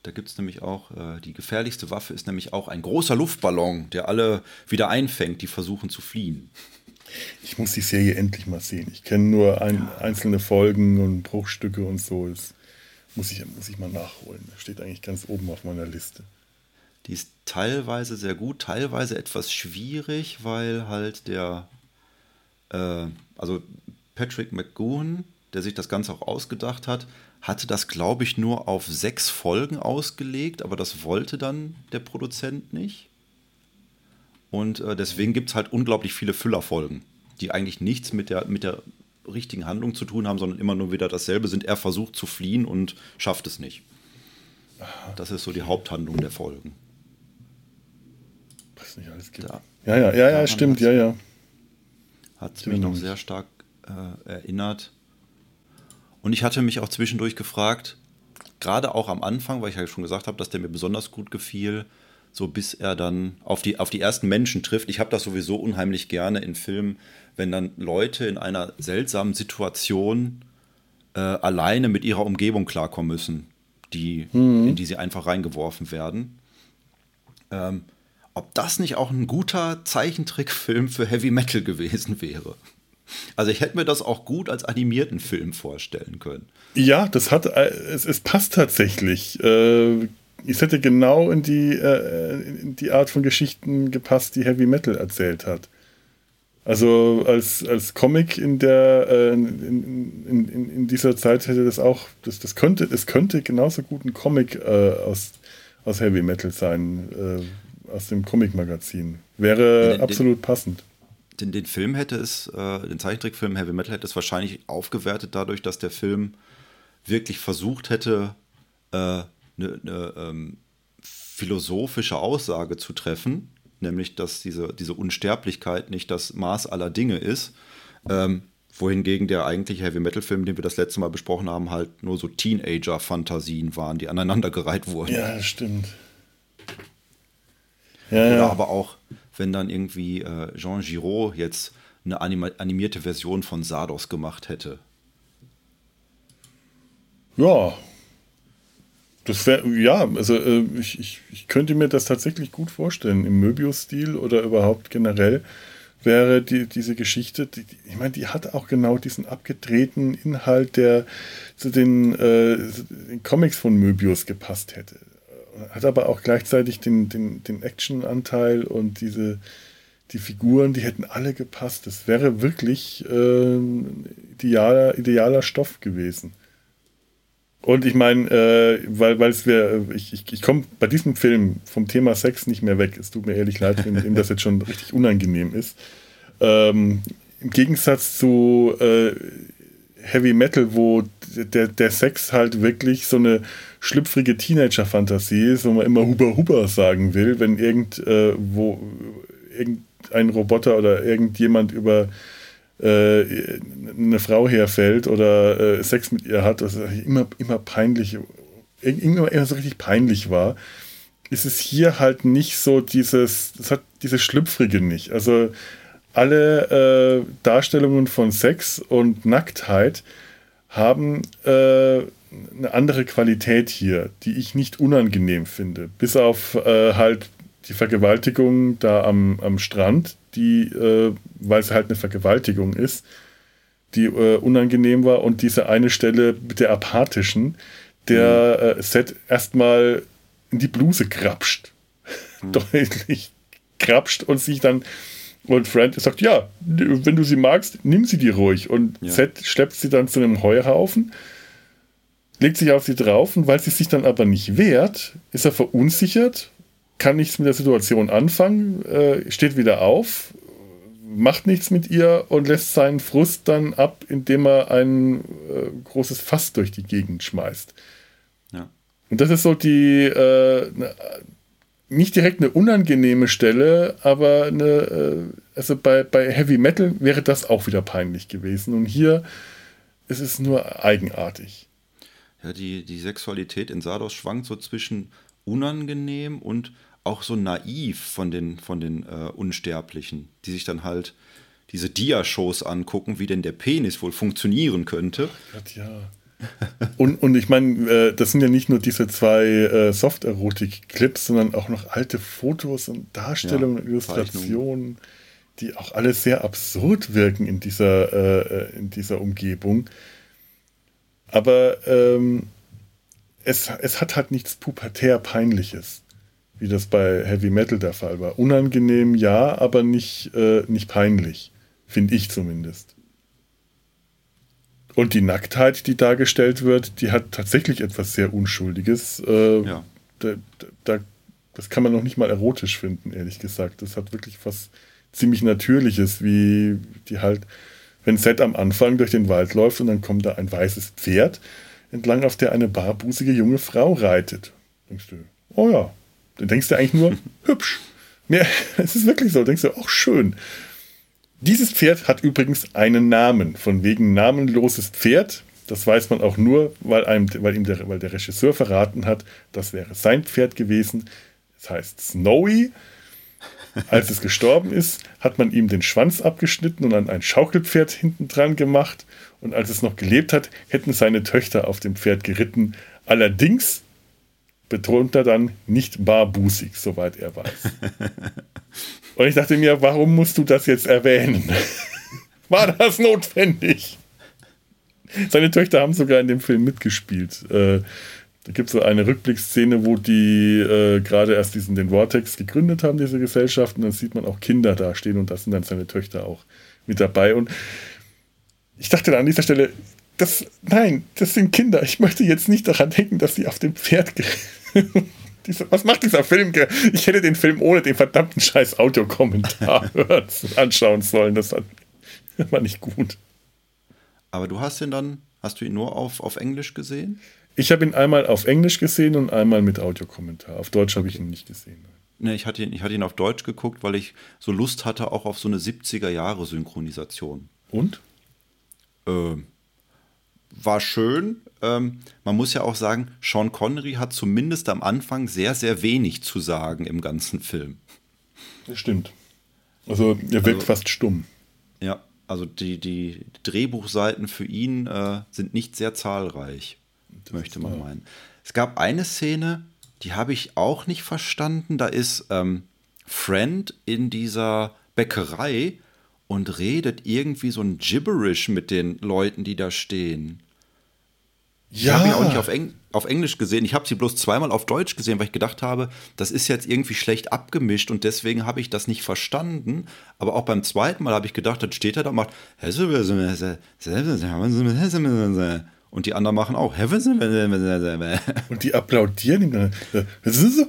Da gibt es nämlich auch, äh, die gefährlichste Waffe ist nämlich auch ein großer Luftballon, der alle wieder einfängt, die versuchen zu fliehen. Ich muss die Serie endlich mal sehen. Ich kenne nur ein, ja. einzelne Folgen und Bruchstücke und so. Es muss ich, muss ich mal nachholen. Steht eigentlich ganz oben auf meiner Liste. Die ist teilweise sehr gut, teilweise etwas schwierig, weil halt der, äh, also Patrick McGowan, der sich das Ganze auch ausgedacht hat, hatte das, glaube ich, nur auf sechs Folgen ausgelegt, aber das wollte dann der Produzent nicht. Und äh, deswegen gibt es halt unglaublich viele Füllerfolgen, die eigentlich nichts mit der, mit der richtigen Handlung zu tun haben, sondern immer nur wieder dasselbe sind. Er versucht zu fliehen und schafft es nicht. Das ist so die Haupthandlung der Folgen. Was nicht alles gibt. Da, ja, ja, ja, ja, stimmt, ja, ja. Hat mich noch sehr stark äh, erinnert. Und ich hatte mich auch zwischendurch gefragt, gerade auch am Anfang, weil ich ja schon gesagt habe, dass der mir besonders gut gefiel, so bis er dann auf die, auf die ersten Menschen trifft. Ich habe das sowieso unheimlich gerne in Filmen, wenn dann Leute in einer seltsamen Situation äh, alleine mit ihrer Umgebung klarkommen müssen, die, mhm. in die sie einfach reingeworfen werden. Ähm, ob das nicht auch ein guter Zeichentrickfilm für Heavy Metal gewesen wäre. Also ich hätte mir das auch gut als animierten Film vorstellen können. Ja, das hat, äh, es, es passt tatsächlich. Äh, es hätte genau in die, äh, in die Art von Geschichten gepasst, die Heavy Metal erzählt hat. Also als, als Comic in der in, in, in, dieser Zeit hätte das auch, das, das könnte, es könnte genauso gut ein Comic aus, aus Heavy Metal sein, aus dem Comic-Magazin. Wäre absolut passend. Den, den Film hätte es, äh, den Zeichentrickfilm Heavy Metal hätte es wahrscheinlich aufgewertet dadurch, dass der Film wirklich versucht hätte, eine äh, ne, ähm, philosophische Aussage zu treffen nämlich dass diese, diese Unsterblichkeit nicht das Maß aller Dinge ist. Ähm, wohingegen der eigentliche Heavy Metal Film, den wir das letzte Mal besprochen haben, halt nur so Teenager-Fantasien waren, die aneinandergereiht wurden. Ja, stimmt. Ja, Oder ja. aber auch, wenn dann irgendwie äh, Jean Giraud jetzt eine animierte Version von Sardos gemacht hätte. Ja, das wäre, ja, also äh, ich, ich, ich könnte mir das tatsächlich gut vorstellen. Im Möbius-Stil oder überhaupt generell wäre die, diese Geschichte, die, ich meine, die hat auch genau diesen abgedrehten Inhalt, der zu den, äh, den Comics von Möbius gepasst hätte. Hat aber auch gleichzeitig den, den, den Action-Anteil und diese, die Figuren, die hätten alle gepasst. Das wäre wirklich äh, idealer, idealer Stoff gewesen. Und ich meine, äh, weil es wir, ich, ich, ich komme bei diesem Film vom Thema Sex nicht mehr weg. Es tut mir ehrlich leid, wenn ihm das jetzt schon richtig unangenehm ist. Ähm, Im Gegensatz zu äh, Heavy Metal, wo der, der Sex halt wirklich so eine schlüpfrige Teenager-Fantasie wo man immer Huber Huber sagen will, wenn irgend, äh, wo, irgendein Roboter oder irgendjemand über äh, eine Frau herfällt oder äh, Sex mit ihr hat, was immer, immer peinlich, immer, immer so richtig peinlich war, ist es hier halt nicht so dieses, das hat diese Schlüpfrige nicht. Also alle äh, Darstellungen von Sex und Nacktheit haben äh, eine andere Qualität hier, die ich nicht unangenehm finde. Bis auf äh, halt die Vergewaltigung da am, am Strand, die, äh, weil es halt eine Vergewaltigung ist, die äh, unangenehm war und diese eine Stelle mit der apathischen, der mhm. äh, Set erstmal in die Bluse krapscht. Mhm. *laughs* Deutlich krapscht und sich dann und Friend sagt, ja, wenn du sie magst, nimm sie dir ruhig. Und ja. Seth schleppt sie dann zu einem Heuhaufen, legt sich auf sie drauf und weil sie sich dann aber nicht wehrt, ist er verunsichert kann nichts mit der Situation anfangen, äh, steht wieder auf, macht nichts mit ihr und lässt seinen Frust dann ab, indem er ein äh, großes Fass durch die Gegend schmeißt. Ja. Und das ist so die, äh, ne, nicht direkt eine unangenehme Stelle, aber eine, äh, also bei, bei Heavy Metal wäre das auch wieder peinlich gewesen. Und hier ist es nur eigenartig. Ja, die, die Sexualität in Sardos schwankt so zwischen unangenehm und auch so naiv von den, von den äh, Unsterblichen, die sich dann halt diese Dia-Shows angucken, wie denn der Penis wohl funktionieren könnte. Gott, ja. *laughs* und, und ich meine, äh, das sind ja nicht nur diese zwei äh, Soft-Erotik-Clips, sondern auch noch alte Fotos und Darstellungen, ja, Illustrationen, die auch alle sehr absurd wirken in dieser, äh, äh in dieser Umgebung. Aber ähm, es, es hat halt nichts pubertär Peinliches, wie das bei Heavy Metal der Fall war. Unangenehm ja, aber nicht, äh, nicht peinlich, finde ich zumindest. Und die Nacktheit, die dargestellt wird, die hat tatsächlich etwas sehr Unschuldiges. Äh, ja. da, da, das kann man noch nicht mal erotisch finden, ehrlich gesagt. Das hat wirklich was ziemlich Natürliches, wie die halt, wenn Seth am Anfang durch den Wald läuft und dann kommt da ein weißes Pferd entlang, auf der eine barbusige junge Frau reitet. Denkst du, oh ja. Dann denkst du eigentlich nur, *laughs* hübsch. Mehr, es ist wirklich so. Denkst du, auch schön. Dieses Pferd hat übrigens einen Namen, von wegen namenloses Pferd. Das weiß man auch nur, weil, einem, weil ihm der, weil der Regisseur verraten hat, das wäre sein Pferd gewesen. Es heißt Snowy. Als es gestorben ist, hat man ihm den Schwanz abgeschnitten und an ein Schaukelpferd hinten dran gemacht und als es noch gelebt hat, hätten seine Töchter auf dem Pferd geritten. Allerdings betont er dann nicht barbusig, soweit er weiß. *laughs* und ich dachte mir, warum musst du das jetzt erwähnen? *laughs* War das notwendig? Seine Töchter haben sogar in dem Film mitgespielt. Äh, Da gibt es so eine Rückblickszene, wo die äh, gerade erst diesen, den Vortex gegründet haben, diese Gesellschaft, und dann sieht man auch Kinder da stehen und das sind dann seine Töchter auch mit dabei. Und ich dachte dann an dieser Stelle, das, nein, das sind Kinder. Ich möchte jetzt nicht daran denken, dass sie auf dem Pferd *laughs* was macht dieser Film? Ich hätte den Film ohne den verdammten scheiß Audiokommentar *laughs* anschauen sollen. Das *laughs* war nicht gut. Aber du hast ihn dann, hast du ihn nur auf, auf Englisch gesehen? Ich habe ihn einmal auf Englisch gesehen und einmal mit Audiokommentar. Auf Deutsch habe ich ihn nicht gesehen. Ne, ich hatte, ihn, ich hatte ihn auf Deutsch geguckt, weil ich so Lust hatte auch auf so eine 70er-Jahre-Synchronisation. Und? Ähm, war schön. Ähm, man muss ja auch sagen, Sean Connery hat zumindest am Anfang sehr, sehr wenig zu sagen im ganzen Film. Das stimmt. Also er wirkt also, fast stumm. Ja, also die, die Drehbuchseiten für ihn äh, sind nicht sehr zahlreich, das möchte man meinen. Es gab eine Szene, die habe ich auch nicht verstanden. Da ist ähm, Friend in dieser Bäckerei und redet irgendwie so ein Gibberish mit den Leuten, die da stehen. Ich ja. habe ihn auch nicht auf, Eng auf Englisch gesehen. Ich habe sie bloß zweimal auf Deutsch gesehen, weil ich gedacht habe, das ist jetzt irgendwie schlecht abgemischt und deswegen habe ich das nicht verstanden. Aber auch beim zweiten Mal habe ich gedacht, dann steht er da und macht und die anderen machen auch und die applaudieren ihm. Das ist so,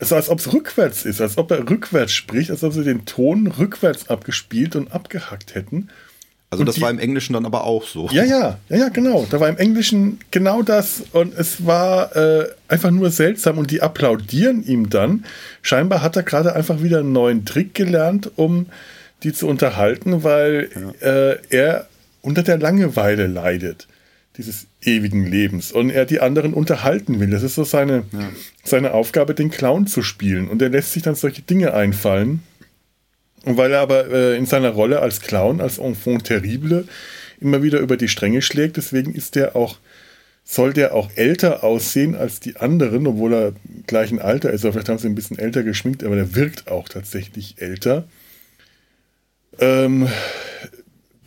so als ob es rückwärts ist, als ob er rückwärts spricht, als ob sie den Ton rückwärts abgespielt und abgehackt hätten. Also und das die, war im Englischen dann aber auch so. Ja, ja, ja, ja, genau. Da war im Englischen genau das und es war äh, einfach nur seltsam und die applaudieren ihm dann. Scheinbar hat er gerade einfach wieder einen neuen Trick gelernt, um die zu unterhalten, weil ja. äh, er unter der Langeweile leidet dieses ewigen Lebens und er die anderen unterhalten will. Das ist so seine, ja. seine Aufgabe, den Clown zu spielen und er lässt sich dann solche Dinge einfallen und weil er aber äh, in seiner Rolle als Clown, als Enfant terrible, immer wieder über die Stränge schlägt, deswegen ist der auch, soll der auch älter aussehen als die anderen, obwohl er gleichen Alter ist. Oder vielleicht haben sie ein bisschen älter geschminkt, aber der wirkt auch tatsächlich älter. Ähm,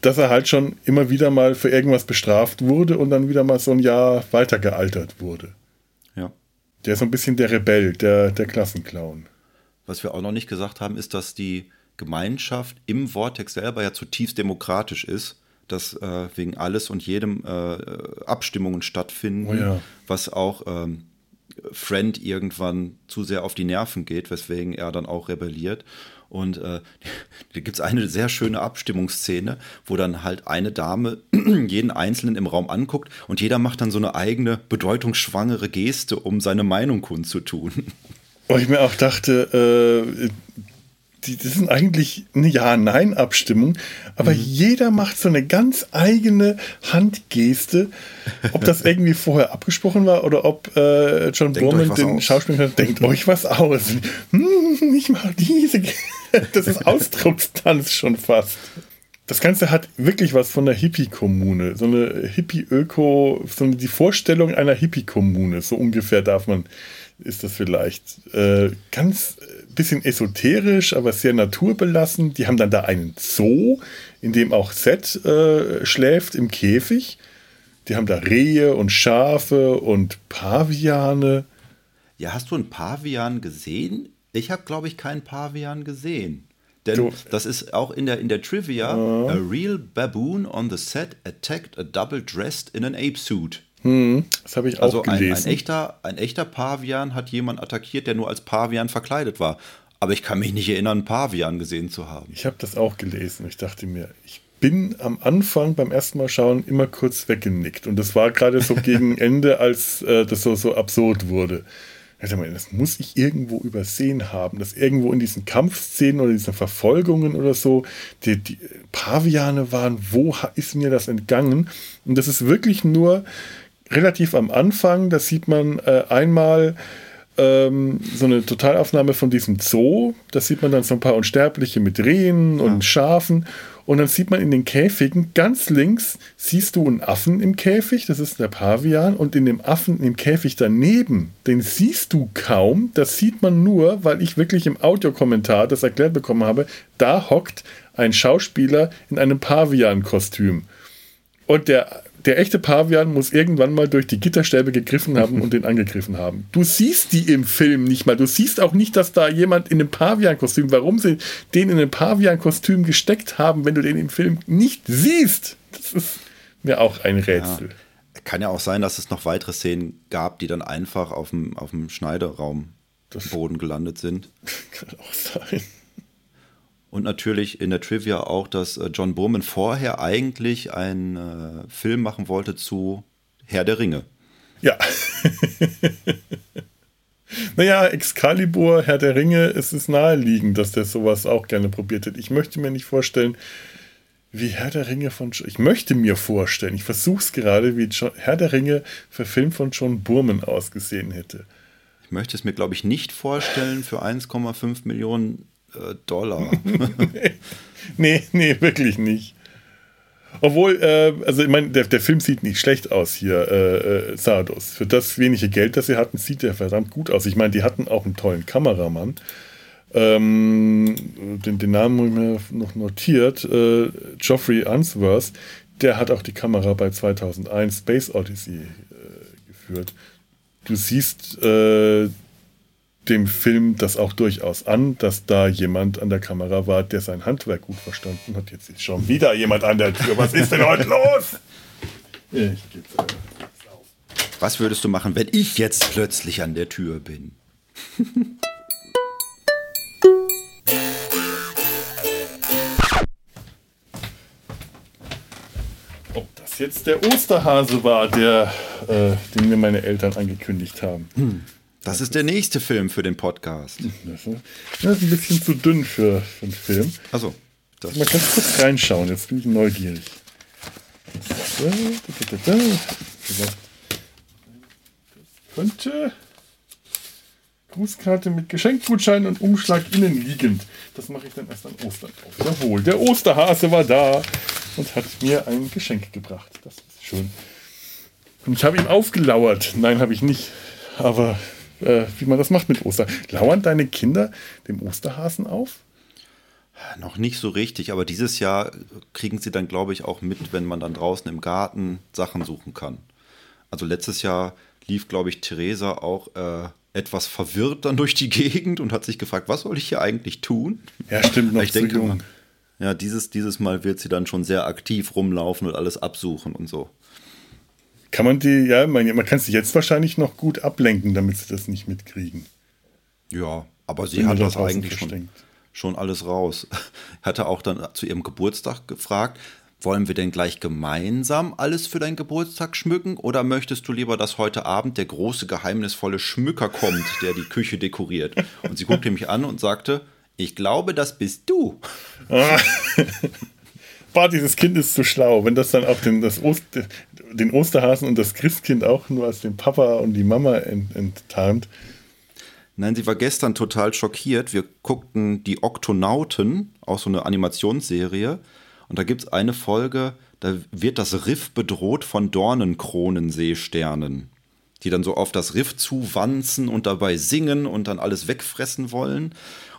dass er halt schon immer wieder mal für irgendwas bestraft wurde und dann wieder mal so ein Jahr weiter gealtert wurde. Ja. Der ist so ein bisschen der Rebell, der, der Klassenclown. Was wir auch noch nicht gesagt haben, ist, dass die Gemeinschaft im Vortex selber ja zutiefst demokratisch ist, dass äh, wegen alles und jedem äh, Abstimmungen stattfinden, oh ja. was auch ähm, Friend irgendwann zu sehr auf die Nerven geht, weswegen er dann auch rebelliert. Und äh, *laughs* da gibt es eine sehr schöne Abstimmungsszene, wo dann halt eine Dame *clears throat* jeden Einzelnen im Raum anguckt und jeder macht dann so eine eigene bedeutungsschwangere Geste, um seine Meinung kundzutun. *laughs* Wo ich mir auch dachte, äh, die, das sind eigentlich eine Ja-Nein-Abstimmung, aber mhm. jeder macht so eine ganz eigene Handgeste. Ob das *laughs* irgendwie vorher abgesprochen war oder ob äh, John Borman den Schauspieler denkt euch was aus. Hm, ich mache diese. *laughs* das ist Ausdruckstanz schon fast. Das Ganze hat wirklich was von der Hippie-Kommune. So eine Hippie-Öko, so die Vorstellung einer Hippie-Kommune. So ungefähr darf man, ist das vielleicht. Äh, ganz bisschen esoterisch, aber sehr naturbelassen. Die haben dann da einen Zoo, in dem auch Seth äh, schläft im Käfig. Die haben da Rehe und Schafe und Paviane. Ja, hast du einen Pavian gesehen? Ich habe, glaube ich, keinen Pavian gesehen. Denn du. das ist auch in der, in der Trivia: uh. A real baboon on the set attacked a double dressed in an ape suit. Hm, das habe ich auch also gelesen. Ein, ein, echter, ein echter Pavian hat jemand attackiert, der nur als Pavian verkleidet war. Aber ich kann mich nicht erinnern, einen Pavian gesehen zu haben. Ich habe das auch gelesen. Ich dachte mir, ich bin am Anfang beim ersten Mal schauen immer kurz weggenickt. Und das war gerade so gegen *laughs* Ende, als äh, das so, so absurd wurde. Das muss ich irgendwo übersehen haben, dass irgendwo in diesen Kampfszenen oder diesen Verfolgungen oder so die, die Paviane waren. Wo ist mir das entgangen? Und das ist wirklich nur relativ am Anfang, da sieht man äh, einmal ähm, so eine Totalaufnahme von diesem Zoo. Da sieht man dann so ein paar Unsterbliche mit Rehen und Schafen. Und dann sieht man in den Käfigen ganz links, siehst du einen Affen im Käfig, das ist der Pavian. Und in dem Affen im Käfig daneben, den siehst du kaum. Das sieht man nur, weil ich wirklich im Audiokommentar das erklärt bekommen habe. Da hockt ein Schauspieler in einem Pavian-Kostüm. Und der der echte Pavian muss irgendwann mal durch die Gitterstäbe gegriffen haben und den angegriffen haben. Du siehst die im Film nicht mal. Du siehst auch nicht, dass da jemand in einem Pavian-Kostüm, warum sie den in einem Pavian-Kostüm gesteckt haben, wenn du den im Film nicht siehst. Das ist mir auch ein Rätsel. Ja. Kann ja auch sein, dass es noch weitere Szenen gab, die dann einfach auf dem, auf dem Schneideraum Boden gelandet sind. *laughs* Kann auch sein. Und natürlich in der Trivia auch, dass äh, John Bowman vorher eigentlich einen äh, Film machen wollte zu Herr der Ringe. Ja. *laughs* naja, Excalibur, Herr der Ringe, es ist naheliegend, dass der sowas auch gerne probiert hätte. Ich möchte mir nicht vorstellen, wie Herr der Ringe von. Ich möchte mir vorstellen, ich versuche es gerade, wie John, Herr der Ringe verfilmt von John Burman ausgesehen hätte. Ich möchte es mir, glaube ich, nicht vorstellen für 1,5 Millionen äh, Dollar. *laughs* nee, nee, wirklich nicht. Obwohl, äh, also ich meine, der, der Film sieht nicht schlecht aus hier, äh, äh, Sardos. Für das wenige Geld, das sie hatten, sieht der verdammt gut aus. Ich meine, die hatten auch einen tollen Kameramann. Ähm, den, den Namen habe ich mir noch notiert. Äh, Geoffrey Unsworth, der hat auch die Kamera bei 2001 Space Odyssey äh, geführt. Du siehst äh, dem Film das auch durchaus an, dass da jemand an der Kamera war, der sein Handwerk gut verstanden hat. Jetzt ist schon wieder jemand an der Tür. Was ist denn heute los? Ich geb's auf. Was würdest du machen, wenn ich jetzt plötzlich an der Tür bin? Ob das jetzt der Osterhase war, der, äh, den mir meine Eltern angekündigt haben. Hm. Das ist der nächste Film für den Podcast. Das ist ein bisschen zu dünn für, für einen Film. Also, das mal ganz kurz reinschauen. Jetzt bin ich neugierig. Das könnte Grußkarte mit Geschenkgutschein und Umschlag innen liegend. Das mache ich dann erst an Ostern auf. Jawohl, der Osterhase war da und hat mir ein Geschenk gebracht. Das ist schön. Und ich habe ihm aufgelauert. Nein, habe ich nicht. Aber äh, wie man das macht mit Ostern. Lauern deine Kinder dem Osterhasen auf? Noch nicht so richtig, aber dieses Jahr kriegen sie dann, glaube ich, auch mit, wenn man dann draußen im Garten Sachen suchen kann. Also letztes Jahr lief, glaube ich, Theresa auch äh, etwas verwirrt dann durch die *laughs* Gegend und hat sich gefragt, was soll ich hier eigentlich tun? Ja, stimmt, noch ich denke, jung. Ja, dieses, dieses Mal wird sie dann schon sehr aktiv rumlaufen und alles absuchen und so. Kann man die, ja, man, man kann sie jetzt wahrscheinlich noch gut ablenken, damit sie das nicht mitkriegen. Ja, aber sie hat das eigentlich schon, schon alles raus. *laughs* Hatte auch dann zu ihrem Geburtstag gefragt, wollen wir denn gleich gemeinsam alles für deinen Geburtstag schmücken oder möchtest du lieber, dass heute Abend der große geheimnisvolle Schmücker kommt, der die Küche dekoriert? Und sie guckte mich an und sagte, ich glaube, das bist du. *laughs* Bah, dieses Kind ist zu schlau. Wenn das dann auch den, das Ost, den Osterhasen und das Christkind auch nur als den Papa und die Mama ent, enttarnt. Nein, sie war gestern total schockiert. Wir guckten die Oktonauten, auch so eine Animationsserie. Und da gibt es eine Folge, da wird das Riff bedroht von Dornenkronenseesternen, die dann so auf das Riff zuwanzen und dabei singen und dann alles wegfressen wollen.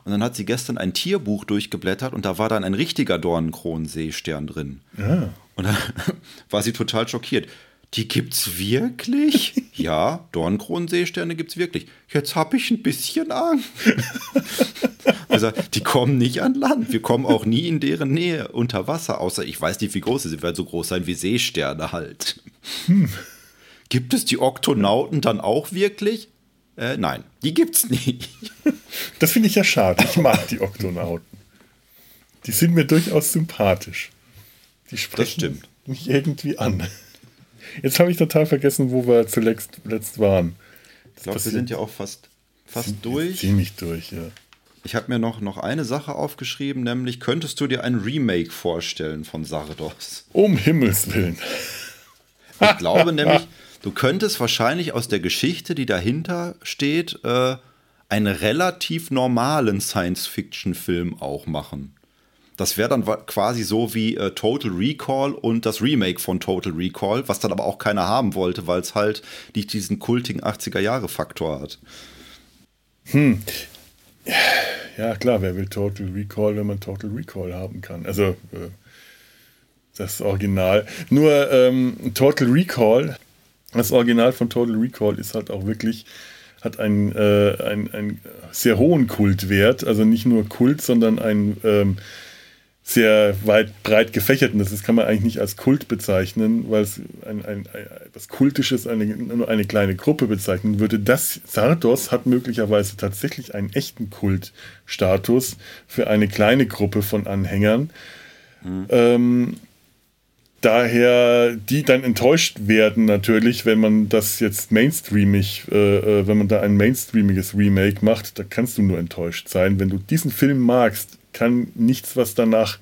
Und dann hat sie gestern ein Tierbuch durchgeblättert und da war dann ein richtiger Dornenkronenseestern drin. Ja. Und dann *laughs* war sie total schockiert. Die gibt's wirklich? *laughs* ja, Dornkronenseesterne gibt's wirklich. Jetzt habe ich ein bisschen Angst. *laughs* also, die kommen nicht an Land. Wir kommen auch nie in deren Nähe unter Wasser, außer ich weiß nicht, wie groß sie sind. Sie werden so groß sein wie Seesterne halt. Hm. Gibt es die Oktonauten dann auch wirklich? Äh, nein, die gibt's nicht. *laughs* Das finde ich ja schade. Ich mag die Oktonauten. Die sind mir durchaus sympathisch. Die sprechen mich irgendwie an. Jetzt habe ich total vergessen, wo wir zuletzt letzt waren. Ich glaube, wir sind ja auch fast, fast durch. Ziemlich durch, ja. Ich habe mir noch, noch eine Sache aufgeschrieben, nämlich könntest du dir ein Remake vorstellen von Sardos? Um Himmels Willen. Ich glaube *laughs* nämlich, Du könntest wahrscheinlich aus der Geschichte, die dahinter steht, äh, einen relativ normalen Science-Fiction-Film auch machen. Das wäre dann quasi so wie äh, Total Recall und das Remake von Total Recall, was dann aber auch keiner haben wollte, weil es halt nicht diesen kultigen 80er-Jahre-Faktor hat. Hm. Ja, klar, wer will Total Recall, wenn man Total Recall haben kann? Also, äh, das Original. Nur ähm, Total Recall, das Original von Total Recall ist halt auch wirklich, hat einen, äh, einen, einen sehr hohen Kultwert. Also nicht nur Kult, sondern ein ähm, sehr weit breit gefächerten. Das kann man eigentlich nicht als Kult bezeichnen, weil es ein, ein, ein, etwas Kultisches eine, nur eine kleine Gruppe bezeichnen würde. Das Sardos hat möglicherweise tatsächlich einen echten Kultstatus für eine kleine Gruppe von Anhängern. Mhm. Ähm, daher die dann enttäuscht werden natürlich, wenn man das jetzt mainstreamig, äh, äh, wenn man da ein mainstreamiges Remake macht, da kannst du nur enttäuscht sein. Wenn du diesen Film magst, kann nichts, was danach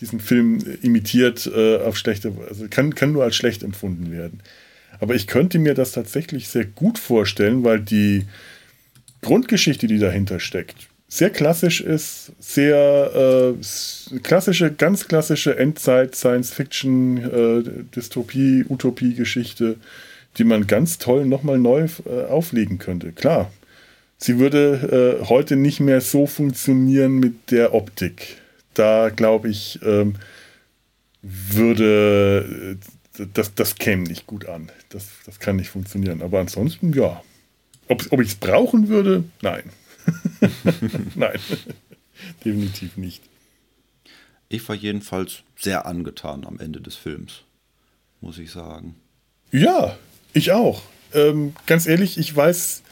diesen Film imitiert, äh, auf schlechte, also kann, kann nur als schlecht empfunden werden. Aber ich könnte mir das tatsächlich sehr gut vorstellen, weil die Grundgeschichte, die dahinter steckt, sehr klassisch ist, sehr äh, klassische, ganz klassische Endzeit, Science-Fiction, äh, die man ganz toll nochmal neu äh, auflegen könnte. Klar, sie würde äh, heute nicht mehr so funktionieren mit der Optik. Da glaube ich, ähm, würde äh, das, das käme nicht gut an. Das, das kann nicht funktionieren. Aber ansonsten, ja. Ob, ob ich es brauchen würde? Nein. *laughs* Nein, *laughs* definitiv nicht. Ich war jedenfalls sehr angetan am Ende des Films, muss ich sagen. Ja, ich auch. Ähm, ganz ehrlich, ich weiß,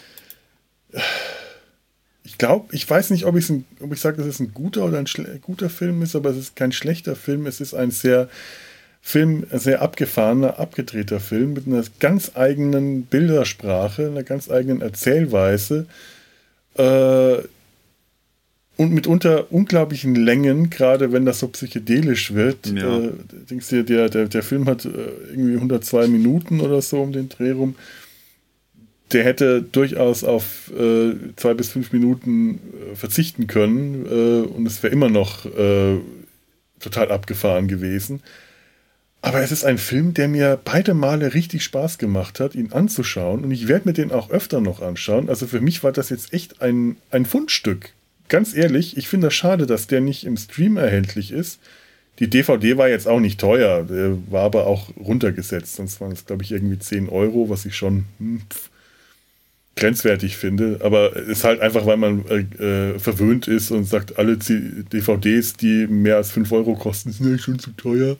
ich glaube, ich weiß nicht, ob, ob ich sage, dass es ein guter oder ein guter Film ist, aber es ist kein schlechter Film. Es ist ein sehr Film, sehr abgefahrener, abgedrehter Film mit einer ganz eigenen Bildersprache, einer ganz eigenen Erzählweise äh, und mitunter unglaublichen Längen, gerade wenn das so psychedelisch wird. Ja. Äh, denkst du, der, der, der Film hat äh, irgendwie 102 Minuten oder so um den Dreh rum. Der hätte durchaus auf äh, zwei bis fünf Minuten äh, verzichten können äh, und es wäre immer noch total abgefahren gewesen. Aber es ist ein Film, der mir beide Male richtig Spaß gemacht hat, ihn anzuschauen. Und ich werde mir den auch öfter noch anschauen. Also für mich war das jetzt echt ein, ein Fundstück. Ganz ehrlich, ich finde das schade, dass der nicht im Stream erhältlich ist. Die DVD war jetzt auch nicht teuer, der war aber auch runtergesetzt. Sonst waren es, glaube ich, irgendwie 10 Euro, was ich schon hm, pf, grenzwertig finde. Aber es ist halt einfach, weil man äh, äh verwöhnt ist und sagt, alle DVDs, die mehr als 5 Euro kosten, sind ja schon zu teuer.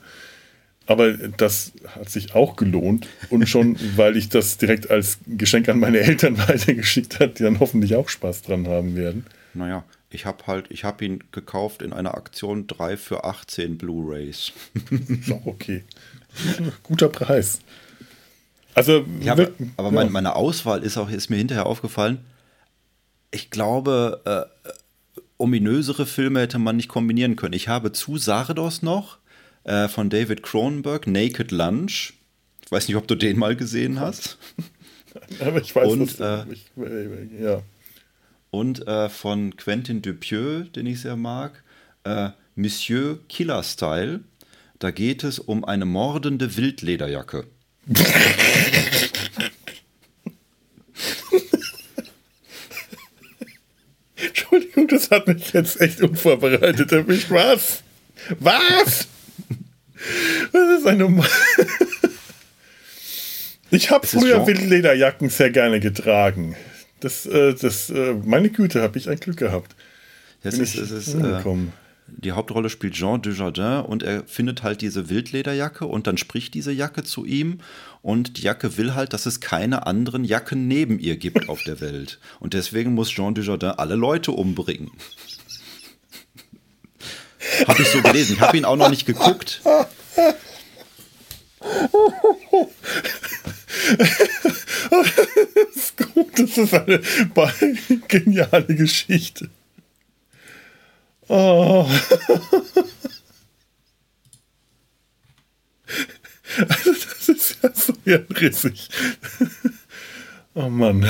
Aber das hat sich auch gelohnt. Und schon, *laughs* weil ich das direkt als Geschenk an meine Eltern *laughs* weitergeschickt habe, die dann hoffentlich auch Spaß dran haben werden. Naja, ich habe halt, ich habe ihn gekauft in einer Aktion 3 für 18 Blu-Rays. *laughs* Auch okay. Guter Preis. Also, ja, aber, aber ja. meine, Auswahl ist auch, ist mir hinterher aufgefallen. Ich glaube, äh, ominösere Filme hätte man nicht kombinieren können. Ich habe zu Sardos noch äh, von David Cronenberg, Naked Lunch. Ich weiß nicht, ob du den mal gesehen hast. *laughs* Aber ich weiß, und, äh, ich, ja. Und äh, von Quentin Dupieux, den ich sehr mag, äh, Monsieur Killer Style. Da geht es um eine mordende Wildlederjacke. *laughs* Entschuldigung, das hat mich jetzt echt unvorbereitet erwischt. Was? Was? Das ist eine. *laughs* ich habe früher Wildlederjacken sehr gerne getragen. Das, äh, das, äh, meine Güte, habe ich ein Glück gehabt. Das ist, es ist, äh, die Hauptrolle spielt Jean Dujardin und er findet halt diese Wildlederjacke und dann spricht diese Jacke zu ihm und die Jacke will halt, dass es keine anderen Jacken neben ihr gibt auf der Welt. Und deswegen muss Jean Dujardin alle Leute umbringen. Habe ich so gelesen. Ich habe ihn auch noch nicht geguckt. das *laughs* ist gut, das ist eine *laughs* geniale Geschichte. Oh. *laughs* Also das ist ja so hirnrissig. Oh Mann.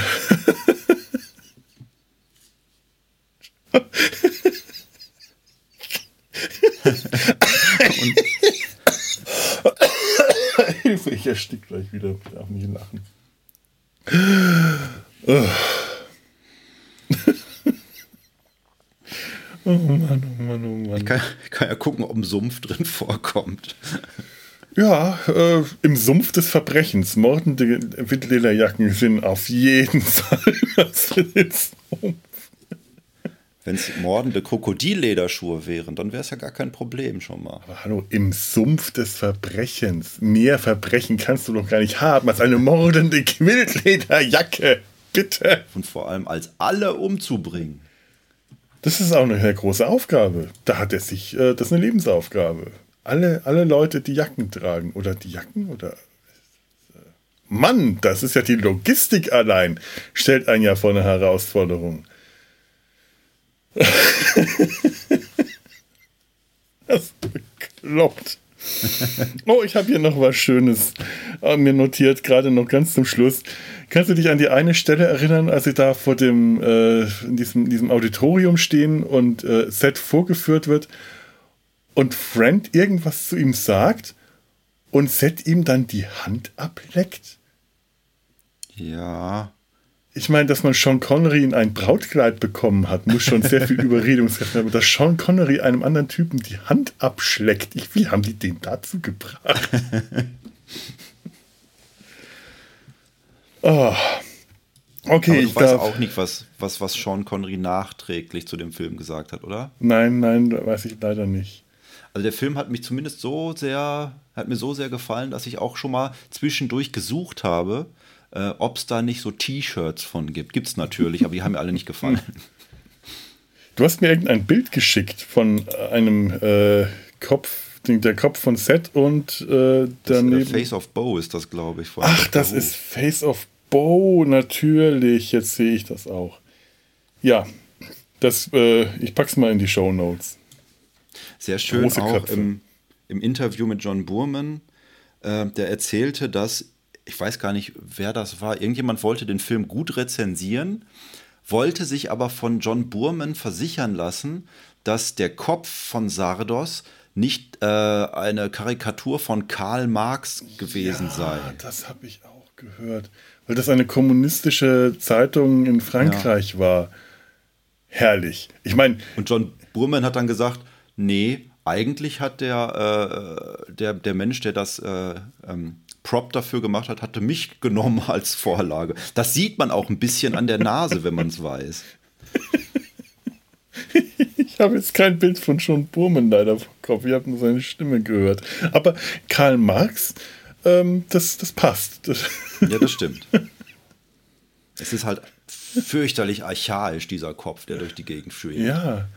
Hilfe, ich erstick gleich wieder. Ich darf nicht lachen. *laughs* Oh Mann, oh Mann, oh Ich kann, ich kann ja gucken, ob ein Sumpf drin vorkommt. Ja, äh, im Sumpf des Verbrechens. Mordende Windlederjacken sind auf jeden *laughs* Fall den Sumpf. Wenn es mordende Krokodillederschuhe wären, dann wäre es ja gar kein Problem schon mal. Aber hallo, im Sumpf des Verbrechens. Mehr Verbrechen kannst du doch gar nicht haben als eine mordende *laughs* Wildlederjacke. Bitte. Und vor allem als alle umzubringen. Das ist auch eine große Aufgabe. Da hat er sich, äh, das ist eine Lebensaufgabe. Alle, alle Leute, die Jacken tragen. Oder die Jacken oder. Mann, das ist ja die Logistik allein. Stellt einen ja vor eine Herausforderung. *laughs* das ist bekloppt. Oh, ich habe hier noch was Schönes äh, mir notiert, gerade noch ganz zum Schluss. Kannst du dich an die eine Stelle erinnern, als sie da vor dem, äh, in diesem, diesem Auditorium stehen und äh, Seth vorgeführt wird und Friend irgendwas zu ihm sagt und Seth ihm dann die Hand ableckt? Ja. Ich meine, dass man Sean Connery in ein Brautkleid bekommen hat, muss schon sehr viel *laughs* Überredungskraft haben. Aber dass Sean Connery einem anderen Typen die Hand abschleckt, ich, wie haben die den dazu gebracht? oh. *laughs* Okay, Aber ich weißt darf. auch nicht, was, was, was Sean Connery nachträglich zu dem Film gesagt hat, oder? Nein, nein, weiß ich leider nicht. Also der Film hat mich zumindest so sehr, hat mir so sehr gefallen, dass ich auch schon mal zwischendurch gesucht habe, äh, ob es da nicht so T-Shirts von gibt. Gibt es natürlich, aber die haben mir alle nicht gefallen. *laughs* Du hast mir irgendein Bild geschickt von einem äh, Kopf, der Kopf von Seth und äh, Das, äh, daneben. Face of Bow ist das, glaube ich. von Ach, das ist Face of Bow, natürlich. Jetzt sehe ich das auch. Ja, das, äh, ich pack's mal in die Show Notes. Sehr schön Große auch im, im Interview mit John Burman. Äh, der erzählte, dass, ich weiß gar nicht, wer das war, irgendjemand wollte den Film gut rezensieren, wollte sich aber von John Burman versichern lassen, dass der Kopf von Sardos nicht äh, eine Karikatur von Karl Marx gewesen sei. Ah, das habe ich auch gehört. Weil das eine kommunistische Zeitung in Frankreich war. Herrlich. Ich meine, Und John Burman hat dann gesagt, nee, eigentlich hat der, äh, der, der Mensch, der das äh, ähm, Prop dafür gemacht hat, hatte mich genommen *laughs* als Vorlage. Das sieht man auch ein bisschen an der Nase, wenn man es weiß. *laughs* ich habe jetzt kein Bild von John Burman leider vom Kopf. Ich habe nur seine Stimme gehört. Aber Karl Marx, ähm, das, das passt. Das, Ja, das *laughs* stimmt. es ist halt fürchterlich archaisch, dieser Kopf, der durch die Gegend schwebt. Ja.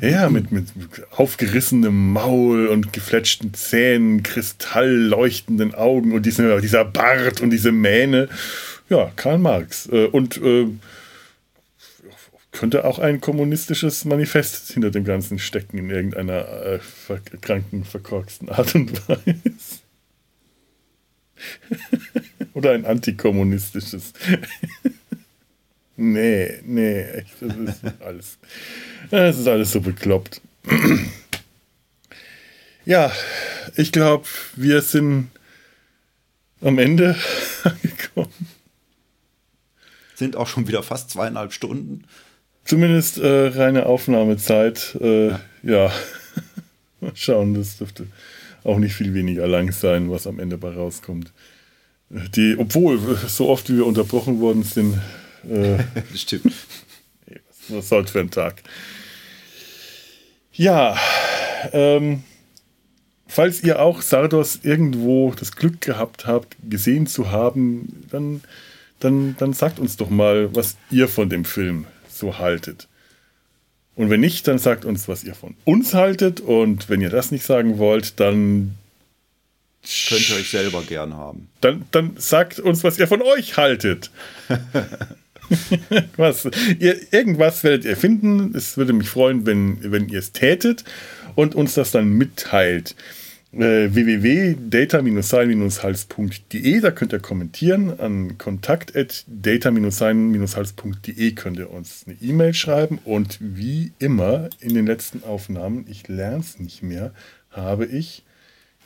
Ja, mit, mit aufgerissenem Maul und gefletschten Zähnen, kristallleuchtenden Augen und diesem, dieser Bart und diese Mähne. Ja, Karl Marx. Äh, Und äh, könnte auch ein kommunistisches Manifest hinter dem Ganzen stecken in irgendeiner äh, verkrankten, verkorksten Art und Weise. *laughs* Oder ein antikommunistisches. *laughs* nee, nee, echt, das ist *laughs* alles. Es ist alles so bekloppt. Ja, ich glaube, wir sind am Ende *laughs* angekommen. Sind auch schon wieder fast zweieinhalb Stunden. Zumindest äh, reine Aufnahmezeit. Äh, ja. *laughs* Mal schauen, das dürfte auch nicht viel weniger lang sein, was am Ende bei rauskommt. Die, obwohl, so oft wie wir unterbrochen worden sind, äh, *laughs* stimmt. was soll's für ein Tag. Ja, ähm, falls ihr auch Sardos irgendwo das Glück gehabt habt, gesehen zu haben, dann, dann, dann sagt uns doch mal, was ihr von dem Film so haltet. Und wenn nicht, dann sagt uns, was ihr von uns haltet. Und wenn ihr das nicht sagen wollt, dann, Könnt ihr euch selber gern haben. dann, dann sagt uns, was ihr von euch haltet. *laughs* *laughs* was, ihr, irgendwas werdet ihr finden. Es würde mich freuen, wenn, wenn ihr es tätet und uns das dann mitteilt. Äh, www.data-sein-hals.de, da könnt ihr kommentieren. An kontakt.data-sein-hals.de könnt ihr uns eine E-Mail schreiben. Und wie immer in den letzten Aufnahmen, ich lerne es nicht mehr, habe ich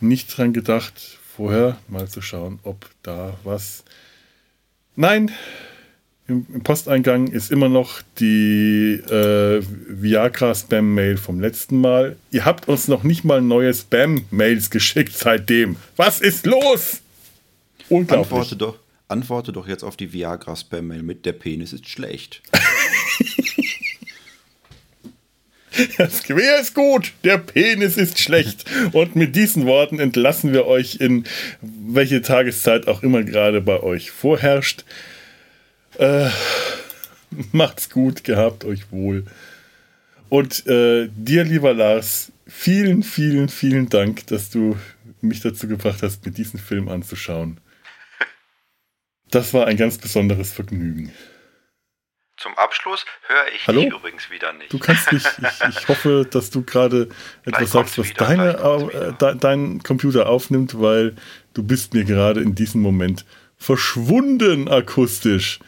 nicht dran gedacht, vorher mal zu schauen, ob da was. Nein, Im, Posteingang ist immer noch die äh, Viagra-Spam-Mail vom letzten Mal. Ihr habt uns noch nicht mal neue Spam-Mails geschickt seitdem. Was ist los? Unglaublich. Antworte doch, antworte doch jetzt auf die Viagra-Spam-Mail mit: Der Penis ist schlecht. *laughs* Das Gewehr ist gut, der Penis ist schlecht. Und mit diesen Worten entlassen wir euch in welche Tageszeit auch immer gerade bei euch vorherrscht. Äh, macht's gut, gehabt euch wohl. Und äh, dir, lieber Lars, vielen, vielen, vielen Dank, dass du mich dazu gebracht hast, mir diesen Film anzuschauen. Das war ein ganz besonderes Vergnügen. Zum Abschluss höre ich Hallo? dich übrigens wieder nicht. Du kannst mich, *laughs* ich, ich hoffe, dass du gerade etwas sagst, was wieder, deine, äh, de, dein Computer aufnimmt, weil du bist mir gerade in diesem Moment verschwunden akustisch.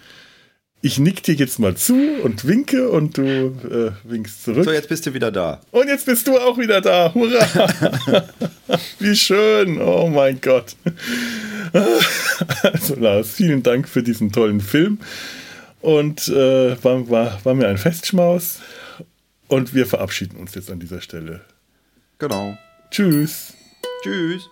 Ich nick dir jetzt mal zu und winke und du äh, winkst zurück. So, jetzt bist du wieder da. Und jetzt bist du auch wieder da. Hurra! *laughs* Wie schön. Oh mein Gott. also Lars, vielen Dank für diesen tollen Film. Und äh, war, war, war mir ein Festschmaus. Und wir verabschieden uns jetzt an dieser Stelle. Genau. Tschüss. Tschüss.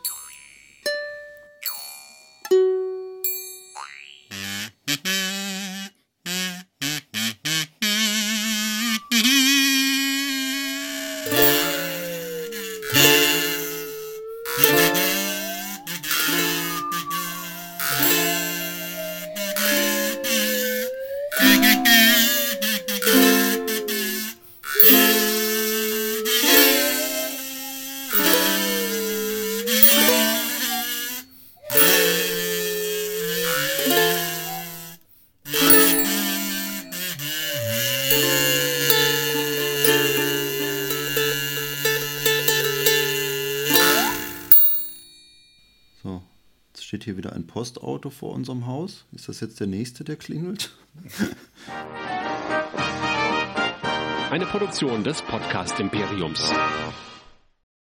Postauto vor unserem Haus. Ist das jetzt der nächste, der klingelt? Eine Produktion des Podcast Imperiums.